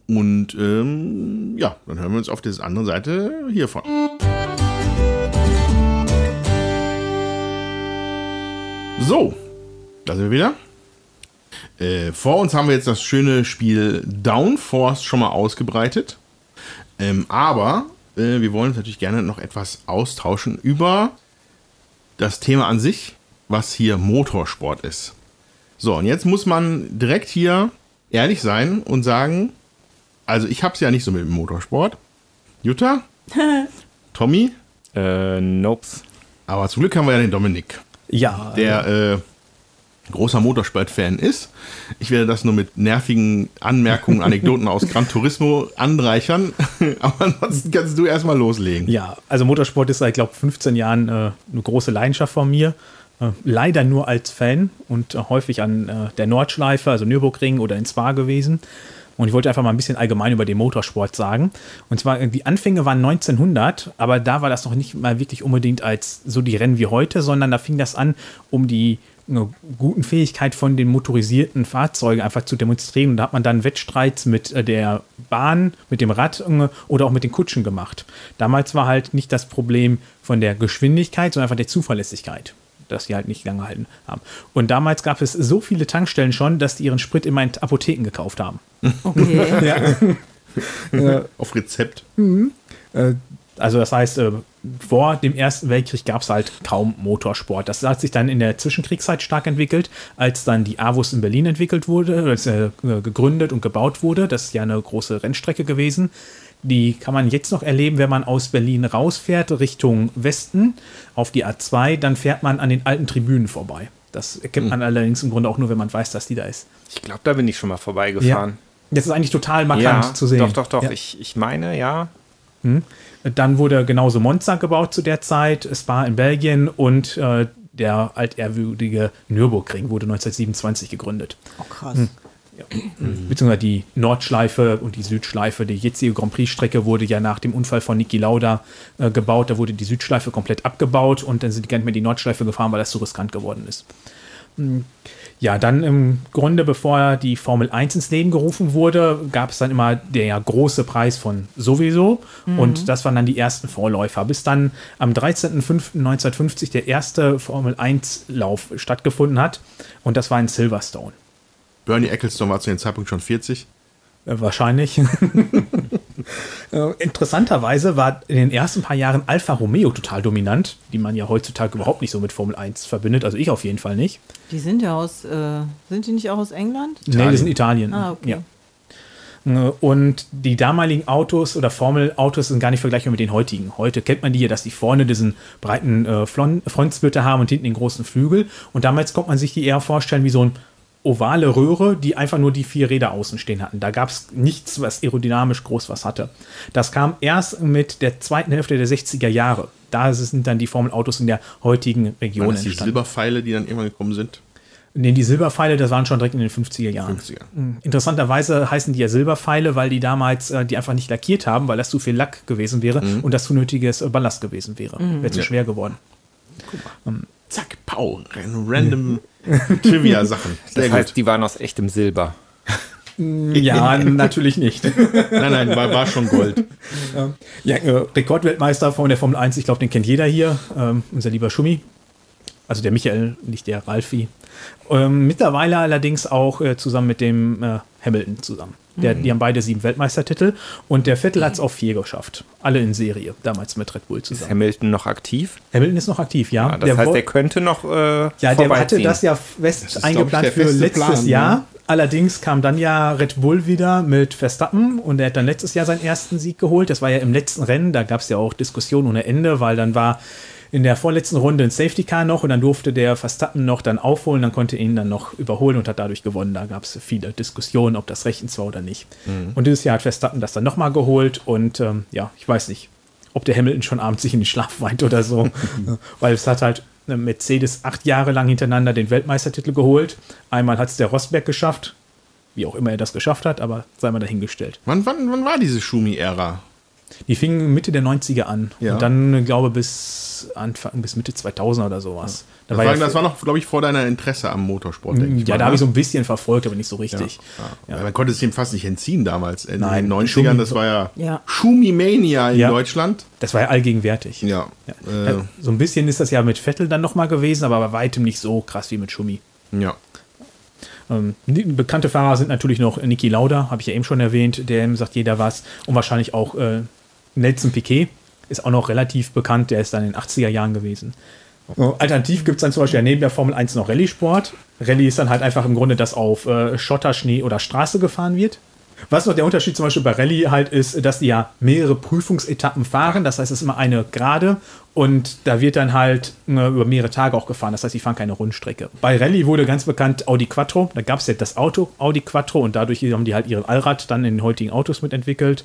Und ähm, ja, dann hören wir uns auf der anderen Seite hiervon. So, da sind wir wieder. Äh, vor uns haben wir jetzt das schöne Spiel Downforce schon mal ausgebreitet. Ähm, aber äh, wir wollen uns natürlich gerne noch etwas austauschen über das Thema an sich, was hier Motorsport ist. So, und jetzt muss man direkt hier ehrlich sein und sagen, also ich habe es ja nicht so mit dem Motorsport. Jutta? <laughs> Tommy? Äh, nope. Aber zum Glück haben wir ja den Dominik, Ja. der äh, großer Motorsport-Fan ist. Ich werde das nur mit nervigen Anmerkungen, <laughs> Anekdoten aus Gran Turismo anreichern. <laughs> Aber ansonsten kannst du erstmal loslegen. Ja, also Motorsport ist seit, glaube 15 Jahren äh, eine große Leidenschaft von mir. Äh, leider nur als Fan und äh, häufig an äh, der Nordschleife, also Nürburgring oder in Spa gewesen. Und ich wollte einfach mal ein bisschen allgemein über den Motorsport sagen. Und zwar, äh, die Anfänge waren 1900, aber da war das noch nicht mal wirklich unbedingt als so die Rennen wie heute, sondern da fing das an, um die äh, guten Fähigkeit von den motorisierten Fahrzeugen einfach zu demonstrieren. Und da hat man dann Wettstreits mit äh, der Bahn, mit dem Rad oder auch mit den Kutschen gemacht. Damals war halt nicht das Problem von der Geschwindigkeit, sondern einfach der Zuverlässigkeit dass die halt nicht lange halten haben. Und damals gab es so viele Tankstellen schon, dass die ihren Sprit immer in Apotheken gekauft haben. okay. <laughs> Auf Rezept. Also das heißt, äh, vor dem Ersten Weltkrieg gab es halt kaum Motorsport. Das hat sich dann in der Zwischenkriegszeit stark entwickelt, als dann die AWUS in Berlin entwickelt wurde, als, äh, gegründet und gebaut wurde. Das ist ja eine große Rennstrecke gewesen. Die kann man jetzt noch erleben, wenn man aus Berlin rausfährt, Richtung Westen auf die A2, dann fährt man an den alten Tribünen vorbei. Das erkennt man allerdings im Grunde auch nur, wenn man weiß, dass die da ist. Ich glaube, da bin ich schon mal vorbeigefahren. Das ist eigentlich total markant zu sehen. Doch, doch, doch. Ja. Ich, ich meine, ja. Dann wurde genauso Monza gebaut zu der Zeit, Spa in Belgien und äh, der altehrwürdige Nürburgring wurde 1927 gegründet. Oh, krass. Beziehungsweise die Nordschleife und die Südschleife, die jetzige Grand Prix-Strecke wurde ja nach dem Unfall von Niki Lauda äh, gebaut. Da wurde die Südschleife komplett abgebaut und dann sind die gar nicht mehr die Nordschleife gefahren, weil das zu riskant geworden ist. Hm. Ja, dann im Grunde, bevor die Formel 1 ins Leben gerufen wurde, gab es dann immer der große Preis von sowieso. Und das waren dann die ersten Vorläufer. Bis dann am 13.05.1950 der erste Formel 1-Lauf stattgefunden hat. Und das war in Silverstone. Bernie Ecclestone war zu dem Zeitpunkt schon 40. Äh, Wahrscheinlich. <laughs> Äh, interessanterweise war in den ersten paar Jahren Alfa Romeo total dominant, die man ja heutzutage überhaupt nicht so mit Formel 1 verbindet. Also ich auf jeden Fall nicht. Die sind ja aus, äh, sind die nicht auch aus England? Nee, die sind Italien. Ah, okay. Ja. Äh, Und die damaligen Autos oder Formelautos sind gar nicht vergleichbar mit den heutigen. Heute kennt man die ja, dass die vorne diesen breiten äh, Flon- Frontsplitter haben und hinten den großen Flügel. Und damals konnte man sich die eher vorstellen wie so ein ovale Röhre, die einfach nur die vier Räder außen stehen hatten. Da gab es nichts, was aerodynamisch groß was hatte. Das kam erst mit der zweiten Hälfte der 60er Jahre. Da sind dann die Formelautos in der heutigen Region Waren das die entstanden. Silberpfeile, die dann irgendwann gekommen sind? Nee, die Silberpfeile, das waren schon direkt in den 50er Jahren. 50er. Interessanterweise heißen die ja Silberpfeile, weil die damals äh, die einfach nicht lackiert haben, weil das zu viel Lack gewesen wäre und das zu nötiges äh, Ballast gewesen wäre. Wäre zu Ja. schwer geworden. Zack, Pau. Ran- Random <laughs> Trivia-Sachen. Das gut. heißt, die waren aus echtem Silber. <laughs> Ja, natürlich nicht. <laughs> Nein, nein, war, war schon Gold. Ja, äh, Rekordweltmeister von der Formel 1, ich glaube, den kennt jeder hier, ähm, unser lieber Schumi. Also der Michael, nicht der Ralfi. Ähm, mittlerweile allerdings auch äh, zusammen mit dem äh, Hamilton zusammen. Der, Die haben beide sieben Weltmeistertitel und der Vettel hat es auf vier geschafft. Alle in Serie, damals mit Red Bull Ist zusammen. Hamilton noch aktiv? Hamilton ist noch aktiv, ja. Ja, das heißt, wo- der könnte noch. Äh, Ja, der hatte das ja fest ist, glaub eingeplant ich, der für letztes Plan, ne? Jahr. Allerdings kam dann ja Red Bull wieder mit Verstappen und er hat dann letztes Jahr seinen ersten Sieg geholt. Das war ja im letzten Rennen, da gab es ja auch Diskussionen ohne Ende, weil dann war in der vorletzten Runde ein Safety Car noch und dann durfte der Verstappen noch dann aufholen, dann konnte er ihn dann noch überholen und hat dadurch gewonnen. Da gab es viele Diskussionen, ob das rechtens war oder nicht. Und dieses Jahr hat Verstappen das dann nochmal geholt und ähm, ja, ich weiß nicht, ob der Hamilton schon abends sich in den Schlaf weint oder so. <laughs> Weil es hat halt Mercedes acht Jahre lang hintereinander den Weltmeistertitel geholt. Einmal hat es der Rosberg geschafft. Wie auch immer er das geschafft hat, aber sei mal dahingestellt. Wann, wann, wann war diese Schumi-Ära? Die fingen Mitte der 90er an. Ja. Und dann, äh, glaube bis Anfang, bis Mitte 2000 oder sowas. Da Das war war, ja, das war noch, glaube ich, vor deiner Interesse am Motorsport, denke ich ja, mal, da habe ne? ich so ein bisschen verfolgt, aber nicht so richtig. Ja. Man konnte es ihm fast nicht entziehen damals. In Nein, den 90ern, Schumi- das war ja, Ja. Schumi-Mania in Ja. Deutschland. Das war ja allgegenwärtig. Ja. Ja. Äh, So ein bisschen ist das ja mit Vettel dann nochmal gewesen, aber bei weitem nicht so krass wie mit Schumi. ja. Ähm, die- bekannte Fahrer sind natürlich noch Niki Lauda, habe ich ja eben schon erwähnt, der sagt jeder was. Und wahrscheinlich auch äh, Nelson Piquet ist auch noch relativ bekannt, der ist dann in den 80er Jahren gewesen. Alternativ gibt es dann zum Beispiel neben der Formel 1 noch Rallye-Sport. Rallye ist dann halt einfach im Grunde, dass auf äh, Schotter, Schnee oder Straße gefahren wird. Was noch der Unterschied zum Beispiel bei Rallye halt ist, dass die ja mehrere Prüfungsetappen fahren. Das heißt, es ist immer eine Gerade und da wird dann halt äh, über mehrere Tage auch gefahren. Das heißt, die fahren keine Rundstrecke. Bei Rallye wurde ganz bekannt Audi Quattro. Da gab es ja das Auto Audi Quattro und dadurch haben die halt ihren Allrad dann in den heutigen Autos mitentwickelt.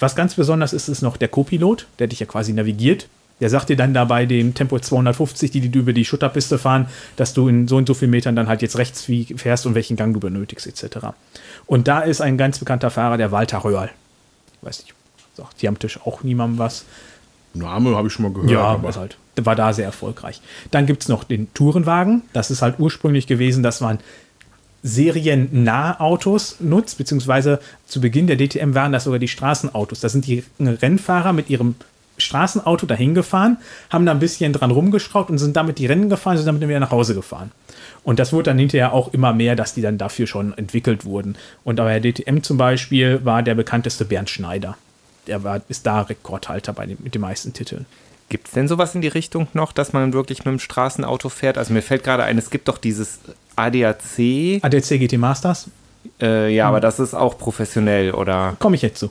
Was ganz besonders ist, ist noch der Co-Pilot, der dich ja quasi navigiert. Der sagt dir dann da bei dem Tempo 250, die, die du über die Schutterpiste fahren, dass du in so und so vielen Metern dann halt jetzt rechts fährst und welchen Gang du benötigst, etc. Und da ist ein ganz bekannter Fahrer, der Walter Röhrl. Ich weiß nicht, sagt hier am Tisch auch niemandem was. Name habe ich schon mal gehört. Ja, aber halt, war da sehr erfolgreich. Dann gibt es noch den Tourenwagen. Das ist halt ursprünglich gewesen, dass man seriennah Autos nutzt, beziehungsweise zu Beginn der DTM waren das sogar die Straßenautos. Da sind die Rennfahrer mit ihrem Straßenauto dahin gefahren, haben da ein bisschen dran rumgeschraubt und sind damit die Rennen gefahren, sind damit wieder nach Hause gefahren. Und das wurde dann hinterher auch immer mehr, dass die dann dafür schon entwickelt wurden. Und bei der DTM zum Beispiel war der bekannteste Bernd Schneider. Der war, ist da Rekordhalter bei den, mit den meisten Titeln. Gibt es denn sowas in die Richtung noch, dass man wirklich mit dem Straßenauto fährt? Also mir fällt gerade ein, es gibt doch dieses ADAC. ADAC GT Masters, Äh, ja, aber das ist auch professionell, oder? komme ich jetzt zu.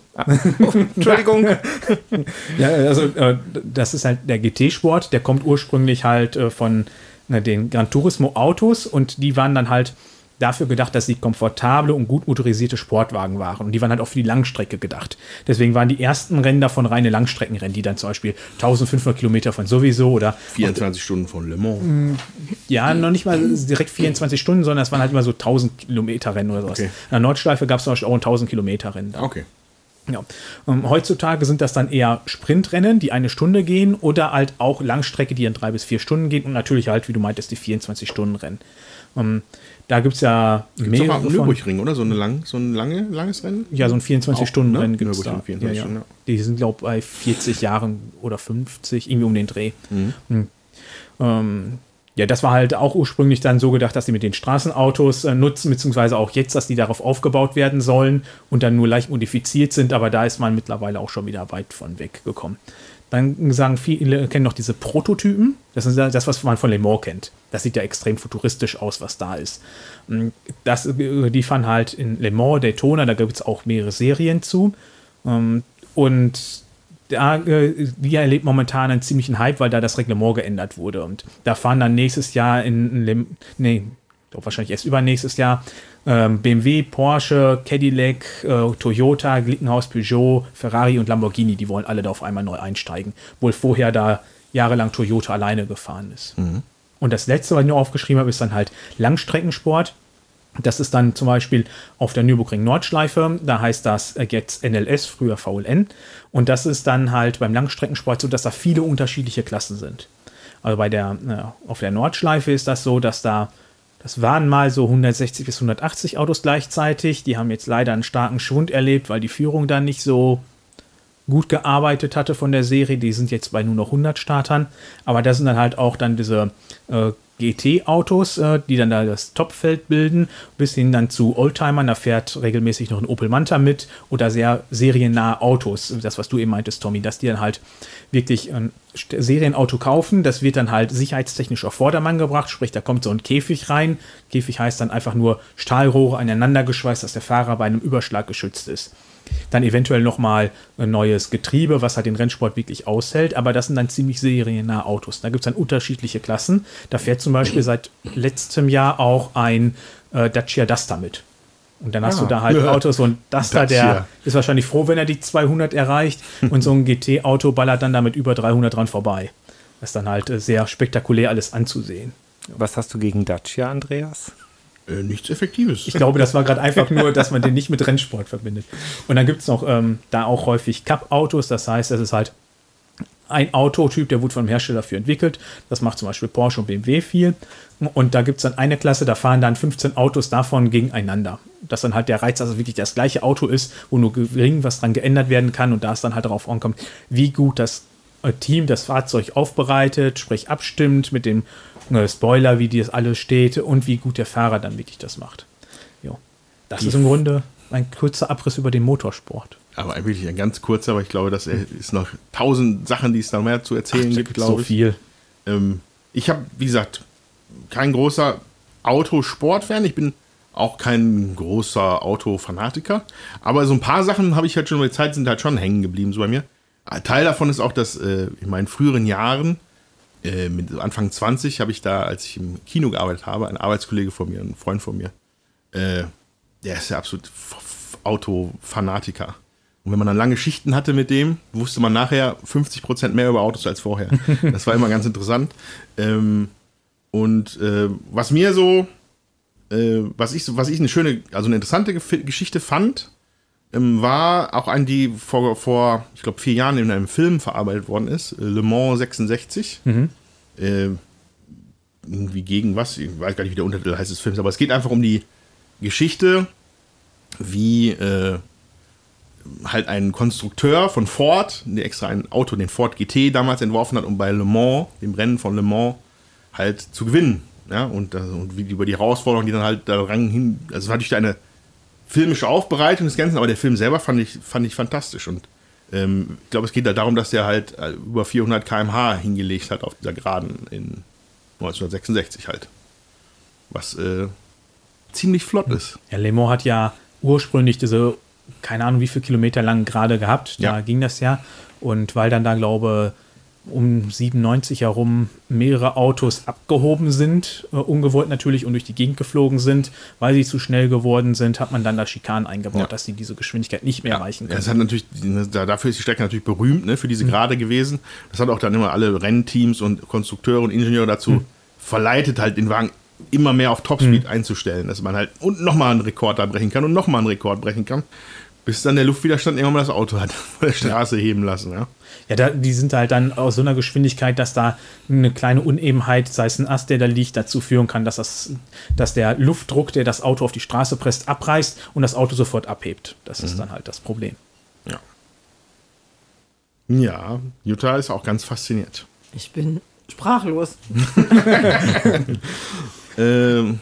Entschuldigung. <laughs> Ja, also äh, das ist halt der GT-Sport, der kommt ursprünglich halt äh, von äh, den Gran Turismo Autos und die waren dann halt dafür gedacht, dass sie komfortable und gut motorisierte Sportwagen waren. Und die waren halt auch für die Langstrecke gedacht. Deswegen waren die ersten Rennen davon reine Langstreckenrennen, die dann zum Beispiel 1500 Kilometer von sowieso oder 24 Stunden von Le Mans. ja, noch nicht mal direkt 24 Stunden, sondern es waren halt immer so 1000 Kilometer Rennen oder sowas. Okay. In der Nordschleife gab es zum Beispiel auch ein 1000 Kilometer Rennen. da. Okay. Ja. Ähm, heutzutage sind das dann eher Sprintrennen, die eine Stunde gehen oder halt auch Langstrecke, die in drei bis vier Stunden gehen und natürlich halt, wie du meintest, die 24-Stunden-Rennen. Ähm, da gibt es ja Gibt's mehrere von. Nürburgring, oder? So, eine lang, so ein lange, langes Rennen? Ja, so ein 24-Stunden-Rennen ne? gibt es da. Nürburgring, Ja, 24 ja. Stunden, ja. Die sind, glaube ich, bei 40 Jahren oder 50, irgendwie um den Dreh. Mhm. Hm. Ähm, Ja, das war halt auch ursprünglich dann so gedacht, dass sie mit den Straßenautos äh, nutzen, beziehungsweise auch jetzt, dass die darauf aufgebaut werden sollen und dann nur leicht modifiziert sind, aber da ist man mittlerweile auch schon wieder weit von weggekommen. Dann sagen viele, kennen noch diese Prototypen. Das ist das, was man von Le Mans kennt. Das sieht ja extrem futuristisch aus, was da ist. Mm, das, äh, die fahren halt in Le Mans, Daytona, da gibt es auch mehrere Serien zu. Ähm, und da, äh, die erlebt momentan einen ziemlichen Hype, weil da das Reglement geändert wurde. Und da fahren dann nächstes Jahr in, in nee, glaube wahrscheinlich erst übernächstes Jahr ähm, BMW, Porsche, Cadillac, äh, Toyota, Glickenhaus, Peugeot, Ferrari und Lamborghini, die wollen alle da auf einmal neu einsteigen. Wohl vorher da jahrelang Toyota alleine gefahren ist. Mhm. Und das letzte, was ich noch aufgeschrieben habe, ist dann halt Langstreckensport. Das ist dann zum Beispiel auf der Nürburgring Nordschleife, da heißt das jetzt NLS, früher VLN. Und das ist dann halt beim Langstreckensport so, dass da viele unterschiedliche Klassen sind. Also bei der, äh, auf der Nordschleife ist das so, dass da, das waren mal so 160 bis 180 Autos gleichzeitig. Die haben jetzt leider einen starken Schwund erlebt, weil die Führung dann nicht so gut gearbeitet hatte von der Serie. Die sind jetzt bei nur noch 100 Startern. Aber das sind dann halt auch dann diese äh, GT-Autos, äh, die dann da das Topfeld bilden, bis hin dann zu Oldtimern, da fährt regelmäßig noch ein Opel Manta mit oder sehr seriennahe Autos, das was du eben meintest, Tommy, dass die dann halt wirklich ein Serienauto kaufen, das wird dann halt sicherheitstechnisch auf Vordermann gebracht, sprich da kommt so ein Käfig rein, Käfig heißt dann einfach nur Stahlrohre aneinander geschweißt, dass der Fahrer bei einem Überschlag geschützt ist. Dann eventuell nochmal ein neues Getriebe, was halt den Rennsport wirklich aushält. Aber das sind dann ziemlich seriennahe Autos. Da gibt es dann unterschiedliche Klassen. Da fährt zum Beispiel seit letztem Jahr auch ein äh, Dacia Duster mit. Und dann hast ja. du da halt Autos und Duster, der ist wahrscheinlich froh, wenn er die 200 erreicht. <laughs> und so ein GT-Auto ballert dann damit über 300 dran vorbei. Das ist dann halt äh, sehr spektakulär alles anzusehen. Was hast du gegen Dacia, Andreas? Äh, nichts Effektives. Ich glaube, das war gerade einfach nur, dass man den nicht mit Rennsport verbindet. Und dann gibt es noch ähm, da auch häufig Cup-Autos, das heißt, es ist halt ein Autotyp, der wurde vom Hersteller dafür entwickelt. Das macht zum Beispiel Porsche und BMW viel. Und da gibt es dann eine Klasse, da fahren dann 15 Autos davon gegeneinander. Dass dann halt der Reiz, also wirklich das gleiche Auto ist, wo nur gering was dran geändert werden kann und da es dann halt darauf ankommt, wie gut das äh, Team das Fahrzeug aufbereitet, sprich abstimmt mit dem Spoiler, wie das alles steht und wie gut der Fahrer dann wirklich das macht. Jo. Das Die ist im Grunde ein kurzer Abriss über den Motorsport. Aber wirklich ein ganz kurzer, aber ich glaube, das ist noch tausend Sachen, die es da mehr zu erzählen Ach, gibt, glaube so ich. viel. Ähm, ich habe, wie gesagt, kein großer Autosport-Fan. Ich bin auch kein großer Autofanatiker. Aber so ein paar Sachen habe ich halt schon über die Zeit sind halt schon hängen geblieben, so bei mir. Teil davon ist auch, dass äh, in meinen früheren Jahren äh, mit Anfang 20 habe ich da, als ich im Kino gearbeitet habe, ein Arbeitskollege von mir, ein Freund von mir, äh, der ist ja absolut Autofanatiker. Und wenn man dann lange Schichten hatte mit dem, wusste man nachher 50% mehr über Autos als vorher. <laughs> Das war immer ganz interessant. Ähm, und äh, was mir so, äh, was ich, was ich eine schöne, also eine interessante Geschichte fand, war auch eine, die vor, vor ich glaube, vier Jahren in einem Film verarbeitet worden ist, äh, Le Mans 66. Mhm. Äh, irgendwie gegen was, ich weiß gar nicht, wie der Untertitel heißt des Films, aber es geht einfach um die Geschichte, wie äh, halt ein Konstrukteur von Ford, der extra ein Auto, den Ford GT damals entworfen hat, um bei Le Mans, dem Rennen von Le Mans, halt zu gewinnen. Ja, und, und wie über die Herausforderungen, die dann halt da ran hin, also natürlich eine filmische Aufbereitung des Ganzen, aber der Film selber fand ich, fand ich fantastisch. Und ähm, ich glaube, es geht da darum, dass der halt äh, über 400 km/h hingelegt hat auf dieser Geraden in 1966 halt. Was äh, ziemlich flott ist. Ja, Le Mans hat ja ursprünglich diese, keine Ahnung, wie viele Kilometer lang gerade gehabt. Da ja. ging das ja. Und weil dann da, glaube ich, um 97 herum mehrere Autos abgehoben sind, äh, ungewollt natürlich und durch die Gegend geflogen sind, weil sie zu schnell geworden sind, hat man dann da Schikanen eingebaut, ja. dass sie diese Geschwindigkeit nicht mehr ja. erreichen können. Das hat natürlich, dafür ist die Strecke natürlich berühmt, ne, für diese mhm. Gerade gewesen. Das hat auch dann immer alle Rennteams und Konstrukteure und Ingenieure dazu mhm. verleitet, halt den Wagen immer mehr auf Topspeed mhm. einzustellen, dass man halt und nochmal einen Rekord da brechen kann und nochmal einen Rekord brechen kann, bis dann der Luftwiderstand irgendwann mal das Auto hat <laughs> von der Straße heben lassen, ja. Ja, da, die sind halt dann aus so einer Geschwindigkeit, dass da eine kleine Unebenheit, sei es ein Ast, der da liegt, dazu führen kann, dass, das, dass der Luftdruck, der das Auto auf die Straße presst, abreißt und das Auto sofort abhebt. Das mhm. ist dann halt das Problem. Ja. Ja, Jutta ist auch ganz fasziniert. Ich bin sprachlos. <laughs> Ähm,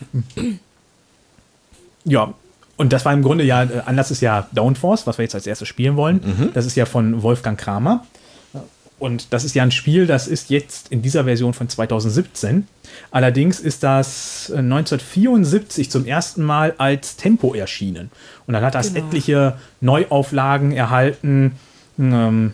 Ja, und das war im Grunde ja, äh, Anlass ist ja Downforce, was wir jetzt als erstes spielen wollen. Das ist ja von Wolfgang Kramer. Und das ist ja ein Spiel, das ist jetzt in dieser Version von 2017. Allerdings ist das äh, 1974 zum ersten Mal als Tempo erschienen. Und dann hat das Genau. etliche Neuauflagen erhalten. Ähm,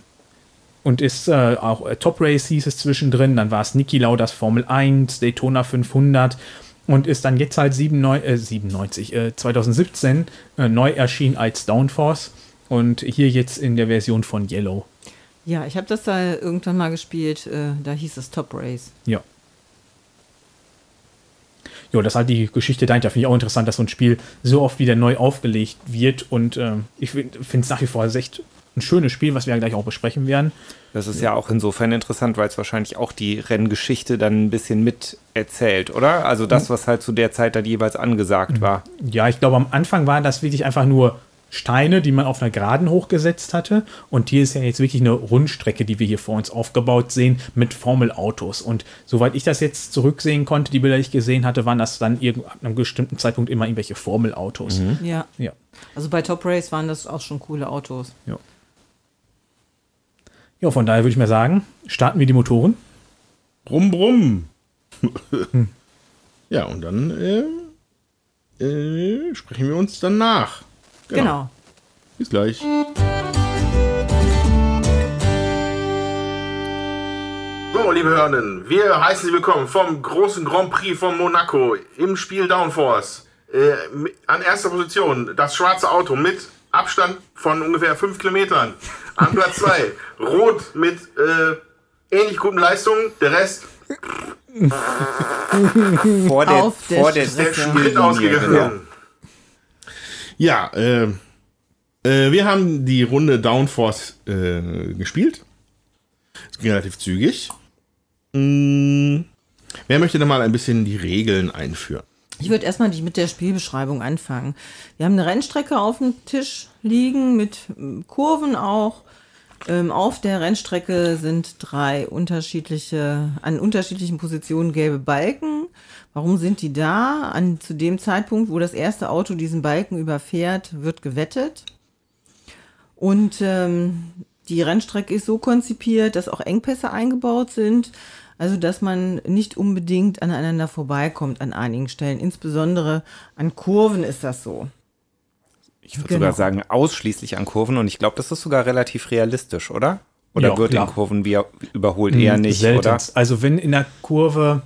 und ist äh, auch äh, Top Race hieß es zwischendrin, dann war es Niki Lauders Formel 1, Daytona 500 und ist dann jetzt halt 97, äh, 97 äh, 2017 äh, neu erschienen als Downforce und hier jetzt in der Version von Yellow. Ja, ich habe das da irgendwann mal gespielt. Äh, da hieß es Top Race. Ja. Ja, das ist halt die Geschichte dahinter. Finde ich auch interessant, dass so ein Spiel so oft wieder neu aufgelegt wird. Und ähm, ich finde es nach wie vor echt ein schönes Spiel, was wir ja gleich auch besprechen werden. Das ist ja auch insofern interessant, weil es wahrscheinlich auch die Renngeschichte dann ein bisschen mit erzählt, oder? Also das, was halt zu der Zeit dann jeweils angesagt war. Ja, ich glaube, am Anfang waren das wirklich einfach nur Steine, die man auf einer Geraden hochgesetzt hatte. Und hier ist ja jetzt wirklich eine Rundstrecke, die wir hier vor uns aufgebaut sehen, mit Formelautos. Und soweit ich das jetzt zurücksehen konnte, die Bilder, die ich gesehen hatte, waren das dann irgend, ab einem bestimmten Zeitpunkt immer irgendwelche Formelautos. Ja. Ja. Also bei Top Race waren das auch schon coole Autos. Ja. Ja, von daher würde ich mal sagen, starten wir die Motoren. brumm, brumm. <laughs> ja, und dann äh, äh, sprechen wir uns dann nach. Genau. Bis gleich. So, liebe Hörenden, wir heißen Sie willkommen vom großen Grand Prix von Monaco im Spiel Downforce. Äh, an erster Position das schwarze Auto mit Abstand von ungefähr 5 Kilometern. An Platz 2 <laughs> rot mit äh, ähnlich guten Leistungen. Der Rest Vor der, der vor der, Sprit ausgegangen. genau. Ja, äh, äh, wir haben die Runde Downforce äh, gespielt. Es ging relativ zügig. Mm, wer möchte denn mal ein bisschen die Regeln einführen? Ich würde erstmal mit der Spielbeschreibung anfangen. Wir haben eine Rennstrecke auf dem Tisch liegen mit ähm, Kurven auch. Ähm, auf der Rennstrecke sind drei unterschiedliche, an unterschiedlichen Positionen gelbe Balken. Warum sind die da? An, zu dem Zeitpunkt, wo das erste Auto diesen Balken überfährt, wird gewettet. Und ähm, die Rennstrecke ist so konzipiert, dass auch Engpässe eingebaut sind. Also, dass man nicht unbedingt aneinander vorbeikommt an einigen Stellen. Insbesondere an Kurven ist das so. Ich würde Genau. sogar sagen, ausschließlich an Kurven und ich glaube, das ist sogar relativ realistisch, oder? Oder Ja, wird klar. in Kurven wie überholt eher nicht, oder? Seltenst. Also wenn in der Kurve,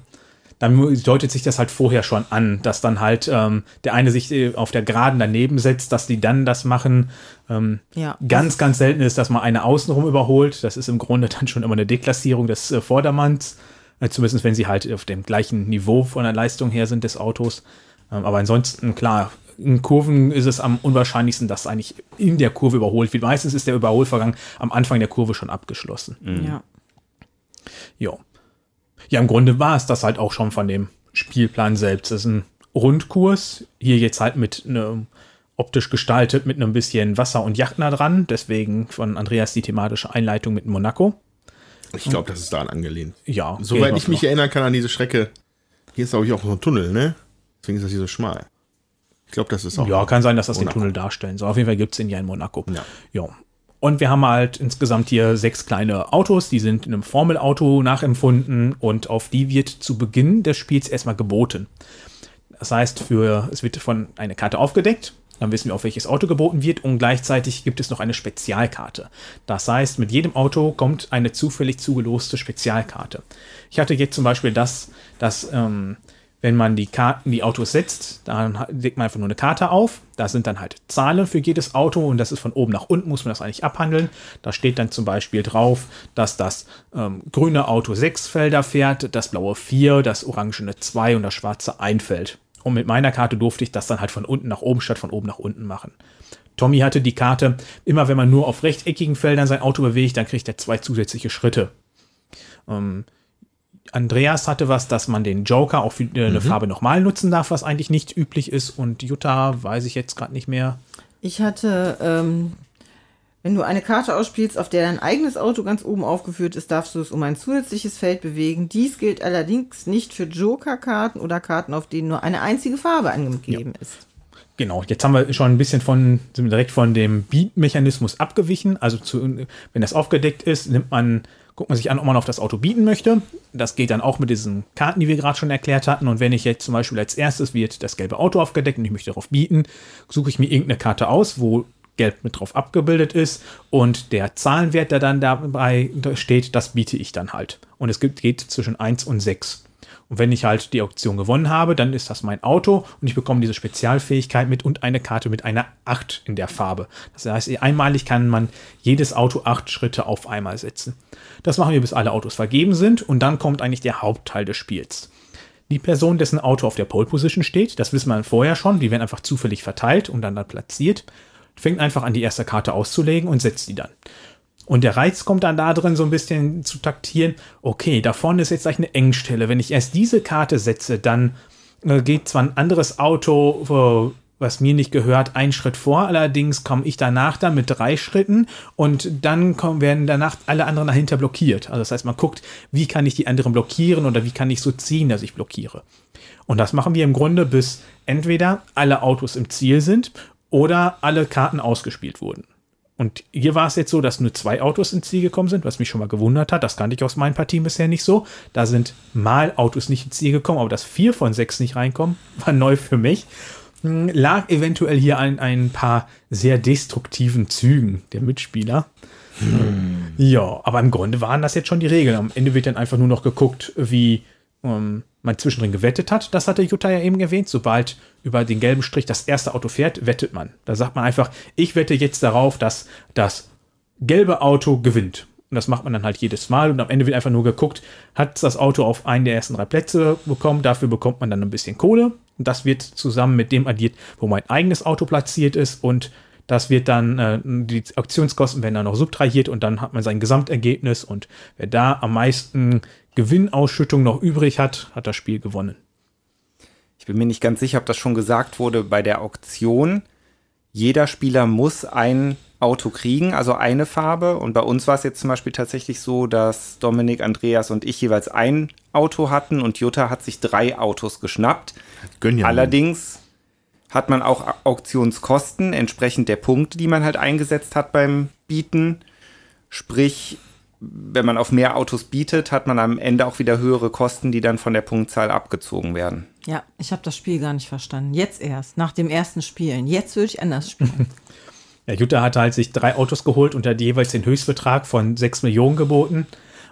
dann deutet sich das halt vorher schon an, dass dann halt ähm, der eine sich äh, auf der Geraden daneben setzt, dass die dann das machen. Ähm, Ja. Ganz, ganz selten ist, dass man eine außenrum überholt. Das ist im Grunde <laughs> dann schon immer eine Deklassierung des äh, Vordermanns. Äh, zumindest wenn sie halt auf dem gleichen Niveau von der Leistung her sind des Autos. Ähm, aber ansonsten, klar, in Kurven ist es am unwahrscheinlichsten, dass eigentlich in der Kurve überholt wird. Meistens ist der Überholvorgang am Anfang der Kurve schon abgeschlossen. Ja. Ja. Ja, im Grunde war es das halt auch schon von dem Spielplan selbst. Das ist ein Rundkurs. Hier jetzt halt mit einem optisch gestaltet mit einem bisschen Wasser und Yacht nah dran. Deswegen von Andreas die thematische Einleitung mit Monaco. Ich glaube, das ist daran angelehnt. Ja. Soweit ich mich noch. erinnern kann an diese Strecke, hier ist, glaube ich, auch so ein Tunnel, ne? Deswegen ist das hier so schmal. Ich glaube, das ist auch. Ja, kann sein, dass das den Monaco. Tunnel darstellen soll. Auf jeden Fall gibt es ihn ja in Monaco. Ja. ja. Und wir haben halt insgesamt hier sechs kleine Autos, die sind in einem Formelauto nachempfunden und auf die wird zu Beginn des Spiels erstmal geboten. Das heißt, für, es wird von eine Karte aufgedeckt, dann wissen wir, auf welches Auto geboten wird und gleichzeitig gibt es noch eine Spezialkarte. Das heißt, mit jedem Auto kommt eine zufällig zugeloste Spezialkarte. Ich hatte jetzt zum Beispiel das, dass ähm, wenn man die Karten, die Autos setzt, dann legt man einfach nur eine Karte auf. Da sind dann halt Zahlen für jedes Auto und das ist von oben nach unten, muss man das eigentlich abhandeln. Da steht dann zum Beispiel drauf, dass das ähm, grüne Auto sechs Felder fährt, das blaue vier, das orangene zwei und das schwarze ein Feld. Und mit meiner Karte durfte ich das dann halt von unten nach oben statt von oben nach unten machen. Tommy hatte die Karte, immer wenn man nur auf rechteckigen Feldern sein Auto bewegt, dann kriegt er zwei zusätzliche Schritte. Ähm, Andreas hatte was, dass man den Joker auch für äh, eine Farbe nochmal nutzen darf, was eigentlich nicht üblich ist. Und Jutta weiß ich jetzt gerade nicht mehr. Ich hatte, ähm, Wenn du eine Karte ausspielst, auf der dein eigenes Auto ganz oben aufgeführt ist, darfst du es um ein zusätzliches Feld bewegen. Dies gilt allerdings nicht für Joker-Karten oder Karten, auf denen nur eine einzige Farbe angegeben ja. ist. Genau, jetzt haben wir schon ein bisschen von, sind wir direkt von dem Beat-Mechanismus abgewichen. Also zu, wenn das aufgedeckt ist, nimmt man, guckt man sich an, ob man auf das Auto bieten möchte. Das geht dann auch mit diesen Karten, die wir gerade schon erklärt hatten. Und wenn ich jetzt zum Beispiel als erstes wird das gelbe Auto aufgedeckt und ich möchte darauf bieten, suche ich mir irgendeine Karte aus, wo gelb mit drauf abgebildet ist und der Zahlenwert, der dann dabei steht, das biete ich dann halt. Und es gibt, geht zwischen 1 und 6. Und wenn ich halt die Auktion gewonnen habe, dann ist das mein Auto und ich bekomme diese Spezialfähigkeit mit und eine Karte mit einer 8 in der Farbe. Das heißt, einmalig kann man jedes Auto 8 Schritte auf einmal setzen. Das machen wir, bis alle Autos vergeben sind und dann kommt eigentlich der Hauptteil des Spiels. Die Person, dessen Auto auf der Pole Position steht, das wissen wir vorher schon, die werden einfach zufällig verteilt und dann, dann platziert fängt einfach an, die erste Karte auszulegen und setzt die dann. Und der Reiz kommt dann da drin, so ein bisschen zu taktieren. Okay, da vorne ist jetzt gleich eine Engstelle. Wenn ich erst diese Karte setze, dann äh, geht zwar ein anderes Auto, äh, was mir nicht gehört, einen Schritt vor. Allerdings komme ich danach dann mit drei Schritten und dann kommen, werden danach alle anderen dahinter blockiert. Also das heißt, man guckt, wie kann ich die anderen blockieren oder wie kann ich so ziehen, dass ich blockiere. Und das machen wir im Grunde, bis entweder alle Autos im Ziel sind oder alle Karten ausgespielt wurden. Und hier war es jetzt so, dass nur zwei Autos ins Ziel gekommen sind, was mich schon mal gewundert hat. Das kannte ich aus meinen Partien bisher nicht so. Da sind mal Autos nicht ins Ziel gekommen, aber dass vier von sechs nicht reinkommen, <laughs> war neu für mich. Hm, lag eventuell hier an ein paar sehr destruktiven Zügen der Mitspieler. Hm. Ja, aber im Grunde waren das jetzt schon die Regeln. Am Ende wird dann einfach nur noch geguckt, wie ähm, man zwischendrin gewettet hat. Das hatte Jutta ja eben erwähnt. Sobald über den gelben Strich das erste Auto fährt, wettet man. Da sagt man einfach, ich wette jetzt darauf, dass das gelbe Auto gewinnt. Und das macht man dann halt jedes Mal. Und am Ende wird einfach nur geguckt, hat das Auto auf einen der ersten drei Plätze bekommen. Dafür bekommt man dann ein bisschen Kohle. Und das wird zusammen mit dem addiert, wo mein eigenes Auto platziert ist. Und das wird dann, äh, die Auktionskosten werden dann noch subtrahiert und dann hat man sein Gesamtergebnis. Und wer da am meisten Gewinnausschüttung noch übrig hat, hat das Spiel gewonnen. Ich bin mir nicht ganz sicher, ob das schon gesagt wurde bei der Auktion. Jeder Spieler muss ein Auto kriegen, also eine Farbe. Und bei uns war es jetzt zum Beispiel tatsächlich so, dass Dominik, Andreas und ich jeweils ein Auto hatten und Jutta hat sich drei Autos geschnappt. Ja Allerdings hat man auch Auktionskosten entsprechend der Punkte, die man halt eingesetzt hat beim Bieten. Sprich, wenn man auf mehr Autos bietet, hat man am Ende auch wieder höhere Kosten, die dann von der Punktzahl abgezogen werden. Ja, ich habe das Spiel gar nicht verstanden. Jetzt erst, nach dem ersten Spielen. Jetzt würde ich anders spielen. <laughs> ja, Jutta hat halt sich drei Autos geholt und hat jeweils den Höchstbetrag von 6 Millionen geboten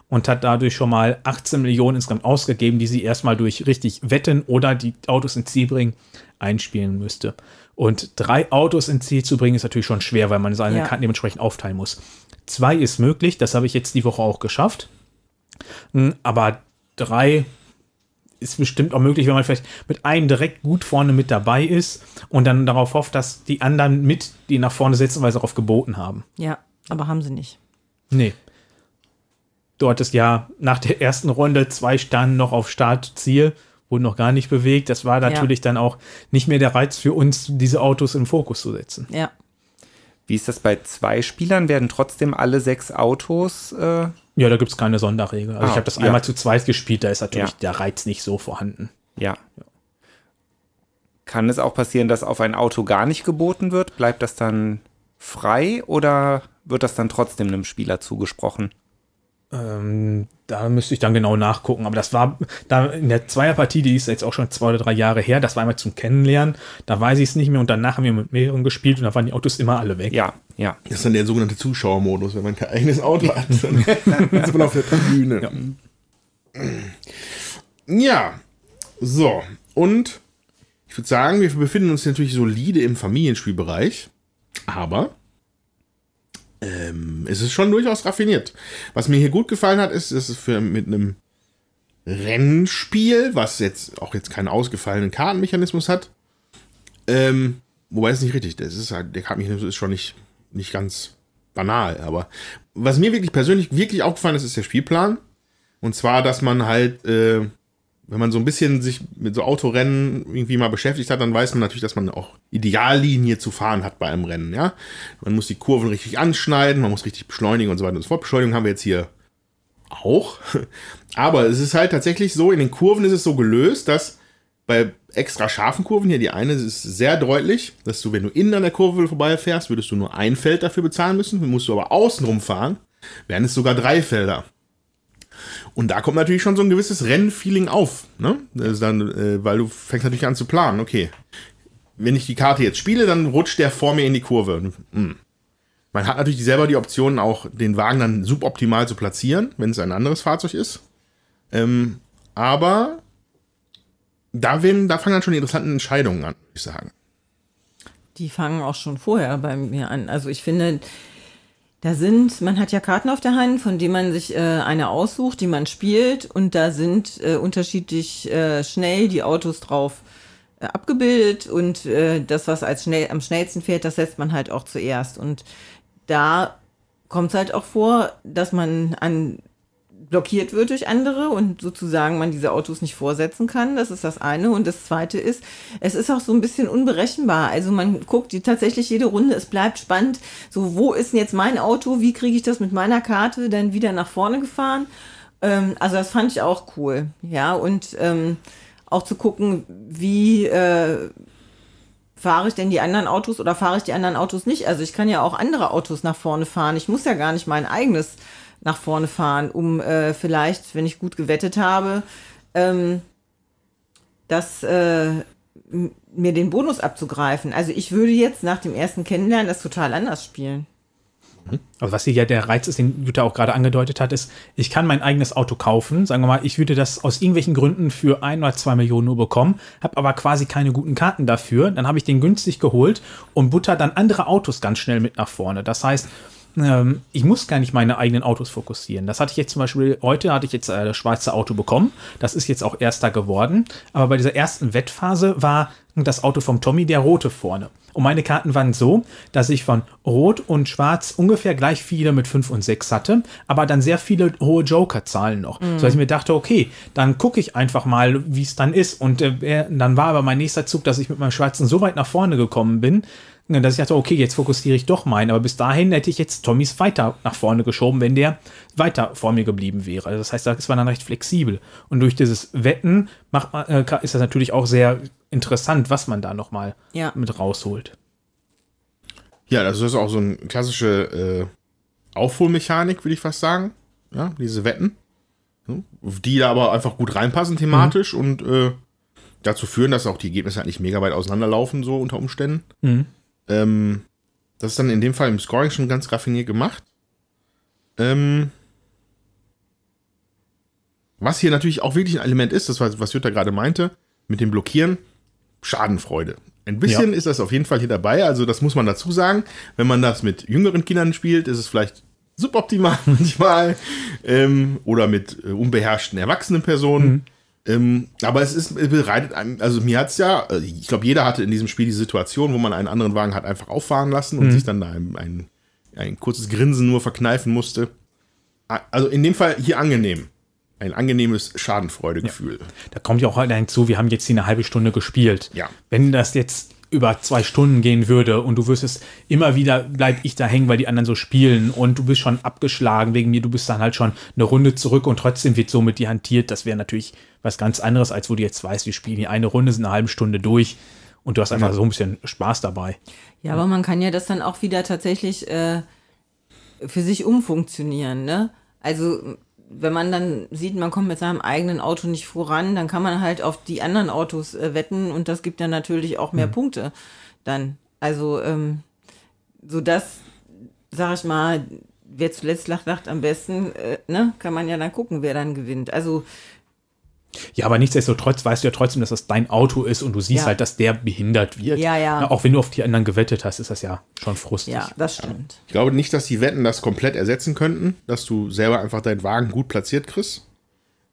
und hat dadurch schon mal 18 Millionen insgesamt ausgegeben, die sie erstmal durch richtig Wetten oder die Autos ins Ziel bringen einspielen müsste. Und drei Autos ins Ziel zu bringen, ist natürlich schon schwer, weil man seine ja. Karten dementsprechend aufteilen muss. Zwei ist möglich, das habe ich jetzt die Woche auch geschafft. Hm, aber drei ist bestimmt auch möglich, wenn man vielleicht mit einem direkt gut vorne mit dabei ist und dann darauf hofft, dass die anderen mit die nach vorne setzen, weil sie darauf geboten haben. Ja, aber haben sie nicht. Nee. Du hattest ja nach der ersten Runde zwei standen noch auf Startziel, wurden noch gar nicht bewegt. Das war natürlich ja. dann auch nicht mehr der Reiz für uns, diese Autos im Fokus zu setzen. Ja, wie ist das bei zwei Spielern? Werden trotzdem alle sechs Autos? Äh ja, da gibt es keine Sonderregel. Also ah, ich habe das ja. einmal zu zweit gespielt, da ist natürlich ja. der Reiz nicht so vorhanden. Ja. ja. Kann es auch passieren, dass auf ein Auto gar nicht geboten wird? Bleibt das dann frei oder wird das dann trotzdem einem Spieler zugesprochen? Ähm, da müsste ich dann genau nachgucken. Aber das war da in der Zweierpartie, die ist jetzt auch schon zwei oder drei Jahre her, das war einmal zum Kennenlernen. Da weiß ich es nicht mehr und danach haben wir mit mehreren gespielt und da waren die Autos immer alle weg. Ja, ja. Das ist dann der sogenannte Zuschauermodus, wenn man kein eigenes Auto hat. <laughs> Dann ist man auf der Tribüne. Ja. ja, so. Und ich würde sagen, wir befinden uns natürlich solide im Familienspielbereich. Aber ähm, es ist schon durchaus raffiniert. Was mir hier gut gefallen hat, ist, dass es für mit einem Rennspiel, was jetzt auch jetzt keinen ausgefallenen Kartenmechanismus hat, ähm, wobei es nicht richtig ist. Halt, der Kartenmechanismus ist schon nicht, nicht ganz banal, aber was mir wirklich persönlich wirklich aufgefallen ist, ist der Spielplan. Und zwar, dass man halt äh, wenn man so ein bisschen sich mit so Autorennen irgendwie mal beschäftigt hat, dann weiß man natürlich, dass man auch Ideallinie zu fahren hat bei einem Rennen, ja. Man muss die Kurven richtig anschneiden, man muss richtig beschleunigen und so weiter und so fort. Beschleunigung haben wir jetzt hier auch. <laughs> Aber es ist halt tatsächlich so, in den Kurven ist es so gelöst, dass bei extra scharfen Kurven hier, die eine ist sehr deutlich, dass du, wenn du innen an der Kurve vorbeifährst, würdest du nur ein Feld dafür bezahlen müssen, musst du aber außenrum fahren, wären es sogar drei Felder. Und da kommt natürlich schon so ein gewisses Rennfeeling auf, ne? Ist dann, äh, weil du fängst natürlich an zu planen, okay. Wenn ich die Karte jetzt spiele, dann rutscht der vor mir in die Kurve. Hm. Man hat natürlich selber die Option, auch den Wagen dann suboptimal zu platzieren, wenn es ein anderes Fahrzeug ist. Ähm, aber da, werden, da fangen dann schon die interessanten Entscheidungen an, würde ich sagen. Die fangen auch schon vorher bei mir an. Also ich finde, da sind, man hat ja Karten auf der Hand, von denen man sich äh, eine aussucht, die man spielt, und da sind äh, unterschiedlich äh, schnell die Autos drauf äh, abgebildet und äh, das, was als schnell am schnellsten fährt, das setzt man halt auch zuerst. Und da kommt es halt auch vor, dass man an blockiert wird durch andere und sozusagen man diese Autos nicht vorsetzen kann. Das ist das eine. Und das zweite ist, es ist auch so ein bisschen unberechenbar. Also man guckt die, tatsächlich jede Runde, es bleibt spannend. So, wo ist denn jetzt mein Auto? Wie kriege ich das mit meiner Karte dann wieder nach vorne gefahren? Ähm, also das fand ich auch cool. Ja, und ähm, auch zu gucken, wie äh, fahre ich denn die anderen Autos oder fahre ich die anderen Autos nicht? Also ich kann ja auch andere Autos nach vorne fahren. Ich muss ja gar nicht mein eigenes nach vorne fahren, um äh, vielleicht, wenn ich gut gewettet habe, ähm, das äh, mir den Bonus abzugreifen. Also ich würde jetzt nach dem ersten Kennenlernen das total anders spielen. Also was hier ja der Reiz ist, den Jutta auch gerade angedeutet hat, ist, ich kann mein eigenes Auto kaufen. Sagen wir mal, ich würde das aus irgendwelchen Gründen für ein oder zwei Millionen nur bekommen, habe aber quasi keine guten Karten dafür. Dann habe ich den günstig geholt und butter dann andere Autos ganz schnell mit nach vorne. Das heißt, ähm, ich muss gar nicht meine eigenen Autos fokussieren. Das hatte ich jetzt zum Beispiel, heute hatte ich jetzt äh, das schwarze Auto bekommen. Das ist jetzt auch erster geworden. Aber bei dieser ersten Wettphase war das Auto vom Tommy der rote vorne. Und meine Karten waren so, dass ich von Rot und Schwarz ungefähr gleich viele mit 5 und 6 hatte, aber dann sehr viele hohe Joker-Zahlen noch. Mhm. So dass ich mir dachte, okay, dann gucke ich einfach mal, wie es dann ist. Und äh, dann war aber mein nächster Zug, dass ich mit meinem Schwarzen so weit nach vorne gekommen bin, dass ich dachte, okay, jetzt fokussiere ich doch meinen. Aber bis dahin hätte ich jetzt Tommys weiter nach vorne geschoben, wenn der weiter vor mir geblieben wäre. Also das heißt, das war dann recht flexibel. Und durch dieses Wetten macht man, äh, ist das natürlich auch sehr interessant, was man da nochmal ja. mit rausholt. Ja, das ist auch so eine klassische äh, Aufholmechanik, würde ich fast sagen. Ja, diese Wetten. Die da aber einfach gut reinpassen thematisch mhm. und äh, dazu führen, dass auch die Ergebnisse halt nicht mega weit auseinanderlaufen, so unter Umständen. Mhm. Ähm, das ist dann in dem Fall im Scoring schon ganz raffiniert gemacht. Ähm, was hier natürlich auch wirklich ein Element ist, das was, was Jutta gerade meinte, mit dem Blockieren, Schadenfreude. Ein bisschen ja. ist das auf jeden Fall hier dabei, also das muss man dazu sagen. Wenn man das mit jüngeren Kindern spielt, ist es vielleicht suboptimal <laughs> manchmal ähm, oder mit äh, unbeherrschten erwachsenen Personen. Mhm. Ähm, aber es ist bereitet einem, also mir hat es ja, äh, ich glaube, jeder hatte in diesem Spiel die Situation, wo man einen anderen Wagen hat einfach auffahren lassen und mhm. sich dann da ein, ein, ein, kurzes Grinsen nur verkneifen musste. Also in dem Fall hier angenehm. Ein angenehmes Schadenfreudegefühl. Ja. Da kommt ja auch halt hinzu, wir haben jetzt hier eine halbe Stunde gespielt. Ja. Wenn das jetzt über zwei Stunden gehen würde und du wüsstest, immer wieder bleib ich da hängen, weil die anderen so spielen und du bist schon abgeschlagen wegen mir, du bist dann halt schon eine Runde zurück und trotzdem wird so mit dir hantiert. Das wäre natürlich was ganz anderes, als wo du jetzt weißt, wir spielen hier eine Runde, sind eine halbe Stunde durch und du hast einfach ja. so ein bisschen Spaß dabei. Ja, aber man kann ja das dann auch wieder tatsächlich äh, für sich umfunktionieren, ne? Also wenn man dann sieht, man kommt mit seinem eigenen Auto nicht voran, dann kann man halt auf die anderen Autos äh, wetten und das gibt dann natürlich auch mehr mhm. Punkte dann. Also, ähm, so das, sag ich mal, wer zuletzt lacht, lacht am besten, äh, ne, kann man ja dann gucken, wer dann gewinnt. Also ja, aber nichtsdestotrotz weißt du ja trotzdem, dass das dein Auto ist und du siehst ja. halt, dass der behindert wird. Ja, ja. Auch wenn du auf die anderen gewettet hast, ist das ja schon frustig. Ja, das stimmt. Ich glaube nicht, dass die Wetten das komplett ersetzen könnten, dass du selber einfach deinen Wagen gut platziert kriegst.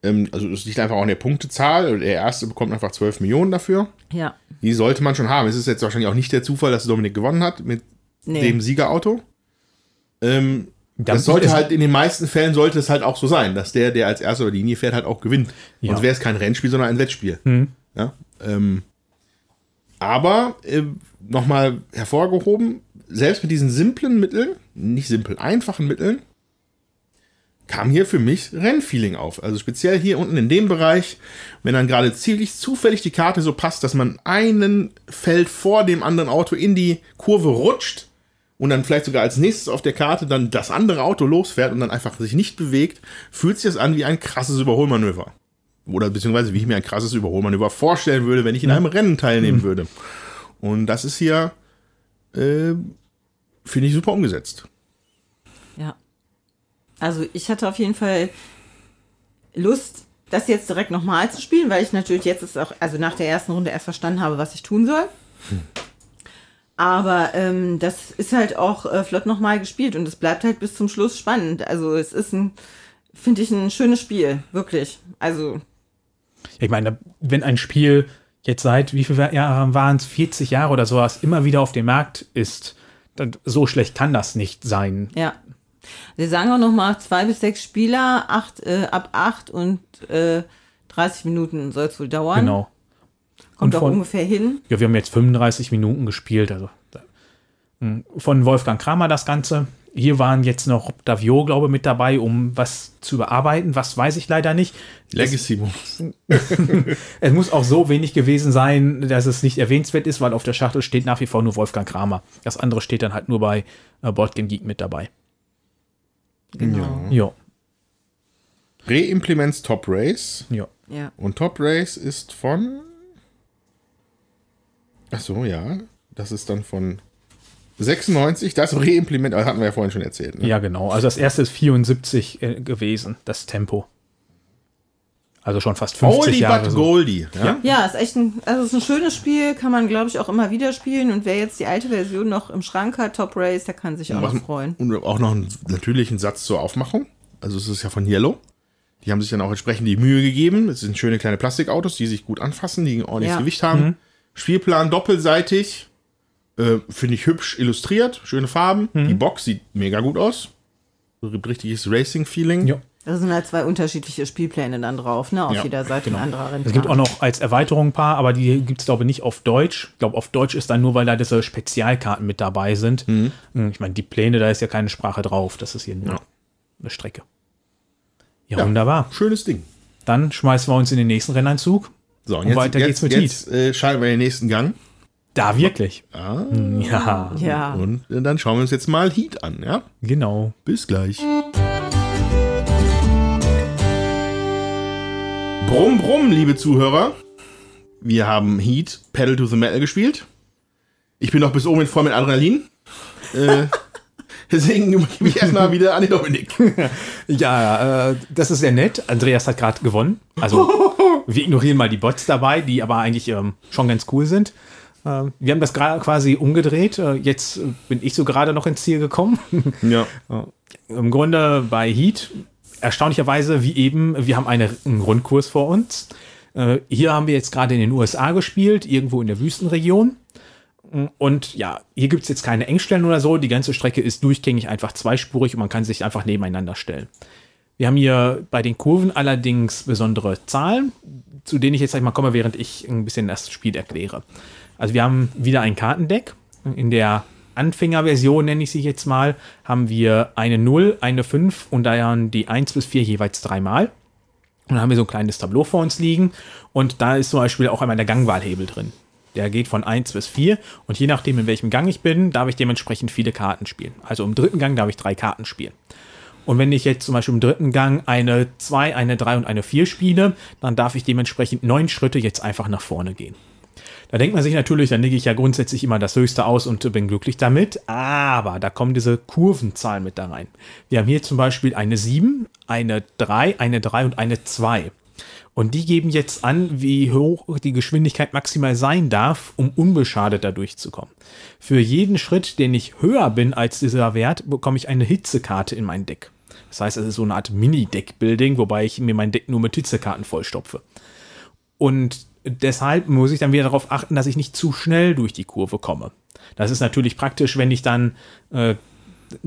Ähm, also es liegt einfach auch in der Punktezahl. Der erste bekommt einfach 12 Millionen dafür. Ja. Die sollte man schon haben. Es ist jetzt wahrscheinlich auch nicht der Zufall, dass Dominik gewonnen hat mit nee. dem Siegerauto. Ähm, Das sollte halt in den meisten Fällen sollte es halt auch so sein, dass der, der als erster über die Linie fährt, halt auch gewinnt. Ja. Sonst wäre es kein Rennspiel, sondern ein Wettspiel. Ja, ähm, aber äh, nochmal hervorgehoben, selbst mit diesen simplen Mitteln, nicht simpel, einfachen Mitteln, kam hier für mich Rennfeeling auf. Also speziell hier unten in dem Bereich, wenn dann gerade ziemlich zufällig die Karte so passt, dass man einen Feld vor dem anderen Auto in die Kurve rutscht und dann vielleicht sogar als nächstes auf der Karte dann das andere Auto losfährt und dann einfach sich nicht bewegt, fühlt sich das an wie ein krasses Überholmanöver. Oder beziehungsweise wie ich mir ein krasses Überholmanöver vorstellen würde, wenn ich in einem Rennen teilnehmen würde. Und das ist hier, äh, finde ich, super umgesetzt. Ja. Also ich hatte auf jeden Fall Lust, das jetzt direkt nochmal zu spielen, weil ich natürlich jetzt ist auch, also nach der ersten Runde erst verstanden habe, was ich tun soll. Aber ähm, das ist halt auch äh, flott nochmal gespielt und es bleibt halt bis zum Schluss spannend. Also es ist ein, finde ich, ein schönes Spiel, wirklich. Also Ich meine, wenn ein Spiel jetzt seit wie viele Jahre waren es, 40 Jahre oder sowas, immer wieder auf dem Markt ist, dann so schlecht kann das nicht sein. Ja. Sie sagen auch noch mal zwei bis sechs Spieler, acht, äh, ab acht und äh, 30 Minuten soll es wohl dauern. Genau. Kommt auch von- ungefähr hin. Ja, wir haben jetzt 35 Minuten gespielt. Also Hm, von Wolfgang Kramer das Ganze. Hier waren jetzt noch Rob Davio, glaube ich, mit dabei, um was zu überarbeiten. Was weiß ich leider nicht. Legacy Modus. <laughs> Es muss auch so wenig gewesen sein, dass es nicht erwähnenswert ist, weil auf der Schachtel steht nach wie vor nur Wolfgang Kramer. Das andere steht dann halt nur bei äh, Boardgame Geek mit dabei. Genau. Ja, Reimplements Top Race. ja. Ja. Und Top Race ist von. Ach so, ja. Das ist dann von 96. Das Reimplement, das hatten wir ja vorhin schon erzählt. Ne? Ja, genau. Also das erste ist 74 äh, gewesen, das Tempo. Also schon fast 50 Oldie Jahre. but so. Goldie. Ja? Ja, ist echt ein, also ist ein schönes Spiel, kann man, glaube ich, auch immer wieder spielen. Und wer jetzt die alte Version noch im Schrank hat, Top Race, der kann sich auch noch freuen. Und auch noch einen natürlichen Satz zur Aufmachung. Also es ist ja von Yellow. Die haben sich dann auch entsprechend die Mühe gegeben. Es sind schöne kleine Plastikautos, die sich gut anfassen, die ein ordentliches Ja. Gewicht haben. Spielplan doppelseitig. Äh, Finde ich hübsch illustriert. Schöne Farben. Die Box sieht mega gut aus. Richtiges Racing-Feeling. Ja. Da sind halt zwei unterschiedliche Spielpläne dann drauf, ne? Auf Ja, jeder Seite ein anderer Rennplan. Es gibt auch noch als Erweiterung ein paar, aber die gibt es, glaube ich, nicht auf Deutsch. Ich glaube, auf Deutsch ist dann nur, weil da diese Spezialkarten mit dabei sind. Mhm. Ich meine, die Pläne, da ist ja keine Sprache drauf. Das ist hier nur Ja. eine Strecke. Ja, Ja. wunderbar. Schönes Ding. Dann schmeißen wir uns in den nächsten Rennanzug. So, und Und jetzt, weiter jetzt, geht's mit jetzt äh, schalten wir den nächsten Gang. Da wirklich. Ah, Ja, Ja. und äh, dann schauen wir uns jetzt mal Heat an, ja? genau. Bis gleich. Brumm, brumm, liebe Zuhörer. Wir haben Heat Pedal to the Metal gespielt. Ich bin noch bis oben voll mit Adrenalin. äh, <laughs> deswegen gebe ich erstmal wieder an den Dominik. <laughs> Ja, äh, das ist sehr nett. Andreas hat gerade gewonnen. Also, <laughs> wir ignorieren mal die Bots dabei, die aber eigentlich ähm, schon ganz cool sind. Ähm, wir haben das gerade quasi umgedreht. Äh, jetzt äh, bin ich so gerade noch ins Ziel gekommen. Ja. <laughs> Im Grunde bei Heat, erstaunlicherweise wie eben, wir haben eine, einen Rundkurs vor uns. Äh, hier haben wir jetzt gerade in den USA gespielt, irgendwo in der Wüstenregion. Und ja, hier gibt es jetzt keine Engstellen oder so. Die ganze Strecke ist durchgängig einfach zweispurig und man kann sich einfach nebeneinander stellen. Wir haben hier bei den Kurven allerdings besondere Zahlen, zu denen ich jetzt gleich mal komme, während ich ein bisschen das Spiel erkläre. Also wir haben wieder ein Kartendeck. In der Anfängerversion, nenne ich sie jetzt mal, haben wir eine 0, eine 5 und dann die 1 bis 4 jeweils dreimal. Und dann haben wir so ein kleines Tableau vor uns liegen und da ist zum Beispiel auch einmal der Gangwahlhebel drin. Der geht von 1 bis 4 und je nachdem, in welchem Gang ich bin, darf ich dementsprechend viele Karten spielen. Also im dritten Gang darf ich drei Karten spielen. Und wenn ich jetzt zum Beispiel im dritten Gang eine 2, eine 3 und eine 4 spiele, dann darf ich dementsprechend neun Schritte jetzt einfach nach vorne gehen. Da denkt man sich natürlich, dann lege ich ja grundsätzlich immer das Höchste aus und bin glücklich damit. Aber da kommen diese Kurvenzahlen mit da rein. Wir haben hier zum Beispiel eine 7, eine 3, eine 3 und eine 2. Und die geben jetzt an, wie hoch die Geschwindigkeit maximal sein darf, um unbeschadet da durchzukommen. Für jeden Schritt, den ich höher bin als dieser Wert, bekomme ich eine Hitzekarte in mein Deck. Das heißt, es ist so eine Art Mini-Deck-Building, wobei ich mir mein Deck nur mit Hitzekarten vollstopfe. Und deshalb muss ich dann wieder darauf achten, dass ich nicht zu schnell durch die Kurve komme. Das ist natürlich praktisch, wenn ich dann äh,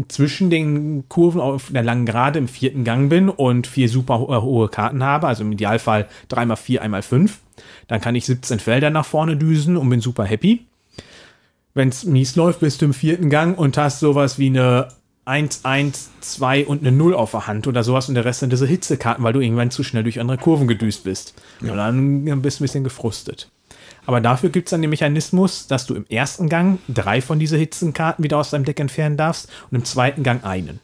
zwischen den Kurven auf der langen Gerade im vierten Gang bin und vier super äh, hohe Karten habe, also im Idealfall 3x4, einmal 5, dann kann ich 17 Felder nach vorne düsen und bin super happy. Wenn es mies läuft, bist du im vierten Gang und hast sowas wie eine 1, 1, 2 und eine 0 auf der Hand oder sowas und der Rest sind diese Hitzekarten, weil du irgendwann zu schnell durch andere Kurven gedüst bist. Und dann bist du ein bisschen gefrustet. Aber dafür gibt es dann den Mechanismus, dass du im ersten Gang drei von diesen Hitzenkarten wieder aus deinem Deck entfernen darfst und im zweiten Gang einen.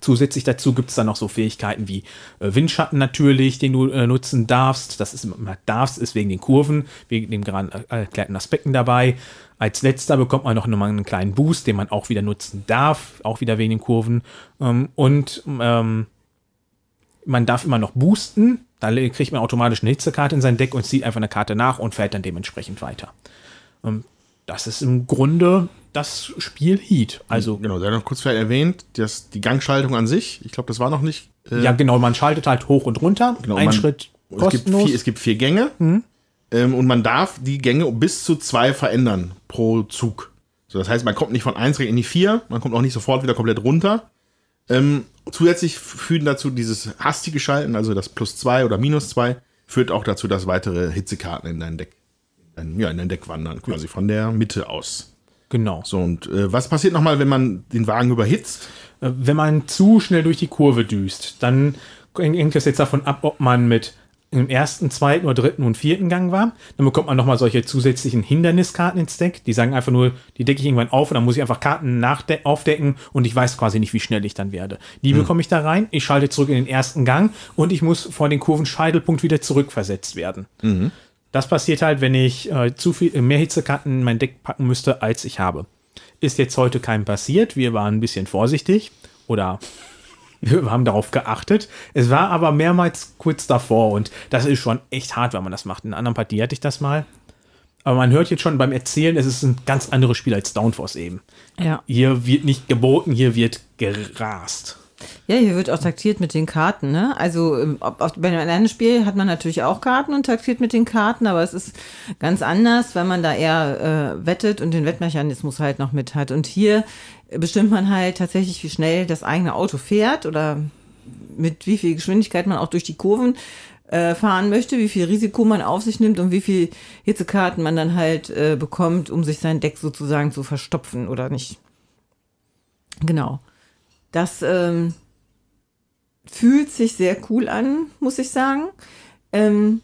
Zusätzlich dazu gibt es dann noch so Fähigkeiten wie äh, Windschatten natürlich, den du äh, nutzen darfst. Das ist immer darfst, ist wegen den Kurven, wegen den gerade äh, erklärten Aspekten dabei. Als letzter bekommt man noch nochmal einen kleinen Boost, den man auch wieder nutzen darf, auch wieder wegen den Kurven. Ähm, und ähm, man darf immer noch boosten. Da kriegt man automatisch eine Hitzekarte in sein Deck und zieht einfach eine Karte nach und fällt dann dementsprechend weiter. Ähm, das ist im Grunde das Spiel Heat. Also Genau, sei noch kurz vielleicht erwähnt, dass die Gangschaltung an sich, ich glaube, das war noch nicht. äh, Ja, genau, man schaltet halt hoch und runter. Genau, ein man- Schritt Es gibt, kostenlos. vier, es gibt vier Gänge ähm, und man darf die Gänge bis zu zwei verändern pro Zug. So, das heißt, man kommt nicht von 1 direkt in die 4, man kommt auch nicht sofort wieder komplett runter. Ähm, zusätzlich führen dazu dieses hastige Schalten, also das plus 2 oder minus 2, führt auch dazu, dass weitere Hitzekarten in dein Deck, in, ja, in dein Deck wandern, quasi von der Mitte aus. genau. So, und äh, was passiert nochmal, wenn man den Wagen überhitzt? Äh, Wenn man zu schnell durch die Kurve düst, dann hängt es jetzt davon ab, ob man mit im ersten, zweiten oder dritten und vierten Gang war. Dann bekommt man nochmal solche zusätzlichen Hinderniskarten ins Deck. Die sagen einfach nur, die decke ich irgendwann auf und dann muss ich einfach Karten aufdecken und ich weiß quasi nicht, wie schnell ich dann werde. Die bekomme ich da rein, ich schalte zurück in den ersten Gang und ich muss vor den Kurven Scheitelpunkt wieder zurückversetzt werden. Das passiert halt, wenn ich äh, zu viel äh, mehr Hitzekarten in mein Deck packen müsste, als ich habe. Ist jetzt heute keinem passiert. Wir waren ein bisschen vorsichtig oder wir haben darauf geachtet. Es war aber mehrmals kurz davor und das ist schon echt hart, wenn man das macht. In einer anderen Partie hatte ich das mal. Aber man hört jetzt schon beim Erzählen, es ist ein ganz anderes Spiel als Downforce eben. Ja. Hier wird nicht geboten, hier wird gerast. Ja, hier wird auch taktiert mit den Karten, ne? Also ähm, bei einem anderen Spiel hat man natürlich auch Karten und taktiert mit den Karten, aber es ist ganz anders, weil man da eher äh, wettet und den Wettmechanismus halt noch mit hat. Und hier bestimmt man halt tatsächlich, wie schnell das eigene Auto fährt oder mit wie viel Geschwindigkeit man auch durch die Kurven äh, fahren möchte, wie viel Risiko man auf sich nimmt und wie viel Hitzekarten man dann halt äh, bekommt, um sich sein Deck sozusagen zu verstopfen oder nicht. Genau. Das ähm, fühlt sich sehr cool an, muss ich sagen. Ähm,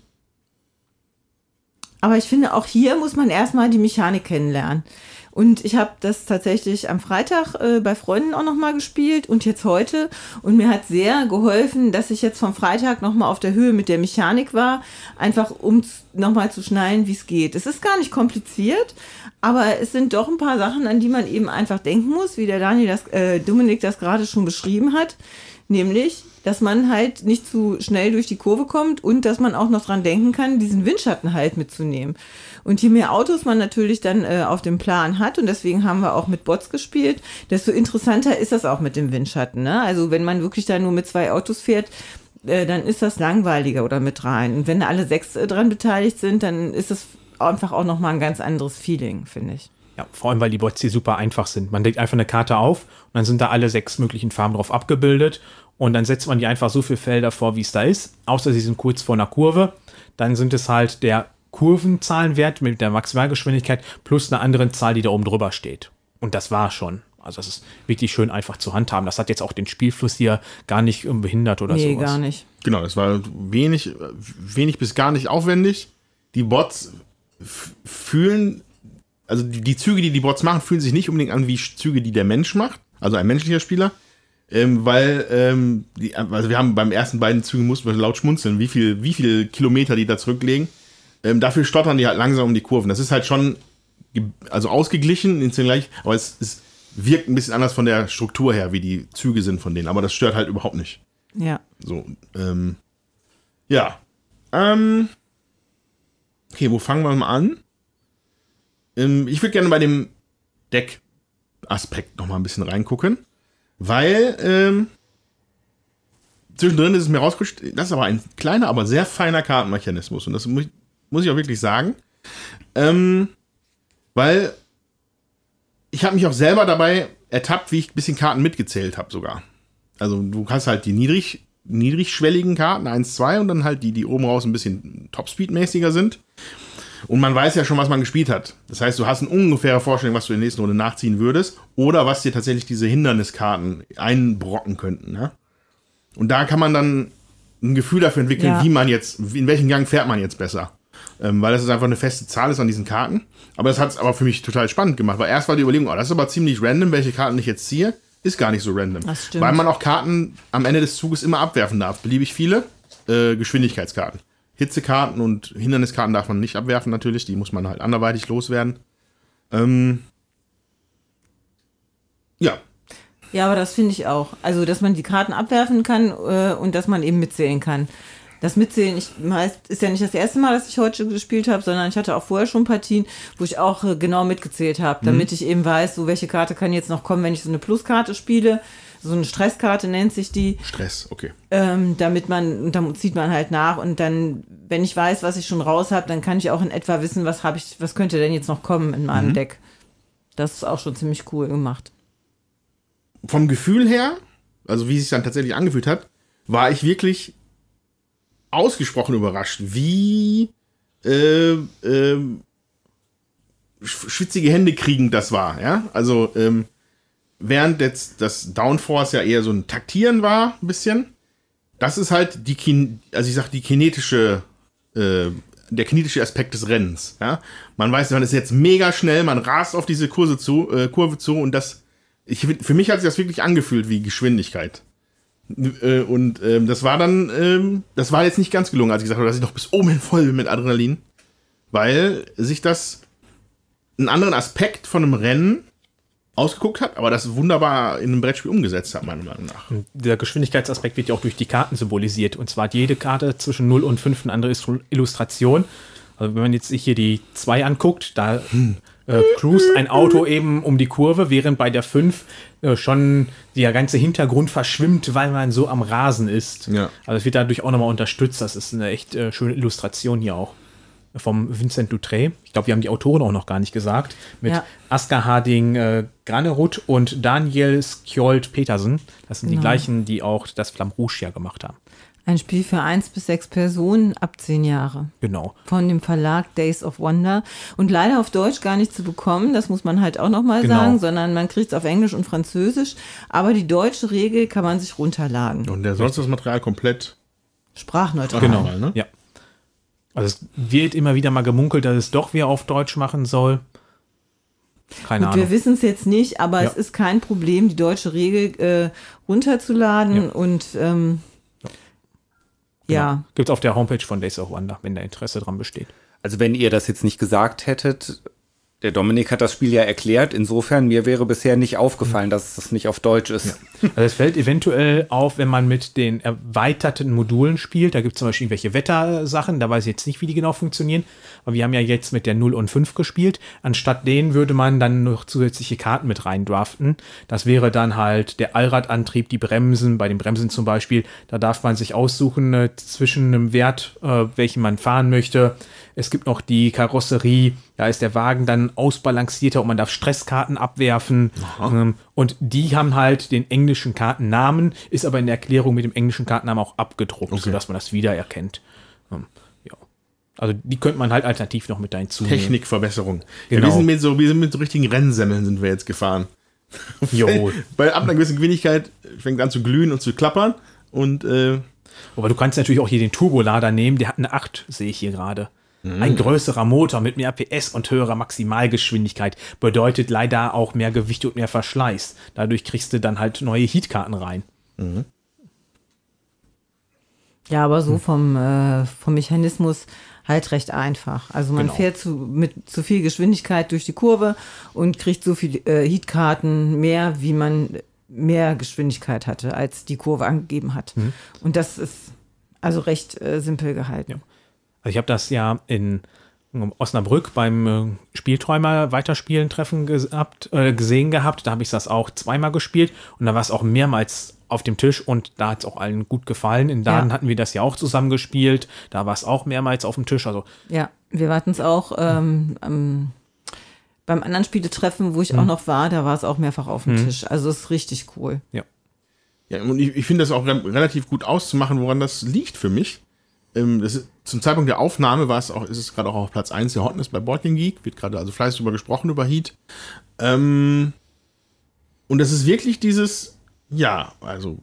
aber ich finde, auch hier muss man erstmal die Mechanik kennenlernen. Und ich habe das tatsächlich am Freitag äh, bei Freunden auch nochmal gespielt und jetzt heute. Und mir hat sehr geholfen, dass ich jetzt vom Freitag nochmal auf der Höhe mit der Mechanik war, einfach um nochmal zu schnallen, wie es geht. Es ist gar nicht kompliziert, aber es sind doch ein paar Sachen, an die man eben einfach denken muss, wie der Daniel das, äh, Dominik das gerade schon beschrieben hat. Nämlich, dass man halt nicht zu schnell durch die Kurve kommt und dass man auch noch dran denken kann, diesen Windschatten halt mitzunehmen. Und je mehr Autos man natürlich dann äh, auf dem Plan hat, und deswegen haben wir auch mit Bots gespielt, desto interessanter ist das auch mit dem Windschatten. Ne? Also wenn man wirklich da nur mit zwei Autos fährt, äh, dann ist das langweiliger oder mit rein. Und wenn alle sechs äh, dran beteiligt sind, dann ist das einfach auch nochmal ein ganz anderes Feeling, finde ich. Ja, vor allem, weil die Bots hier super einfach sind. Man legt einfach eine Karte auf und dann sind da alle sechs möglichen Farben drauf abgebildet und dann setzt man die einfach so viele Felder vor, wie es da ist, außer sie sind kurz vor einer Kurve. Dann sind es halt der Kurvenzahlenwert mit der Maximalgeschwindigkeit plus eine andere Zahl, die da oben drüber steht. Und das war schon. Also das ist wirklich schön einfach zu handhaben. Das hat jetzt auch den Spielfluss hier gar nicht behindert oder nee, sowas. gar nicht. Genau, das war wenig, wenig bis gar nicht aufwendig. Die Bots fühlen, also die, die Züge, die die Bots machen, fühlen sich nicht unbedingt an wie Züge, die der Mensch macht, also ein menschlicher Spieler. Ähm, weil, ähm, die, also wir haben beim ersten beiden Zügen mussten wir laut schmunzeln, wie viel, wie viel Kilometer die da zurücklegen. Ähm, dafür stottern die halt langsam um die Kurven. Das ist halt schon, also ausgeglichen, ins gleich, aber es, es wirkt ein bisschen anders von der Struktur her, wie die Züge sind von denen. Aber das stört halt überhaupt nicht. Ja. So, ähm, ja. Ähm, okay, wo fangen wir mal an? Ähm, ich würde gerne bei dem Deck-Aspekt noch mal ein bisschen reingucken, weil ähm, zwischendrin ist es mir rausgerutscht, das ist aber ein kleiner, aber sehr feiner Kartenmechanismus und das muss, ich- muss ich auch wirklich sagen, ähm, weil ich habe mich auch selber dabei ertappt, wie ich ein bisschen Karten mitgezählt habe sogar. Also du hast halt die niedrig, niedrigschwelligen Karten, 1, 2 und dann halt die, die oben raus ein bisschen Topspeed-mäßiger sind. Und man weiß ja schon, was man gespielt hat. Das heißt, du hast eine ungefähre Vorstellung, was du in der nächsten Runde nachziehen würdest. Oder was dir tatsächlich diese Hinderniskarten einbrocken könnten. Ne? Und da kann man dann ein Gefühl dafür entwickeln, Ja. wie man jetzt, in welchen Gang fährt man jetzt besser. Ähm, weil das ist einfach eine feste Zahl ist an diesen Karten. Aber das hat es aber für mich total spannend gemacht, weil erst war die Überlegung, oh, das ist aber ziemlich random, welche Karten ich jetzt ziehe. Ist gar nicht so random. Weil man auch Karten am Ende des Zuges immer abwerfen darf. Beliebig viele. Äh, Geschwindigkeitskarten. Hitzekarten und Hinderniskarten darf man nicht abwerfen, natürlich. Die muss man halt anderweitig loswerden. Ähm, ja, Ja, aber das finde ich auch. Also, dass man die Karten abwerfen kann äh, und dass man eben mitzählen kann. Das Mitzählen ich, ist ja nicht das erste Mal, dass ich heute gespielt habe, sondern ich hatte auch vorher schon Partien, wo ich auch äh, genau mitgezählt habe, damit ich eben weiß, so welche Karte kann jetzt noch kommen, wenn ich so eine Pluskarte spiele. So eine Stresskarte nennt sich die, Stress, okay. ähm, damit man, und dann zieht man halt nach und dann, wenn ich weiß, was ich schon raus habe, dann kann ich auch in etwa wissen, was habe ich, was könnte denn jetzt noch kommen in meinem Deck. Das ist auch schon ziemlich cool gemacht. vom Gefühl her, also wie es sich dann tatsächlich angefühlt hat, war ich wirklich ausgesprochen überrascht, wie äh, äh, sch- schwitzige Hände kriegend das war. Ja, also ähm, während jetzt das Downforce ja eher so ein Taktieren war, ein bisschen, das ist halt die, kin also ich sag die kinetische äh, der kinetische Aspekt des Rennens. Ja? Man weiß, man ist jetzt mega schnell, man rast auf diese Kurse zu, äh, Kurve zu und das, ich, für mich hat sich das wirklich angefühlt wie Geschwindigkeit. Äh, und ähm, das war dann, ähm, das war jetzt nicht ganz gelungen, als ich gesagt habe, dass ich noch bis oben hin voll bin mit Adrenalin, weil sich das einen anderen Aspekt von einem Rennen ausgeguckt hat, aber das wunderbar in einem Brettspiel umgesetzt hat, meiner Meinung nach. Der Geschwindigkeitsaspekt wird ja auch durch die Karten symbolisiert. Und zwar hat jede Karte zwischen 0 und 5 eine andere Illustration. Also wenn man jetzt sich hier die 2 anguckt, da äh, cruist ein Auto eben um die Kurve, während bei der 5 äh, schon der ganze Hintergrund verschwimmt, weil man so am Rasen ist. Ja. Also es wird dadurch auch nochmal unterstützt. Das ist eine echt äh, schöne Illustration hier auch. Vom Vincent Dutré. Ich glaube, wir haben die Autoren auch noch gar nicht gesagt. Mit Ja. Asker Harding äh, Granerud und Daniel Skjold Petersen. Das sind die Genau. gleichen, die auch das Flamme Rouge ja gemacht haben. Ein Spiel für eins bis sechs Personen ab zehn Jahre. Genau. Von dem Verlag Days of Wonder. Und leider auf Deutsch gar nicht zu bekommen, das muss man halt auch nochmal Genau. sagen, sondern man kriegt es auf Englisch und Französisch. Aber die deutsche Regel kann man sich runterladen. Und der sonst das Material komplett Sprachneutral. Genau. Ne? Ja. Also es wird immer wieder mal gemunkelt, dass es doch wieder auf Deutsch machen soll. Keine Gut, Ahnung. wir wissen es jetzt nicht, aber Ja. es ist kein Problem, die deutsche Regel äh, runterzuladen Ja. und ähm, ja. Gibt es auf der Homepage von Days of Wonder, wenn da Interesse dran besteht. Also wenn ihr das jetzt nicht gesagt hättet, der Dominik hat das Spiel ja erklärt, insofern mir wäre bisher nicht aufgefallen, dass es nicht auf Deutsch ist. Also es fällt eventuell auf, wenn man mit den erweiterten Modulen spielt. Da gibt es zum Beispiel irgendwelche Wettersachen, da weiß ich jetzt nicht, wie die genau funktionieren. Aber wir haben ja jetzt mit der 0 und 5 gespielt. Anstatt denen würde man dann noch zusätzliche Karten mit rein draften. Das wäre dann halt der Allradantrieb, die Bremsen. Bei den Bremsen zum Beispiel, da darf man sich aussuchen äh, zwischen einem Wert, äh, welchen man fahren möchte. Es gibt noch die Karosserie, da ist der Wagen dann ausbalancierter und man darf Stresskarten abwerfen. Ähm, und die haben halt den englischen Kartennamen, ist aber in der Erklärung mit dem englischen Kartennamen auch abgedruckt, sodass man das wiedererkennt. Ähm, ja. Also die könnte man halt alternativ noch mit hinzunehmen. Technikverbesserung. Ja, Genau. wir, sind mit so, wir sind mit so richtigen Rennsemmeln sind wir jetzt gefahren. <laughs> Jo. <laughs> Bei ab einer gewissen Geschwindigkeit fängt an zu glühen und zu klappern. Und äh, Aber du kannst natürlich auch hier den Turbolader nehmen, der hat eine 8, sehe ich hier gerade. Ein größerer Motor mit mehr PS und höherer Maximalgeschwindigkeit bedeutet leider auch mehr Gewicht und mehr Verschleiß. Dadurch kriegst du dann halt neue Heatkarten rein. Ja, aber Hm. so vom, äh, vom Mechanismus halt recht einfach. Also man Genau. fährt zu, mit zu viel Geschwindigkeit durch die Kurve und kriegt so viel äh, Heatkarten mehr, wie man mehr Geschwindigkeit hatte, als die Kurve angegeben hat. Hm. Und das ist also recht äh, simpel gehalten. Ja. Also ich habe das ja in ähm, Osnabrück beim äh, Spielträumer Weiterspielen Treffen gehabt, äh, gesehen gehabt. Da habe ich das auch zweimal gespielt und da war es auch mehrmals auf dem Tisch und da hat es auch allen gut gefallen. In Daden Ja. hatten wir das ja auch zusammen gespielt. Da war es auch mehrmals auf dem Tisch. Also Ja, wir hatten es auch ähm, am beim anderen Spieletreffen, wo ich auch noch war, da war es auch mehrfach auf dem Tisch. Also es ist richtig cool. Ja, und ich, ich finde das auch re relativ gut auszumachen, woran das liegt für mich. Ähm, ist, zum Zeitpunkt der Aufnahme war es auch, ist es gerade auch auf Platz 1 der Hotness bei Board Game Geek, wird gerade also fleißig drüber gesprochen, über Heat. Ähm, und das ist wirklich dieses, ja, also,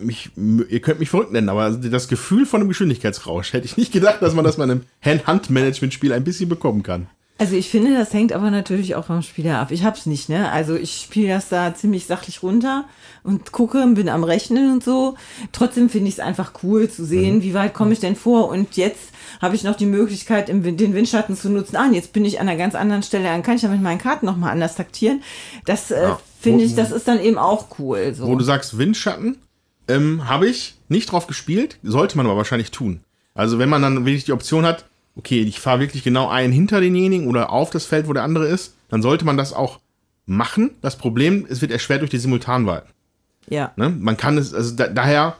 mich, ihr könnt mich verrückt nennen, aber das Gefühl von einem Geschwindigkeitsrausch <laughs> hätte ich nicht gedacht, dass man das bei einem Hand-Hand-Management-Spiel ein bisschen bekommen kann. Also ich finde, das hängt aber natürlich auch vom Spieler ab. Ich hab's nicht, ne? Also ich spiele das da ziemlich sachlich runter und gucke, bin am Rechnen und so. Trotzdem finde ich es einfach cool zu sehen, mhm. wie weit komme ich denn vor. Und jetzt habe ich noch die Möglichkeit, im, den Windschatten zu nutzen. Ah, jetzt bin ich an einer ganz anderen Stelle, dann kann ich ja mit meinen Karten nochmal anders taktieren. Das äh, ja. finde ich, das ist dann eben auch cool. So. Wo du sagst Windschatten, ähm, habe ich nicht drauf gespielt, sollte man aber wahrscheinlich tun. Also wenn man dann wirklich die Option hat, okay, ich fahre wirklich genau einen hinter denjenigen oder auf das Feld, wo der andere ist, dann sollte man das auch machen. Das Problem, es wird erschwert durch die Simultanwahl. Ja. Ne? Man kann es, also da, daher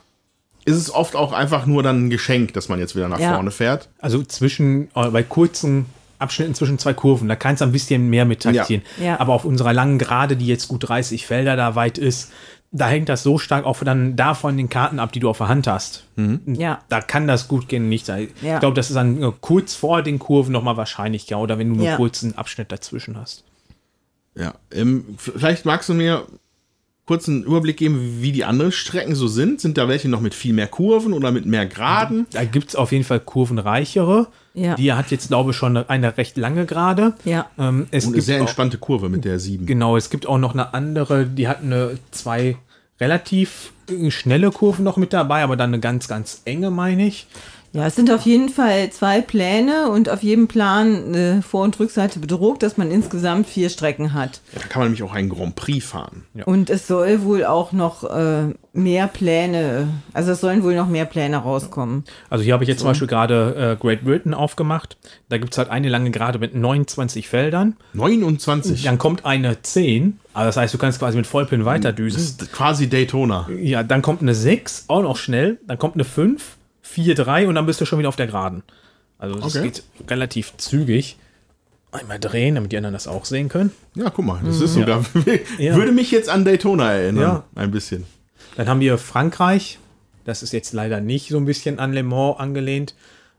ist es oft auch einfach nur dann ein Geschenk, dass man jetzt wieder nach ja. vorne fährt. Also zwischen, äh, bei kurzen Abschnitten zwischen zwei Kurven, da kann es ein bisschen mehr mit taktieren. Ja. Ja. Aber auf unserer langen Gerade, die jetzt gut 30 Felder da weit ist, da hängt das so stark auch dann davon den Karten ab, die du auf der Hand hast. Mhm. Ja. Da kann das gut gehen, nicht sein. Ja. Ich glaube, das ist dann äh, kurz vor den Kurven nochmal wahrscheinlicher oder wenn du nur ja. kurz einen Abschnitt dazwischen hast. Ja, ähm, vielleicht magst du mir kurz einen Überblick geben, wie die anderen Strecken so sind. Sind da welche noch mit viel mehr Kurven oder mit mehr Geraden? Da gibt es auf jeden Fall kurvenreichere. Ja. Die hat jetzt, glaube ich, schon eine recht lange Gerade. Ja. Ähm, es Und eine sehr entspannte auch, Kurve mit der 7. Genau, es gibt auch noch eine andere, die hat eine zwei relativ schnelle Kurven noch mit dabei, aber dann eine ganz, ganz enge, meine ich. Ja, es sind auf jeden Fall zwei Pläne und auf jedem Plan eine Vor- und Rückseite bedruckt, dass man insgesamt vier Strecken hat. Ja, da kann man nämlich auch einen Grand Prix fahren. Ja. Und es soll wohl auch noch äh, mehr Pläne, also es sollen wohl noch mehr Pläne rauskommen. Also hier habe ich jetzt so. zum Beispiel gerade äh, Great Britain aufgemacht. Da gibt es halt eine lange Gerade mit 29 Feldern. 29? Dann kommt eine 10. Also das heißt, du kannst quasi mit Vollpin weiterdüsen. Das ist quasi Daytona. Ja, dann kommt eine 6, auch noch schnell. Dann kommt eine 5 4, 3 und dann bist du schon wieder auf der Geraden. Also das okay. geht relativ zügig. Einmal drehen, damit die anderen das auch sehen können. Ja, guck mal, das mhm. ist sogar. <laughs> Ja. Würde mich jetzt an Daytona erinnern. Ja. Ein bisschen. Dann haben wir Frankreich. Das ist jetzt leider nicht so ein bisschen an Le Mans angelehnt.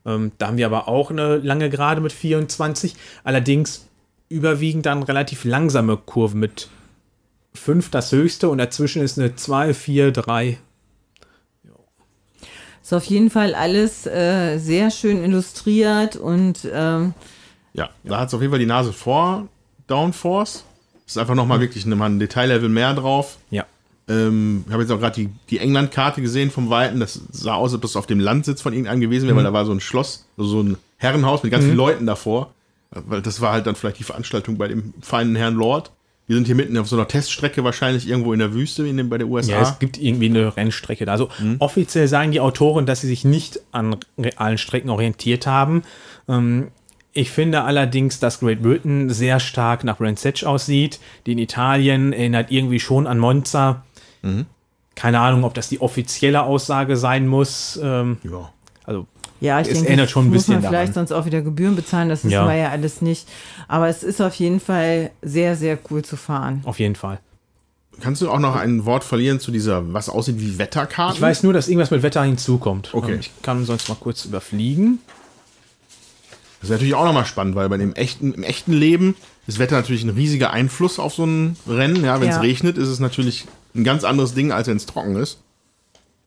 Ähm, da haben wir aber auch eine lange Gerade mit 24. Allerdings überwiegend dann relativ langsame Kurven mit 5 das höchste und dazwischen ist eine 2, 4, 3 ist auf jeden Fall alles äh, sehr schön illustriert und ähm, ja, da hat es auf jeden Fall die Nase vor Downforce. Ist einfach nochmal mhm. wirklich ein Detaillevel mehr drauf. Ja. Ähm, ich habe jetzt auch gerade die, die England-Karte gesehen vom Weiten. Das sah aus, als ob das auf dem Landsitz von irgendeinem gewesen wäre, mhm. weil da war so ein Schloss, also so ein Herrenhaus mit ganz mhm. vielen Leuten davor. Weil das war halt dann vielleicht die Veranstaltung bei dem feinen Herrn Lord. Wir sind hier mitten auf so einer Teststrecke, wahrscheinlich irgendwo in der Wüste in dem, bei der USA. Ja, es gibt irgendwie eine Rennstrecke da. Also mhm. offiziell sagen die Autoren, dass sie sich nicht an realen Strecken orientiert haben. Ähm, ich finde allerdings, dass Great Britain sehr stark nach Bransetch aussieht. Die in Italien erinnert irgendwie schon an Monza. Mhm. Keine Ahnung, ob das die offizielle Aussage sein muss. Ähm, ja. Also ja, ich es denke, ändert schon ein bisschen muss man vielleicht daran. sonst auch wieder Gebühren bezahlen, das wissen ja. wir ja alles nicht. Aber es ist auf jeden Fall sehr, sehr cool zu fahren. Auf jeden Fall. Kannst du auch noch ein Wort verlieren zu dieser, was aussieht wie Wetterkarte? Ich weiß nur, dass irgendwas mit Wetter hinzukommt. Okay. Ich kann sonst mal kurz überfliegen. Das ist natürlich auch nochmal spannend, weil bei dem echten, im echten Leben ist Wetter natürlich ein riesiger Einfluss auf so ein Rennen. Ja, wenn es ja. regnet, ist es natürlich ein ganz anderes Ding, als wenn es trocken ist.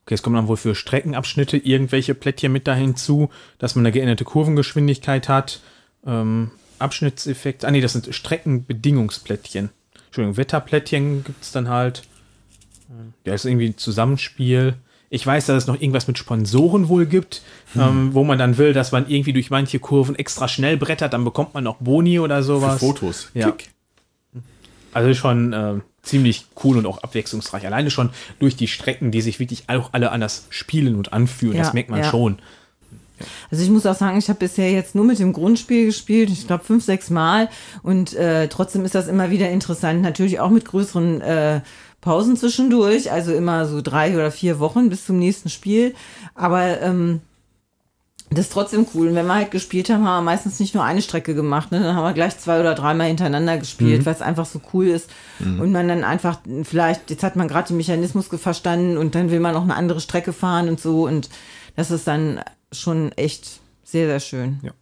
Okay, es kommen dann wohl für Streckenabschnitte irgendwelche Plättchen mit da hinzu, dass man eine geänderte Kurvengeschwindigkeit hat. Ähm, Abschnittseffekt. Ah, nee, das sind Streckenbedingungsplättchen. Entschuldigung, Wetterplättchen gibt es dann halt. Ja, ist irgendwie ein Zusammenspiel. Ich weiß, dass es noch irgendwas mit Sponsoren wohl gibt, hm. ähm, wo man dann will, dass man irgendwie durch manche Kurven extra schnell brettert, dann bekommt man noch Boni oder sowas. Für Fotos. Ja. Klick. Also schon äh, ziemlich cool und auch abwechslungsreich. Alleine schon durch die Strecken, die sich wirklich auch alle anders spielen und anfühlen. Ja, das merkt man ja. schon. Also ich muss auch sagen, ich habe bisher jetzt nur mit dem Grundspiel gespielt, ich glaube fünf, sechs Mal und äh, trotzdem ist das immer wieder interessant. Natürlich auch mit größeren äh, Pausen zwischendurch, also immer so drei oder vier Wochen bis zum nächsten Spiel. Aber ähm, das ist trotzdem cool. Und wenn wir halt gespielt haben, haben wir meistens nicht nur eine Strecke gemacht. Ne? Dann haben wir gleich zwei oder dreimal hintereinander gespielt, Mhm. weil es einfach so cool ist. Und man dann einfach, vielleicht, jetzt hat man gerade den Mechanismus verstanden und dann will man noch eine andere Strecke fahren und so. Und das ist dann schon echt sehr, sehr schön. Ja.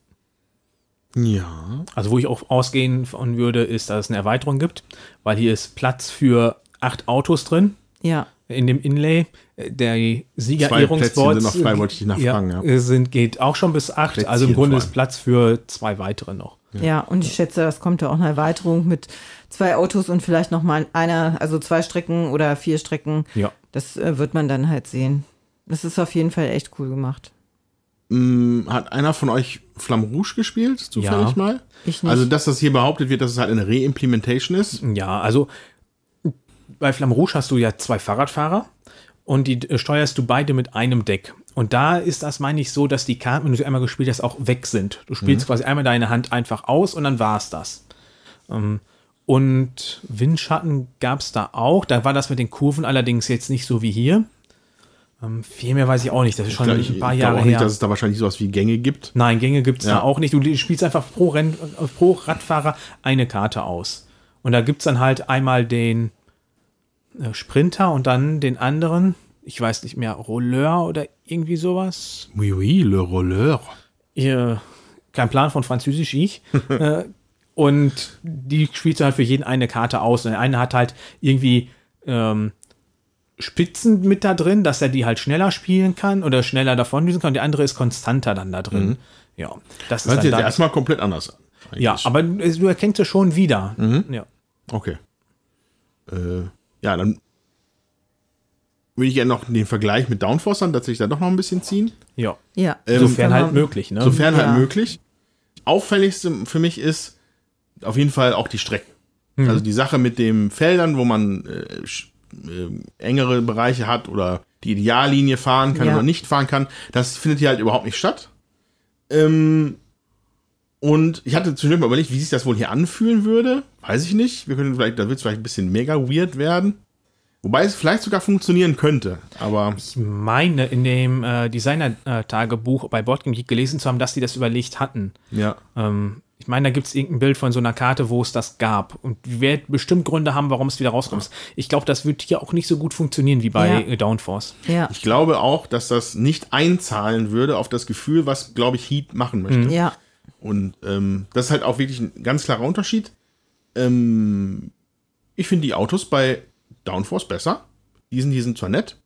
Ja. Also wo ich auch ausgehen von würde, ist, dass es eine Erweiterung gibt, weil hier ist Platz für acht Autos drin Ja. in dem Inlay. Der Zwei Siegerehrungsboards Plätzchen sind noch frei, wollte ich nachfragen, ja. äh, Sind, geht auch schon bis acht. Plätzchen also im Grunde ist. Platz für zwei weitere noch. Ja, und ich schätze, das kommt ja auch eine Erweiterung mit zwei Autos und vielleicht noch mal einer, also zwei Strecken oder vier Strecken. Ja. Das äh, wird man dann halt sehen. Das ist auf jeden Fall echt cool gemacht. Hm, Hat einer von euch Flamme Rouge gespielt, zufällig Ja. mal? Ich nicht. Also, dass das hier behauptet wird, dass es halt eine Reimplementation ist. Ja, also bei Flamme Rouge hast du ja zwei Fahrradfahrer und die äh, steuerst du beide mit einem Deck. Und da ist das, meine ich, so, dass die Karten, wenn du sie einmal gespielt hast, auch weg sind. Du spielst quasi einmal deine Hand einfach aus und dann war's das. Ähm, und Windschatten gab's da auch. Da war das mit den Kurven allerdings jetzt nicht so wie hier. Ähm, viel mehr weiß ich auch nicht. Das ist schon ich ein paar ich Jahre glaube auch nicht, her. dass es da wahrscheinlich sowas wie Gänge gibt. Nein, Gänge gibt's Ja. da auch nicht. Du spielst einfach pro, Renn, äh, pro Radfahrer eine Karte aus. Und da gibt's dann halt einmal den Sprinter und dann den anderen, ich weiß nicht mehr, Rolleur oder irgendwie sowas. Oui, oui, le rolleur. Ihr, kein Plan von Französisch, ich. <laughs> äh, und die spielst du halt für jeden eine Karte aus. Und der eine hat halt irgendwie ähm, Spitzen mit da drin, dass er die halt schneller spielen kann oder schneller davon kann. Und der andere ist konstanter dann da drin. Ja, das ist Hört dann sich jetzt da, erstmal komplett anders an. Ja, eigentlich. aber du erkennst es schon wieder. Ja. Okay. Äh, ja, dann würde ich gerne noch den Vergleich mit Downforce dann tatsächlich dann doch noch ein bisschen ziehen. ja. ja. Ähm, Sofern halt man- möglich, ne? Sofern Ja. halt möglich. Auffälligste für mich ist auf jeden Fall auch die Strecke. Mhm. Also die Sache mit den Feldern, wo man äh, äh, engere Bereiche hat oder die Ideallinie fahren kann Ja. oder nicht fahren kann, das findet hier halt überhaupt nicht statt. Ähm, und ich hatte zwischendurch mal überlegt, wie sich das wohl hier anfühlen würde. Weiß ich nicht. Wir können vielleicht, da wird es vielleicht ein bisschen mega weird werden. Wobei es vielleicht sogar funktionieren könnte. Aber Ich meine, in dem äh, Designer-Tagebuch bei Boardgame Geek gelesen zu haben, dass die das überlegt hatten. ja. Ähm, ich meine, da gibt es irgendein Bild von so einer Karte, wo es das gab. Und wir werden bestimmt Gründe haben, warum es wieder rauskommt. Ich glaube, das wird hier auch nicht so gut funktionieren wie bei Ja. äh, Downforce. Ja. Ich glaube auch, dass das nicht einzahlen würde auf das Gefühl, was, glaube ich, Heat machen möchte. Ja. Und ähm, das ist halt auch wirklich ein ganz klarer Unterschied. Ähm, ich finde die Autos bei Downforce besser. Die sind, die sind zwar nett,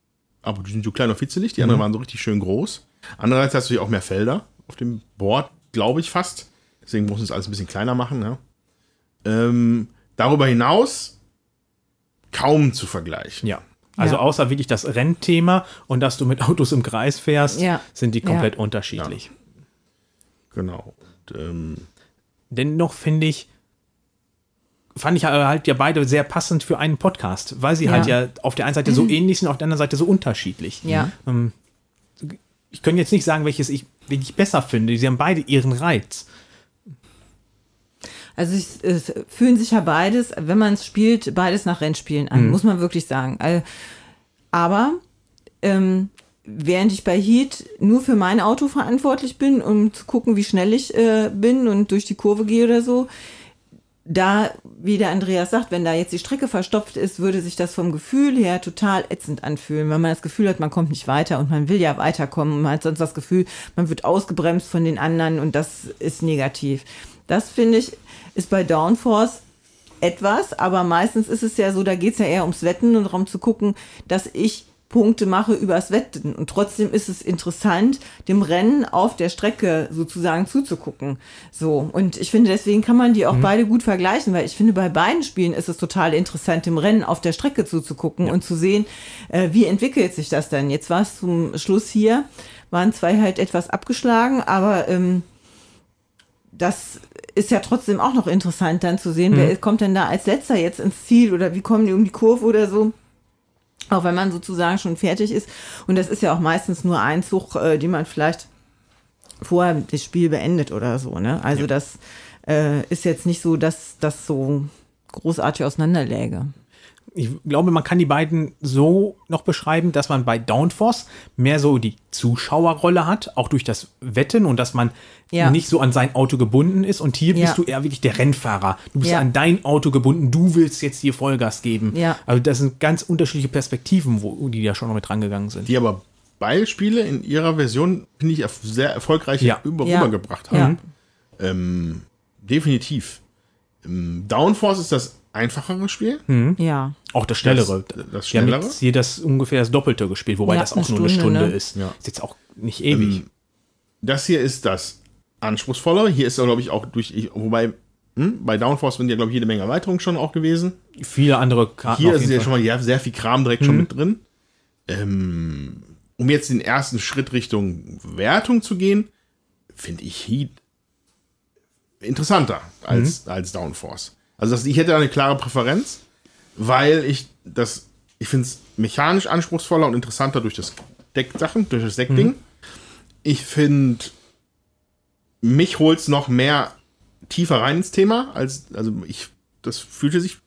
aber die sind so klein und fitzelig. Die anderen waren so richtig schön groß. Andererseits hast du hier auch mehr Felder auf dem Board, glaube ich fast. Deswegen muss es alles ein bisschen kleiner machen. Ja. Ähm, darüber hinaus kaum zu vergleichen. Ja. Also Ja. außer wirklich das Rennthema und dass du mit Autos im Kreis fährst, Ja. sind die komplett Ja. unterschiedlich. Genau. Ähm, Dennoch finde ich, fand ich halt ja beide sehr passend für einen Podcast, weil sie Ja. halt ja auf der einen Seite so ähnlich sind, auf der anderen Seite so unterschiedlich. Ja. Ähm, ich könnte jetzt nicht sagen, welches ich wirklich besser finde. Sie haben beide ihren Reiz. Also es, es fühlen sich ja beides, wenn man es spielt, beides nach Rennspielen an, muss man wirklich sagen. Äh, Aber ähm, während ich bei Heat nur für mein Auto verantwortlich bin, um zu gucken, wie schnell ich äh, bin und durch die Kurve gehe oder so, da, wie der Andreas sagt, wenn da jetzt die Strecke verstopft ist, würde sich das vom Gefühl her total ätzend anfühlen, weil man das Gefühl hat, man kommt nicht weiter und man will ja weiterkommen und man hat sonst das Gefühl, man wird ausgebremst von den anderen und das ist negativ. Das finde ich, ist bei Downforce etwas, aber meistens ist es ja so, da geht es ja eher ums Wetten und darum zu gucken, dass ich Punkte mache übers Wetten. Und trotzdem ist es interessant, dem Rennen auf der Strecke sozusagen zuzugucken. So. Und ich finde, deswegen kann man die auch beide gut vergleichen, weil ich finde, bei beiden Spielen ist es total interessant, dem Rennen auf der Strecke zuzugucken und zu sehen, äh, wie entwickelt sich das denn. Jetzt war es zum Schluss hier, waren zwei halt etwas abgeschlagen, aber ähm, das ist ja trotzdem auch noch interessant dann zu sehen, wer kommt denn da als letzter jetzt ins Ziel oder wie kommen die um die Kurve oder so. Auch wenn man sozusagen schon fertig ist. Und das ist ja auch meistens nur ein Zug, äh, die man vielleicht vorher das Spiel beendet oder so. Ne? Also das äh, ist jetzt nicht so, dass das so großartig auseinanderläge. Ich glaube, man kann die beiden so noch beschreiben, dass man bei Downforce mehr so die Zuschauerrolle hat, auch durch das Wetten und dass man Ja. nicht so an sein Auto gebunden ist. Und hier Ja. bist du eher wirklich der Rennfahrer. Du bist Ja. an dein Auto gebunden, du willst jetzt hier Vollgas geben. Ja. Also das sind ganz unterschiedliche Perspektiven, wo die da schon noch mit rangegangen sind. Die aber beide Spiele in ihrer Version, finde ich, sehr erfolgreich Ja. über, Ja. rübergebracht Ja. haben. Ähm, definitiv. Ähm, Downforce ist das einfachere Spiel. Ja. Auch das Schnellere. Das- das Schnellere? jetzt hier das ungefähr das Doppelte gespielt, wobei Ja, das auch eine nur eine Stunde, Stunde ne? ist. Ja. Ist jetzt auch nicht ewig. Das hier ist das anspruchsvollere. Hier ist, glaube ich, auch durch, ich, wobei, hm, bei Downforce sind ja, glaube ich, jede Menge Erweiterungen schon auch gewesen. Viele andere Karten. Hier auf ist ja schon mal ja, sehr viel Kram direkt schon mit drin. Ähm, um jetzt den ersten Schritt Richtung Wertung zu gehen, finde ich Heat interessanter als, als Downforce. Also das, ich hätte da eine klare Präferenz, weil ich das, ich finde es mechanisch anspruchsvoller und interessanter durch das Decksachen, durch das Deckding. Ich finde, mich holt es noch mehr tiefer rein ins Thema, als, also ich, das fühlte sich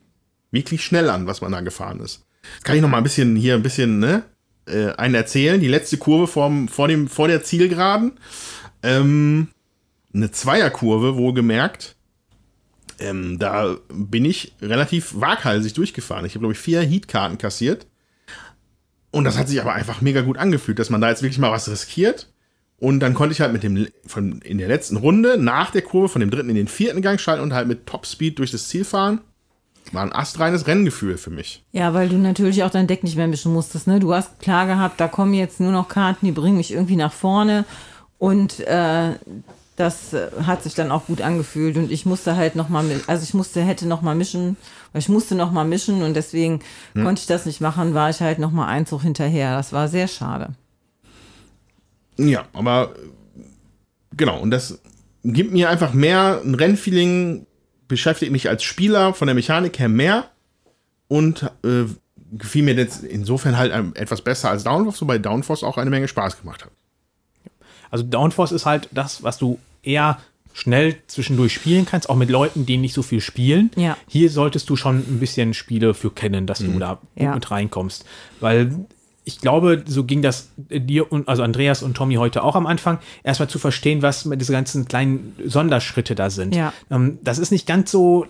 wirklich schnell an, was man da gefahren ist. Jetzt kann ich noch mal ein bisschen hier ein bisschen ne, äh, einen erzählen. Die letzte Kurve vorm, vor, dem, vor der Zielgeraden. Ähm, eine Zweierkurve, wohlgemerkt. Ähm, da bin ich relativ waghalsig durchgefahren. Ich habe, glaube ich, vier Heatkarten kassiert. Und das hat sich aber einfach mega gut angefühlt, dass man da jetzt wirklich mal was riskiert. Und dann konnte ich halt mit dem, von, in der letzten Runde nach der Kurve von dem dritten in den vierten Gang schalten und halt mit Topspeed durch das Ziel fahren. War ein astreines Renngefühl für mich. Ja, weil du natürlich auch dein Deck nicht mehr mischen musstest. Ne? Du hast klar gehabt, da kommen jetzt nur noch Karten, die bringen mich irgendwie nach vorne. Und äh, das äh, hat sich dann auch gut angefühlt. Und ich musste halt noch mal, also ich musste, hätte noch mal mischen, ich musste noch mal mischen und deswegen konnte ich das nicht machen, war ich halt noch mal Einzug hinterher. Das war sehr schade. Ja, aber genau, und das gibt mir einfach mehr ein Rennfeeling, beschäftigt mich als Spieler von der Mechanik her mehr und äh, gefiel mir jetzt insofern halt etwas besser als Downforce, wobei Downforce auch eine Menge Spaß gemacht hat. Also Downforce ist halt das, was du eher schnell zwischendurch spielen kannst, auch mit Leuten, die nicht so viel spielen. Ja. Hier solltest du schon ein bisschen Spiele für kennen, dass du da gut Ja. mit reinkommst. Weil ich glaube, so ging das dir und also Andreas und Tommy heute auch am Anfang, erstmal zu verstehen, was mit diese ganzen kleinen Sonderschritte da sind. Ja. Ähm, das ist nicht ganz so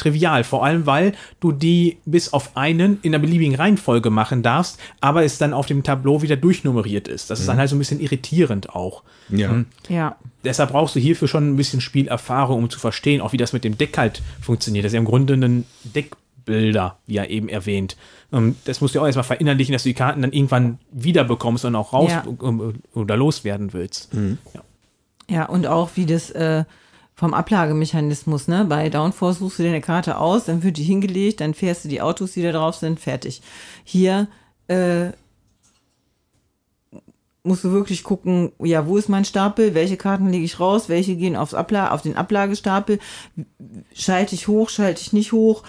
trivial, vor allem weil du die bis auf einen in einer beliebigen Reihenfolge machen darfst, aber es dann auf dem Tableau wieder durchnummeriert ist. Das ist dann halt so ein bisschen irritierend auch. Ja. Ja. Deshalb brauchst du hierfür schon ein bisschen Spielerfahrung, um zu verstehen, auch wie das mit dem Deck halt funktioniert. Das ist ja im Grunde ein Deckbilder, wie er eben erwähnt. Ähm, Das musst du auch erstmal verinnerlichen, dass du die Karten dann irgendwann wiederbekommst und auch raus Ja. oder loswerden willst. Ja. Ja, und auch wie das äh, vom Ablagemechanismus, ne? Bei Downforce suchst du dir eine Karte aus, dann wird die hingelegt, dann fährst du die Autos, die da drauf sind, fertig. Hier äh, musst du wirklich gucken, ja, wo ist mein Stapel, welche Karten lege ich raus, welche gehen aufs Abla auf den Ablagestapel, schalte ich hoch, schalte ich nicht hoch,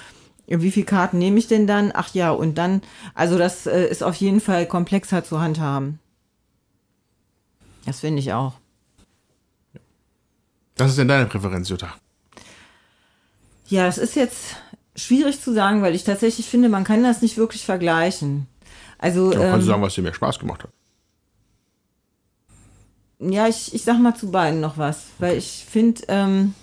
wie viele Karten nehme ich denn dann? Ach ja, und dann, also das äh, ist auf jeden Fall komplexer zu handhaben. Das finde ich auch. Was ist denn deine Präferenz, Jutta? Ja, das ist jetzt schwierig zu sagen, weil ich tatsächlich finde, man kann das nicht wirklich vergleichen. Also, Ja, kannst du ähm, sagen, was dir mehr Spaß gemacht hat? ja, ich, ich sag mal zu beiden noch was, weil ich finde, ähm,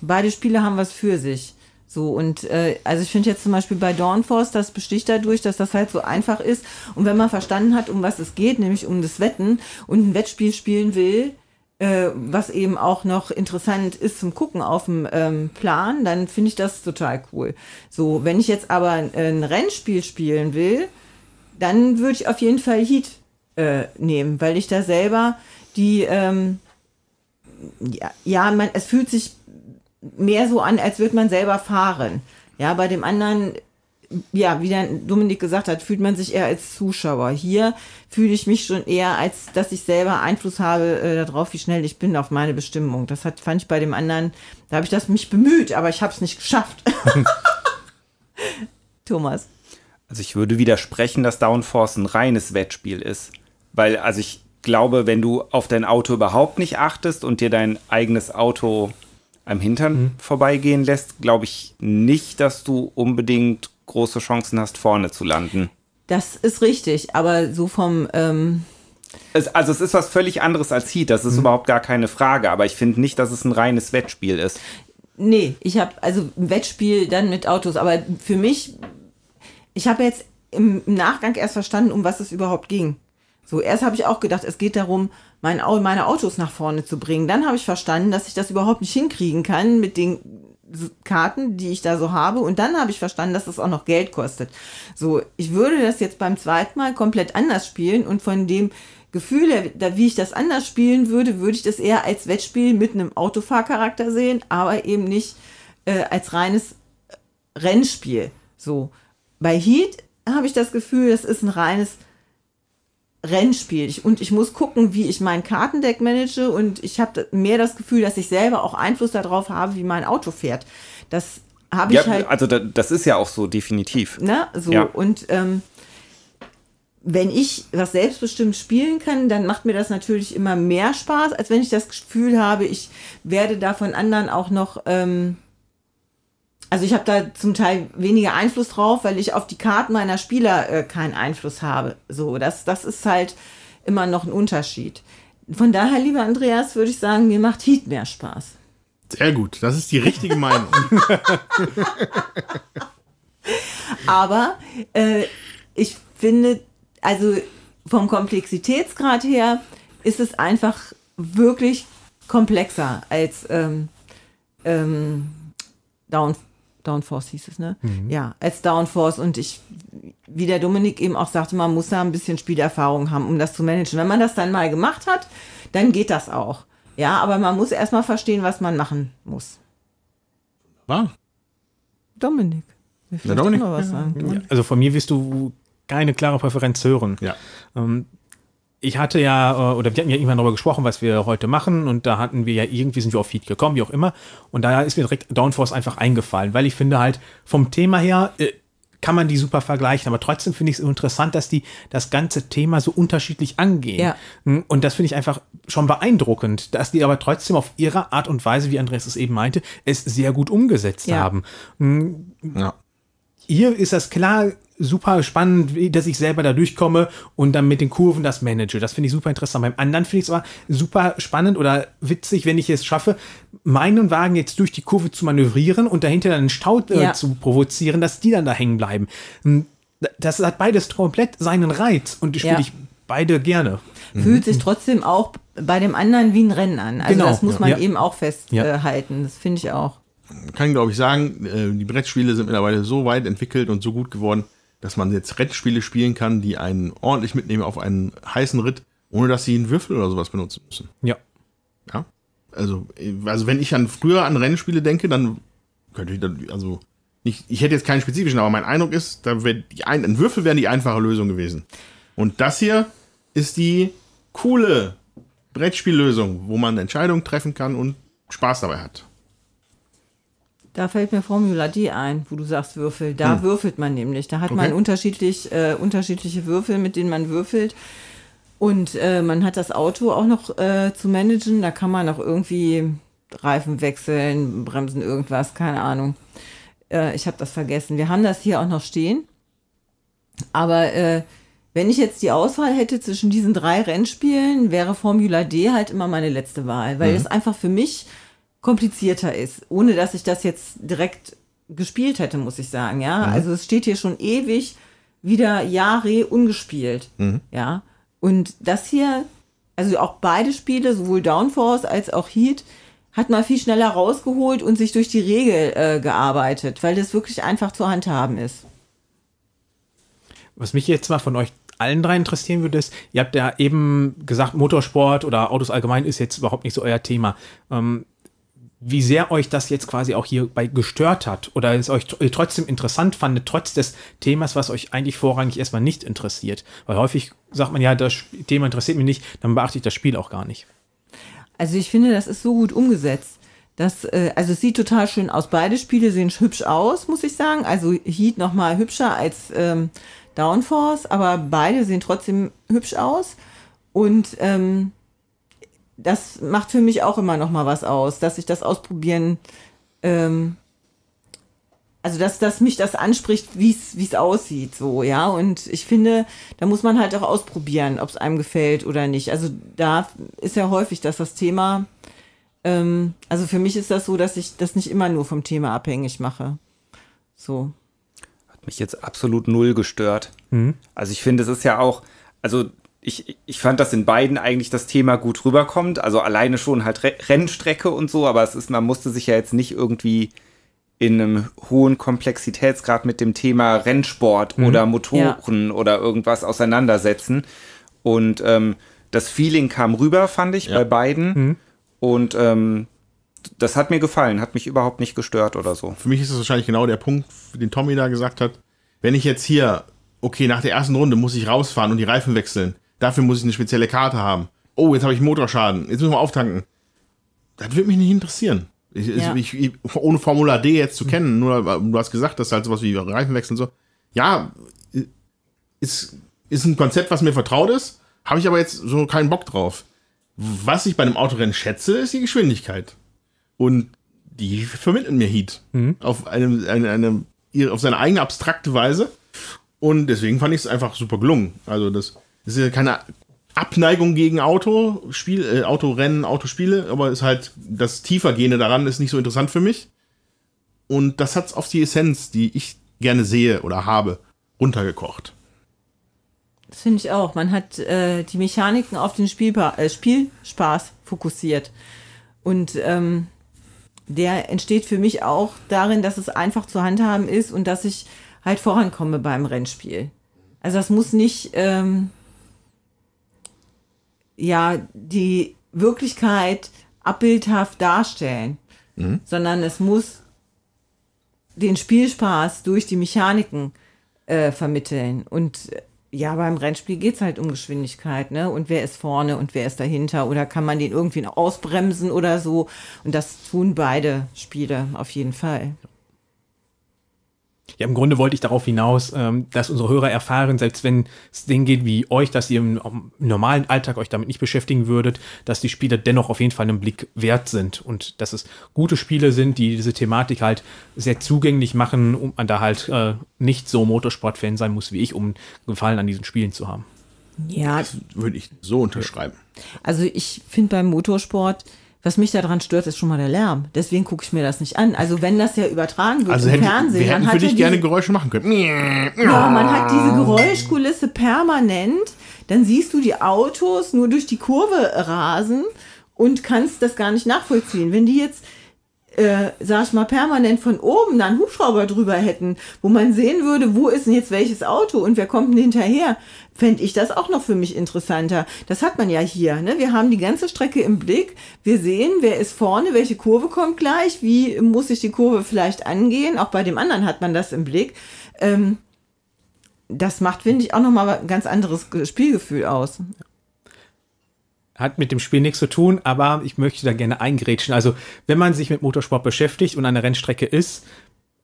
beide Spiele haben was für sich. So, und äh, also ich finde jetzt zum Beispiel bei Dawnforce, das besticht dadurch, dass das halt so einfach ist. Und wenn man verstanden hat, um was es geht, nämlich um das Wetten und ein Wettspiel spielen will, äh, was eben auch noch interessant ist zum Gucken auf dem ähm, Plan, dann finde ich das total cool. So, wenn ich jetzt aber ein, ein Rennspiel spielen will, dann würde ich auf jeden Fall Heat äh, nehmen, weil ich da selber die, ähm, ja, ja man, es fühlt sich mehr so an, als würde man selber fahren. Ja, bei dem anderen, ja, wie dann Dominik gesagt hat, fühlt man sich eher als Zuschauer. Hier fühle ich mich schon eher, als dass ich selber Einfluss habe äh, darauf, wie schnell ich bin auf meine Bestimmung. Das hat, fand ich bei dem anderen, da habe ich das mich bemüht, aber ich habe es nicht geschafft. <laughs> Thomas. Also ich würde widersprechen, dass Downforce ein reines Wettspiel ist. Weil, also ich glaube, wenn du auf dein Auto überhaupt nicht achtest und dir dein eigenes Auto am Hintern vorbeigehen lässt, glaube ich nicht, dass du unbedingt große Chancen hast, vorne zu landen. Das ist richtig, aber so vom, ähm, Es, also es ist was völlig anderes als Heat, das ist überhaupt gar keine Frage, aber ich finde nicht, dass es ein reines Wettspiel ist. nee, ich habe also ein Wettspiel dann mit Autos, aber für mich, ich habe jetzt im, Nachgang erst verstanden, um was es überhaupt ging. So, erst habe ich auch gedacht, es geht darum, mein, meine Autos nach vorne zu bringen. Dann habe ich verstanden, dass ich das überhaupt nicht hinkriegen kann mit den Karten, die ich da so habe. Und dann habe ich verstanden, dass es auch noch Geld kostet. So, ich würde das jetzt beim zweiten Mal komplett anders spielen und von dem Gefühl, wie ich das anders spielen würde, würde ich das eher als Wettspiel mit einem Autofahrcharakter sehen, aber eben nicht äh, als reines Rennspiel. So. Bei Heat habe ich das Gefühl, das ist ein reines Rennspiel. Ich, und ich muss gucken, wie ich mein Kartendeck manage und ich habe mehr das Gefühl, dass ich selber auch Einfluss darauf habe, wie mein Auto fährt. Das habe ich Ja, halt. also da, das ist ja auch so definitiv. Ne? So, Ja. und ähm, wenn ich was selbstbestimmt spielen kann, dann macht mir das natürlich immer mehr Spaß, als wenn ich das Gefühl habe, ich werde da von anderen auch noch. Ähm, also ich habe da zum Teil weniger Einfluss drauf, weil ich auf die Karten meiner Spieler äh, keinen Einfluss habe. So, das, das ist halt immer noch ein Unterschied. Von daher, lieber Andreas, würde ich sagen, mir macht Heat mehr Spaß. Sehr gut, das ist die richtige Meinung. <laughs> Aber äh, ich finde, also vom Komplexitätsgrad her ist es einfach wirklich komplexer als ähm, ähm, Down, Downforce hieß es, ne? Ja, als Downforce. Und ich, wie der Dominik eben auch sagte, man muss da ein bisschen Spielerfahrung haben, um das zu managen. Wenn man das dann mal gemacht hat, dann geht das auch. Ja, aber man muss erstmal verstehen, was man machen muss. War? Dominik. vielleicht Dominik, ja. Also von mir wirst du keine klare Präferenz hören. Ja. Ähm, ich hatte ja, äh, oder wir hatten ja irgendwann darüber gesprochen, was wir heute machen und da hatten wir ja irgendwie sind wir auf Feed gekommen, wie auch immer. Und da ist mir direkt Downforce einfach eingefallen, weil ich finde halt vom Thema her äh, kann man die super vergleichen, aber trotzdem finde ich es interessant, dass die das ganze Thema so unterschiedlich angehen. Ja. Mm, Und das finde ich einfach schon beeindruckend, dass die aber trotzdem auf ihre Art und Weise, wie Andreas es eben meinte, es sehr gut umgesetzt Ja. haben. Mm, Ja. hier ist das klar super spannend, wie- dass ich selber da durchkomme und dann mit den Kurven das manage. Das finde ich super interessant. Beim anderen finde ich es aber super spannend oder witzig, wenn ich es schaffe, meinen Wagen jetzt durch die Kurve zu manövrieren und dahinter dann einen Stau äh, Ja. zu provozieren, dass die dann da hängen bleiben. Hm, Das hat beides komplett seinen Reiz und die spiele Ja. ich beide gerne. fühlt sich trotzdem auch bei dem anderen wie ein Rennen an. Also Genau, das muss man Ja. eben auch Ja. festhalten. Das finde ich auch. Kann, glaube ich, sagen, äh, die Brettspiele sind mittlerweile so weit entwickelt und so gut geworden, dass man jetzt Brettspiele spielen kann, die einen ordentlich mitnehmen auf einen heißen Ritt, ohne dass sie einen Würfel oder sowas benutzen müssen. Ja. Ja. Also, also wenn ich an früher an Rennspiele denke, dann könnte ich dann, also nicht, ich hätte jetzt keinen spezifischen, aber mein Eindruck ist, da wäre die ein, ein Würfel wäre die einfache Lösung gewesen. Und das hier ist die coole Brettspiellösung, wo man Entscheidungen treffen kann und Spaß dabei hat. Da fällt mir Formula D ein, wo du sagst Würfel. Da würfelt man nämlich. Da hat man Okay. unterschiedlich, äh, unterschiedliche Würfel, mit denen man würfelt. Und äh, man hat das Auto auch noch äh, zu managen. Da kann man auch irgendwie Reifen wechseln, bremsen, irgendwas, keine Ahnung. Äh, ich habe das vergessen. Wir haben das hier auch noch stehen. Aber äh, wenn ich jetzt die Auswahl hätte zwischen diesen drei Rennspielen, wäre Formula D halt immer meine letzte Wahl, weil es einfach für mich komplizierter ist, ohne dass ich das jetzt direkt gespielt hätte, muss ich sagen, ja. Also es steht hier schon ewig wieder Jahre ungespielt, ja. Und das hier, also auch beide Spiele, sowohl Downforce als auch Heat, hat man viel schneller rausgeholt und sich durch die Regel äh, gearbeitet, weil das wirklich einfach zu handhaben ist. Was mich jetzt mal von euch allen drei interessieren würde, ist, ihr habt ja eben gesagt, Motorsport oder Autos allgemein ist jetzt überhaupt nicht so euer Thema. Ähm, wie sehr euch das jetzt quasi auch hierbei gestört hat oder es euch tr- trotzdem interessant fandet, trotz des Themas, was euch eigentlich vorrangig erstmal nicht interessiert. Weil häufig sagt man ja, das Thema interessiert mich nicht, dann beachte ich das Spiel auch gar nicht. Also ich finde, das ist so gut umgesetzt. Das, äh, also es sieht total schön aus. Beide Spiele sehen hübsch aus, muss ich sagen. Also Heat noch mal hübscher als ähm, Downforce, aber beide sehen trotzdem hübsch aus. Und ähm, das macht für mich auch immer noch mal was aus, dass ich das ausprobieren, ähm, also dass, dass mich das anspricht, wie es aussieht, so, ja. Und ich finde, da muss man halt auch ausprobieren, ob es einem gefällt oder nicht. Also da ist ja häufig, dass das Thema, ähm, also für mich ist das so, dass ich das nicht immer nur vom Thema abhängig mache. So. Hat mich jetzt absolut null gestört. Mhm. Also ich finde, es ist ja auch, also ich, ich fand, dass in beiden eigentlich das Thema gut rüberkommt. Also alleine schon halt Re Rennstrecke und so, aber es ist, man musste sich ja jetzt nicht irgendwie in einem hohen Komplexitätsgrad mit dem Thema Rennsport Mhm. oder Motoren oder irgendwas auseinandersetzen. Und ähm, das Feeling kam rüber, fand ich, Ja. bei beiden. Mhm. Und ähm, das hat mir gefallen, hat mich überhaupt nicht gestört oder so. Für mich ist das wahrscheinlich genau der Punkt, den Tommy da gesagt hat. Wenn ich jetzt hier, okay, nach der ersten Runde muss ich rausfahren und die Reifen wechseln. Dafür muss ich eine spezielle Karte haben. Oh, jetzt habe ich Motorschaden. Jetzt müssen wir auftanken. Das wird mich nicht interessieren. Ich, Ja. ich, ich, ohne Formular D jetzt zu kennen, nur du hast gesagt, dass halt sowas wie Reifen wechseln so. Ja, ist, ist ein Konzept, was mir vertraut ist, habe ich aber jetzt so keinen Bock drauf. Was ich bei einem Autorennen schätze, ist die Geschwindigkeit. Und die vermitteln mir Heat. Auf, eine, eine, eine, auf seine eigene abstrakte Weise. Und deswegen fand ich es einfach super gelungen. Also, das ist ja keine Abneigung gegen Autospiel, äh, Autorennen, Autospiele, aber ist halt das Tiefergehende daran ist nicht so interessant für mich. Und das hat's auf die Essenz, die ich gerne sehe oder habe, runtergekocht. Das finde ich auch. Man hat äh, die Mechaniken auf den Spielpa äh, Spielspaß fokussiert. Und ähm, der entsteht für mich auch darin, dass es einfach zu handhaben ist und dass ich halt vorankomme beim Rennspiel. Also das muss nicht ähm, ja die Wirklichkeit abbildhaft darstellen, sondern es muss den Spielspaß durch die Mechaniken äh, vermitteln. Und äh, ja, beim Rennspiel geht's halt um Geschwindigkeit, ne? Und wer ist vorne und wer ist dahinter? Oder kann man den irgendwie noch ausbremsen oder so? Und das tun beide Spiele auf jeden Fall. Ja, im Grunde wollte ich darauf hinaus, ähm, dass unsere Hörer erfahren, selbst wenn es denen geht wie euch, dass ihr im, normalen Alltag euch damit nicht beschäftigen würdet, dass die Spiele dennoch auf jeden Fall einen Blick wert sind und dass es gute Spiele sind, die diese Thematik halt sehr zugänglich machen und man da halt äh, nicht so Motorsport-Fan sein muss wie ich, um Gefallen an diesen Spielen zu haben. Ja, Würde ich so unterschreiben. also ich finde beim Motorsport, was mich daran stört, ist schon mal der Lärm. Deswegen gucke ich mir das nicht an. Also wenn das ja übertragen wird Also im hätte, Fernsehen, wir hätten dann für dich gerne Geräusche machen können. Ja, man hat diese Geräuschkulisse permanent. Dann siehst du die Autos nur durch die Kurve rasen und kannst das gar nicht nachvollziehen. Wenn die jetzt, äh, sag ich mal, permanent von oben da einen Hubschrauber drüber hätten, wo man sehen würde, wo ist denn jetzt welches Auto und wer kommt denn hinterher, fände ich das auch noch für mich interessanter. Das hat man ja hier. Ne? Wir haben die ganze Strecke im Blick. Wir sehen, wer ist vorne, welche Kurve kommt gleich, wie muss ich die Kurve vielleicht angehen. Auch bei dem anderen hat man das im Blick. Ähm, das macht, finde ich, auch nochmal ein ganz anderes Ge- Spielgefühl aus. Hat mit dem Spiel nichts zu tun, aber ich möchte da gerne eingrätschen. Also, wenn man sich mit Motorsport beschäftigt und an der Rennstrecke ist,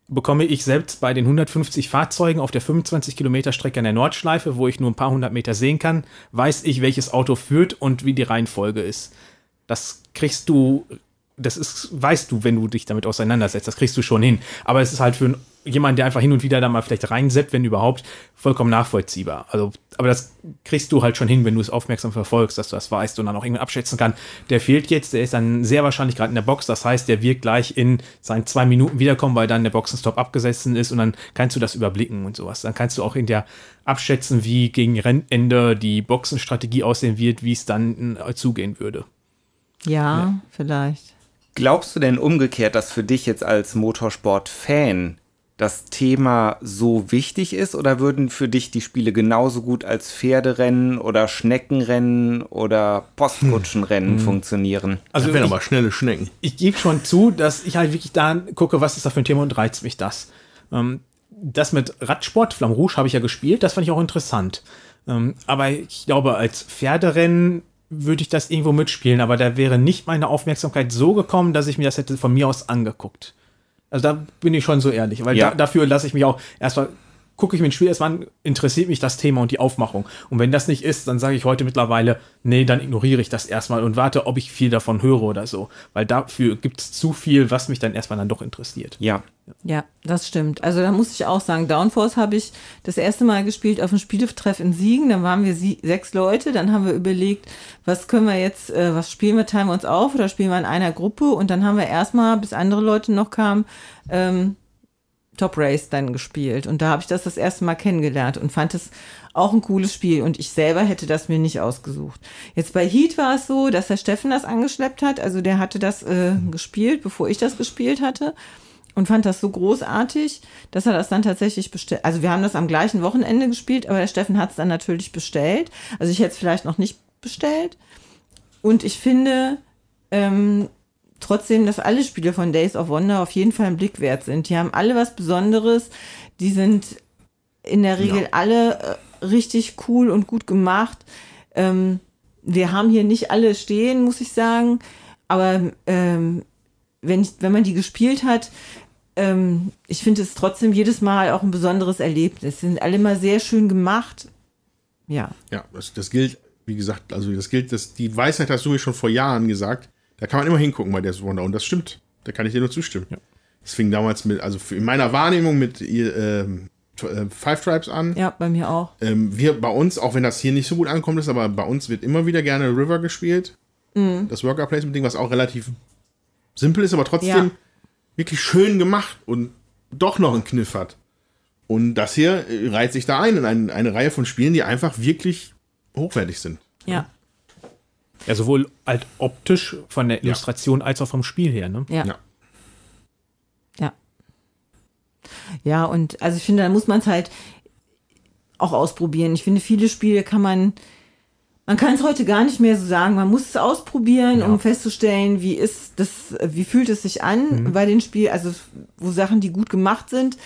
bekomme ich selbst bei den 150 Fahrzeugen auf der 25 Kilometer Strecke an der Nordschleife, wo ich nur ein paar hundert Meter sehen kann, weiß ich, welches Auto führt und wie die Reihenfolge ist. Das kriegst du, das ist, weißt du, wenn du dich damit auseinandersetzt, das kriegst du schon hin. Aber es ist halt für jemanden, der einfach hin und wieder da mal vielleicht reinseppt, wenn überhaupt, vollkommen nachvollziehbar. Also, aber das kriegst du halt schon hin, wenn du es aufmerksam verfolgst, dass du das weißt und dann auch irgendwie abschätzen kann. Der fehlt jetzt, der ist dann sehr wahrscheinlich gerade in der Box. Das heißt, der wird gleich in seinen zwei Minuten wiederkommen, weil dann der Boxenstopp abgesessen ist und dann kannst du das überblicken und sowas. Dann kannst du auch in der abschätzen, wie gegen Rennende die Boxenstrategie aussehen wird, wie es dann äh, zugehen würde. Ja, vielleicht. Glaubst du denn umgekehrt, dass für dich jetzt als Motorsport-Fan das Thema so wichtig ist oder würden für dich die Spiele genauso gut als Pferderennen oder Schneckenrennen oder Postkutschenrennen funktionieren? Also Also wären ich- aber schnelle Schnecken. ich gebe schon zu, dass ich halt wirklich da gucke, was ist da für ein Thema und reizt mich das. Ähm, das mit Radsport, Flamme Rouge, habe ich ja gespielt, das fand ich auch interessant. Ähm, aber ich glaube, als Pferderennen würde ich das irgendwo mitspielen, aber da wäre nicht meine Aufmerksamkeit so gekommen, dass ich mir das hätte von mir aus angeguckt. Also da bin ich schon so ehrlich, weil Ja. da, dafür lasse ich mich auch erstmal gucke ich mir ein Spiel erstmal an, interessiert mich das Thema und die Aufmachung. Und wenn das nicht ist, dann sage ich heute mittlerweile, nee, dann ignoriere ich das erstmal und warte, ob ich viel davon höre oder so. Weil dafür gibt es zu viel, was mich dann erstmal dann doch interessiert. Ja. Ja, das stimmt. Also da muss ich auch sagen, Downforce habe ich das erste Mal gespielt auf dem Spieletreff in Siegen. Dann waren wir sie sechs Leute. Dann haben wir überlegt, was können wir jetzt, äh, was spielen wir, teilen wir uns auf oder spielen wir in einer Gruppe? Und dann haben wir erstmal, bis andere Leute noch kamen, ähm, Top Race dann gespielt. Und da habe ich das das erste Mal kennengelernt und fand es auch ein cooles Spiel. Und ich selber hätte das mir nicht ausgesucht. Jetzt bei Heat war es so, dass der Steffen das angeschleppt hat. Also der hatte das äh, gespielt, bevor ich das gespielt hatte. Und fand das so großartig, dass er das dann tatsächlich bestellt. Also wir haben das am gleichen Wochenende gespielt, aber der Steffen hat es dann natürlich bestellt. Also ich hätte es vielleicht noch nicht bestellt. Und ich finde, ähm, trotzdem, dass alle Spiele von Days of Wonder auf jeden Fall einen Blick wert sind. Die haben alle was Besonderes. Die sind in der Regel Ja. alle äh, richtig cool und gut gemacht. Ähm, wir haben hier nicht alle stehen, muss ich sagen. Aber ähm, wenn, ich, wenn man die gespielt hat, ähm, ich finde es trotzdem jedes Mal auch ein besonderes Erlebnis. Sie sind alle mal sehr schön gemacht. Ja. Ja, das, das gilt, wie gesagt, also das gilt, das, die Weisheit hast du mir schon vor Jahren gesagt. Da kann man immer hingucken bei Death Wonder und das stimmt. Da kann ich dir nur zustimmen. Das fing damals mit, also in meiner Wahrnehmung mit ihr, ähm, äh, Five Tribes an. Ja, bei mir auch. Ähm, wir bei uns, auch wenn das hier nicht so gut ankommt, ist, aber bei uns wird immer wieder gerne River gespielt. Das Worker Placement Ding, was auch relativ simpel ist, aber trotzdem Ja. wirklich schön gemacht und doch noch einen Kniff hat. Und das hier reiht sich da ein in ein, eine Reihe von Spielen, die einfach wirklich hochwertig sind. Ja. Ja, sowohl halt optisch von der Illustration als auch vom Spiel her. Ne? Ja. Ja. Ja. Ja, und also ich finde, da muss man es halt auch ausprobieren. Ich finde, viele Spiele kann man, man kann es heute gar nicht mehr so sagen. Man muss es ausprobieren, um festzustellen, wie ist das, wie fühlt es sich an bei den Spielen, also wo Sachen, die gut gemacht sind.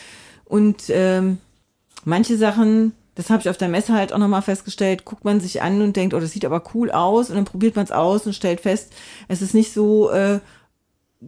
Und ähm, manche Sachen, das habe ich auf der Messe halt auch nochmal festgestellt, guckt man sich an und denkt, oh, das sieht aber cool aus. Und dann probiert man es aus und stellt fest, es ist nicht so äh,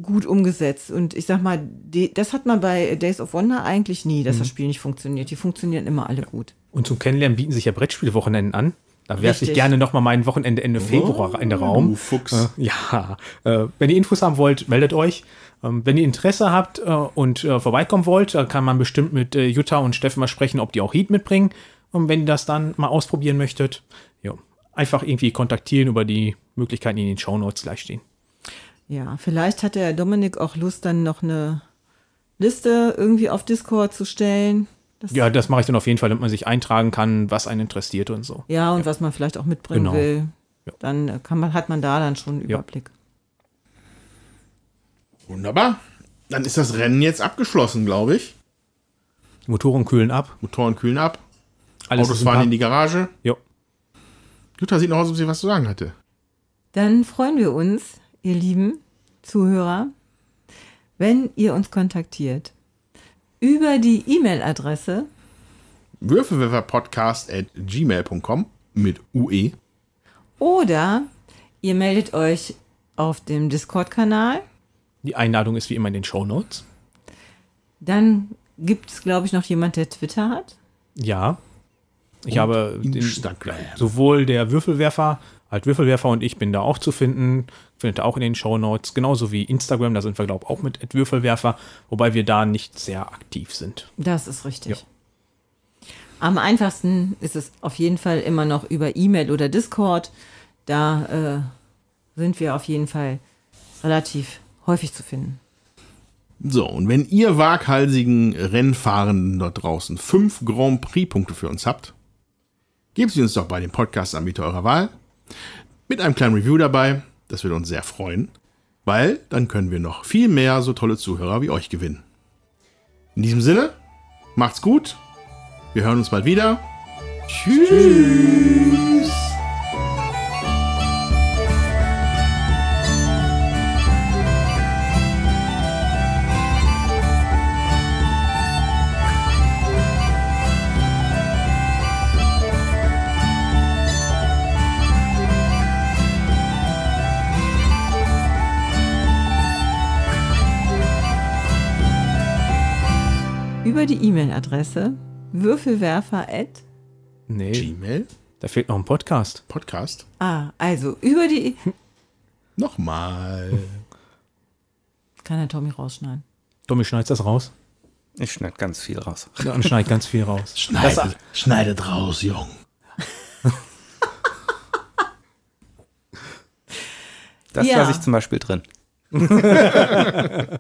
gut umgesetzt. Und ich sag mal, die, das hat man bei Days of Wonder eigentlich nie, dass das Spiel nicht funktioniert. Die funktionieren immer alle gut. Und zum Kennenlernen bieten sich ja Brettspielwochenenden an. Da werfe ich gerne noch mal mein Wochenende Ende Februar in den Raum. Du Fuchs. Äh, ja, äh, wenn ihr Infos haben wollt, meldet euch. Ähm, wenn ihr Interesse habt äh, und vorbeikommen wollt, dann kann man bestimmt mit Jutta und Steffen mal sprechen, ob die auch Heat mitbringen. Und wenn ihr das dann mal ausprobieren möchtet, ja, einfach irgendwie kontaktieren über die Möglichkeiten, die in den Shownotes gleich stehen. Ja, vielleicht hat der Dominik auch Lust, dann noch eine Liste irgendwie auf Discord zu stellen. Das, Ja, das mache ich dann auf jeden Fall, damit man sich eintragen kann, was einen interessiert und so. ja, und was man vielleicht auch mitbringen Genau. will. Ja. Dann äh, kann man, hat man da dann schon einen Ja. Überblick. Wunderbar. Dann ist das Rennen jetzt abgeschlossen, glaube ich. Die Motoren kühlen ab. Motoren kühlen ab. Alles Autos fahren in die Garage. ja. Jutta sieht noch aus, als ob sie was zu sagen hatte. Dann freuen wir uns, ihr lieben Zuhörer, wenn ihr uns kontaktiert über die E-Mail-Adresse Würfelwerferpodcast at gmail.com mit UE. oder ihr meldet euch auf dem Discord-Kanal. Die Einladung ist wie immer in den Shownotes. Dann gibt es, glaube ich, noch jemand, der Twitter hat. Ja. Ich habe den, sowohl der Würfelwerfer, halt Würfelwerfer und ich bin da auch zu finden. Findet ihr auch in den Shownotes. Genauso wie Instagram, da sind wir, glaube ich, auch mit Würfelwerfer, wobei wir da nicht sehr aktiv sind. Das ist richtig. Ja. Am einfachsten ist es auf jeden Fall immer noch über E-Mail oder Discord. Da äh, sind wir auf jeden Fall relativ häufig zu finden. So, und wenn ihr waghalsigen Rennfahrenden dort draußen fünf Grand Prix-Punkte für uns habt, gebt sie uns doch bei dem Podcast-Anbieter eurer Wahl. Mit einem kleinen Review dabei. Das würde uns sehr freuen, weil dann können wir noch viel mehr so tolle Zuhörer wie euch gewinnen. In diesem Sinne, macht's gut. Wir hören uns bald wieder. Tschüss. Über E-Mail-Adresse Würfelwerfer at. Nee, Gmail? da fehlt noch ein Podcast. Podcast? Ah, also über die. <laughs> Nochmal. Kann der Tommy rausschneiden. Tommy, schneidest das raus? Ich schneide ganz viel raus. Dann schneid ganz viel raus. <laughs> Schneidet, schneidet raus, Jung. Das Ja. lasse ich zum Beispiel drin. <laughs>